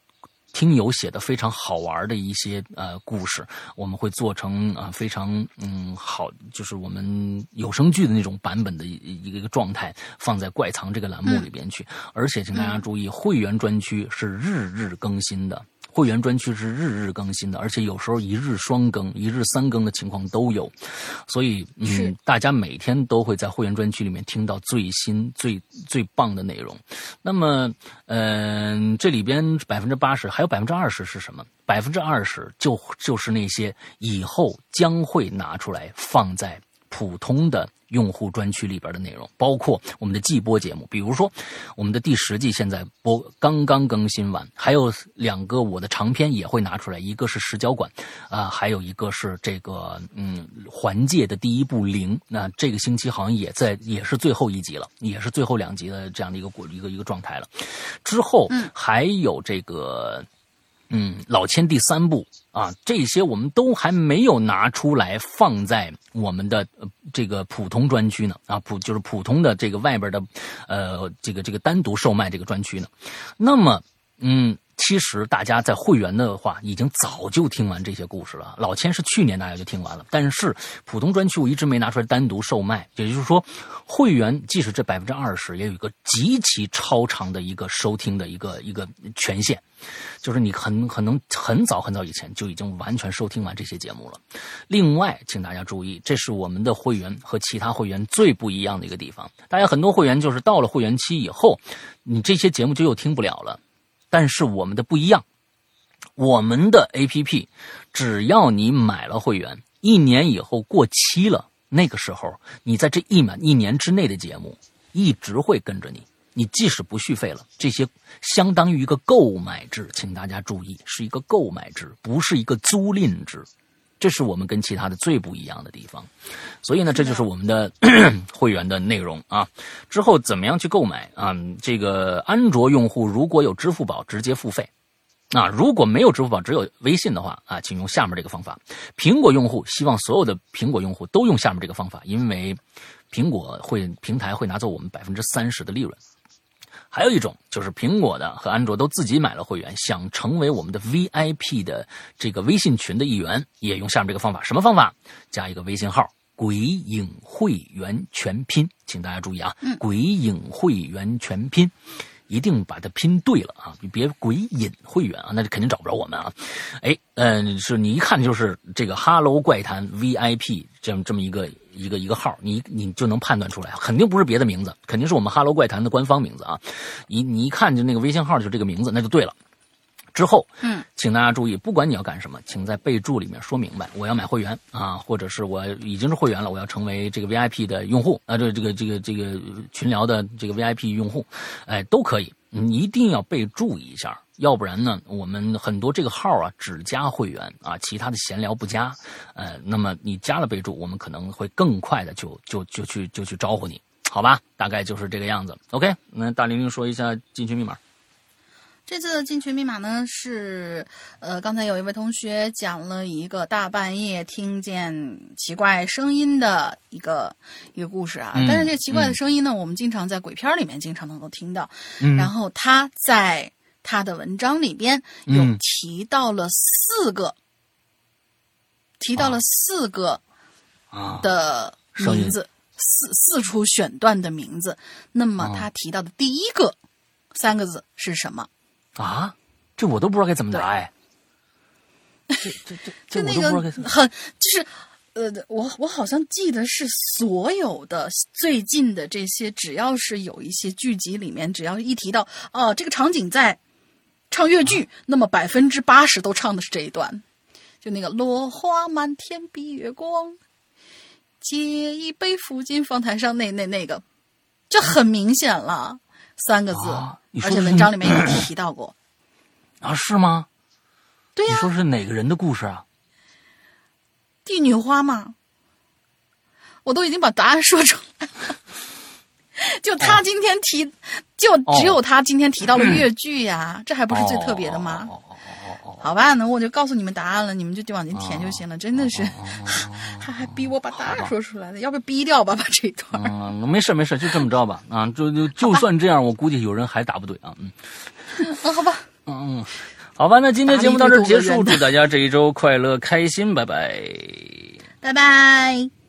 听友写的非常好玩的一些呃故事，我们会做成啊非常嗯好，就是我们有声剧的那种版本的一一个一个状态，放在怪藏这个栏目里边去。而且请大家注意，会员专区是日日更新的。会员专区是日日更新的，而且有时候一日双更、一日三更的情况都有，所以嗯，大家每天都会在会员专区里面听到最新、最最棒的内容。那么，嗯，这里边百分之八十，还有百分之二十是什么？百分之二十就就是那些以后将会拿出来放在普通的。用户专区里边的内容，包括我们的季播节目，比如说我们的第十季现在播刚刚更新完，还有两个我的长篇也会拿出来，一个是石角馆，啊，还有一个是这个嗯环界的第一部零，那这个星期好像也在也是最后一集了，也是最后两集的这样的一个一个一个状态了，之后还有这个。嗯，老千第三部啊，这些我们都还没有拿出来放在我们的这个普通专区呢啊，普就是普通的这个外边的，呃，这个这个单独售卖这个专区呢。那么，嗯。其实大家在会员的话，已经早就听完这些故事了。老千是去年大家就听完了，但是普通专区我一直没拿出来单独售卖。也就是说，会员即使这百分之二十，也有一个极其超长的一个收听的一个一个权限，就是你很可能很早很早以前就已经完全收听完这些节目了。另外，请大家注意，这是我们的会员和其他会员最不一样的一个地方。大家很多会员就是到了会员期以后，你这些节目就又听不了了。但是我们的不一样，我们的 A P P，只要你买了会员，一年以后过期了，那个时候你在这一满一年之内的节目，一直会跟着你。你即使不续费了，这些相当于一个购买制，请大家注意，是一个购买制，不是一个租赁制。这是我们跟其他的最不一样的地方，所以呢，这就是我们的 会员的内容啊。之后怎么样去购买啊？这个安卓用户如果有支付宝，直接付费啊；如果没有支付宝，只有微信的话啊，请用下面这个方法。苹果用户希望所有的苹果用户都用下面这个方法，因为苹果会平台会拿走我们百分之三十的利润。还有一种就是苹果的和安卓都自己买了会员，想成为我们的 VIP 的这个微信群的一员，也用下面这个方法。什么方法？加一个微信号“鬼影会员全拼”，请大家注意啊，“鬼影会员全拼”。一定把它拼对了啊！你别鬼影会员啊，那就肯定找不着我们啊。哎，嗯，是你一看就是这个 “Hello 怪谈 VIP” 这么这么一个一个一个号，你你就能判断出来，肯定不是别的名字，肯定是我们 “Hello 怪谈”的官方名字啊。你你一看就那个微信号就这个名字，那就对了。之后，嗯，请大家注意，不管你要干什么，请在备注里面说明白，我要买会员啊，或者是我已经是会员了，我要成为这个 VIP 的用户啊，这这个这个这个群聊的这个 VIP 用户，哎，都可以，你一定要备注一下，要不然呢，我们很多这个号啊只加会员啊，其他的闲聊不加，呃，那么你加了备注，我们可能会更快的就就就去就去招呼你，好吧？大概就是这个样子。OK，那大玲玲说一下进群密码。这次的进群密码呢是，呃，刚才有一位同学讲了一个大半夜听见奇怪声音的一个一个故事啊。但是这奇怪的声音呢，我们经常在鬼片里面经常能够听到。然后他在他的文章里边有提到了四个，提到了四个的名字，四四处选段的名字。那么他提到的第一个三个字是什么？啊，这我都不知道该怎么答哎。这这这，就那个很就是呃，我我好像记得是所有的最近的这些，只要是有一些剧集里面，只要一提到哦，这个场景在唱越剧，那么百分之八十都唱的是这一段，就那个落花满天碧月光，借一杯抚今芳台上那那那个，这很明显了。三个字，而且文章里面有提到过 啊？是吗？对呀。你说是哪个人的故事啊？帝女花嘛。我都已经把答案说出来了。就他今天提，就只有他今天提到了越剧呀，这还不是最特别的吗？好吧，那我就告诉你们答案了，你们就就往前填就行了。真的是，他还逼我把答案说出来了，要不要逼掉吧？把这一段。嗯，没事没事，就这么着吧。啊，就就就算这样，我估计有人还答不对啊。嗯。嗯，好吧。嗯嗯，好吧，那今天节目到这结束，祝大家这一周快乐开心，拜拜。拜拜。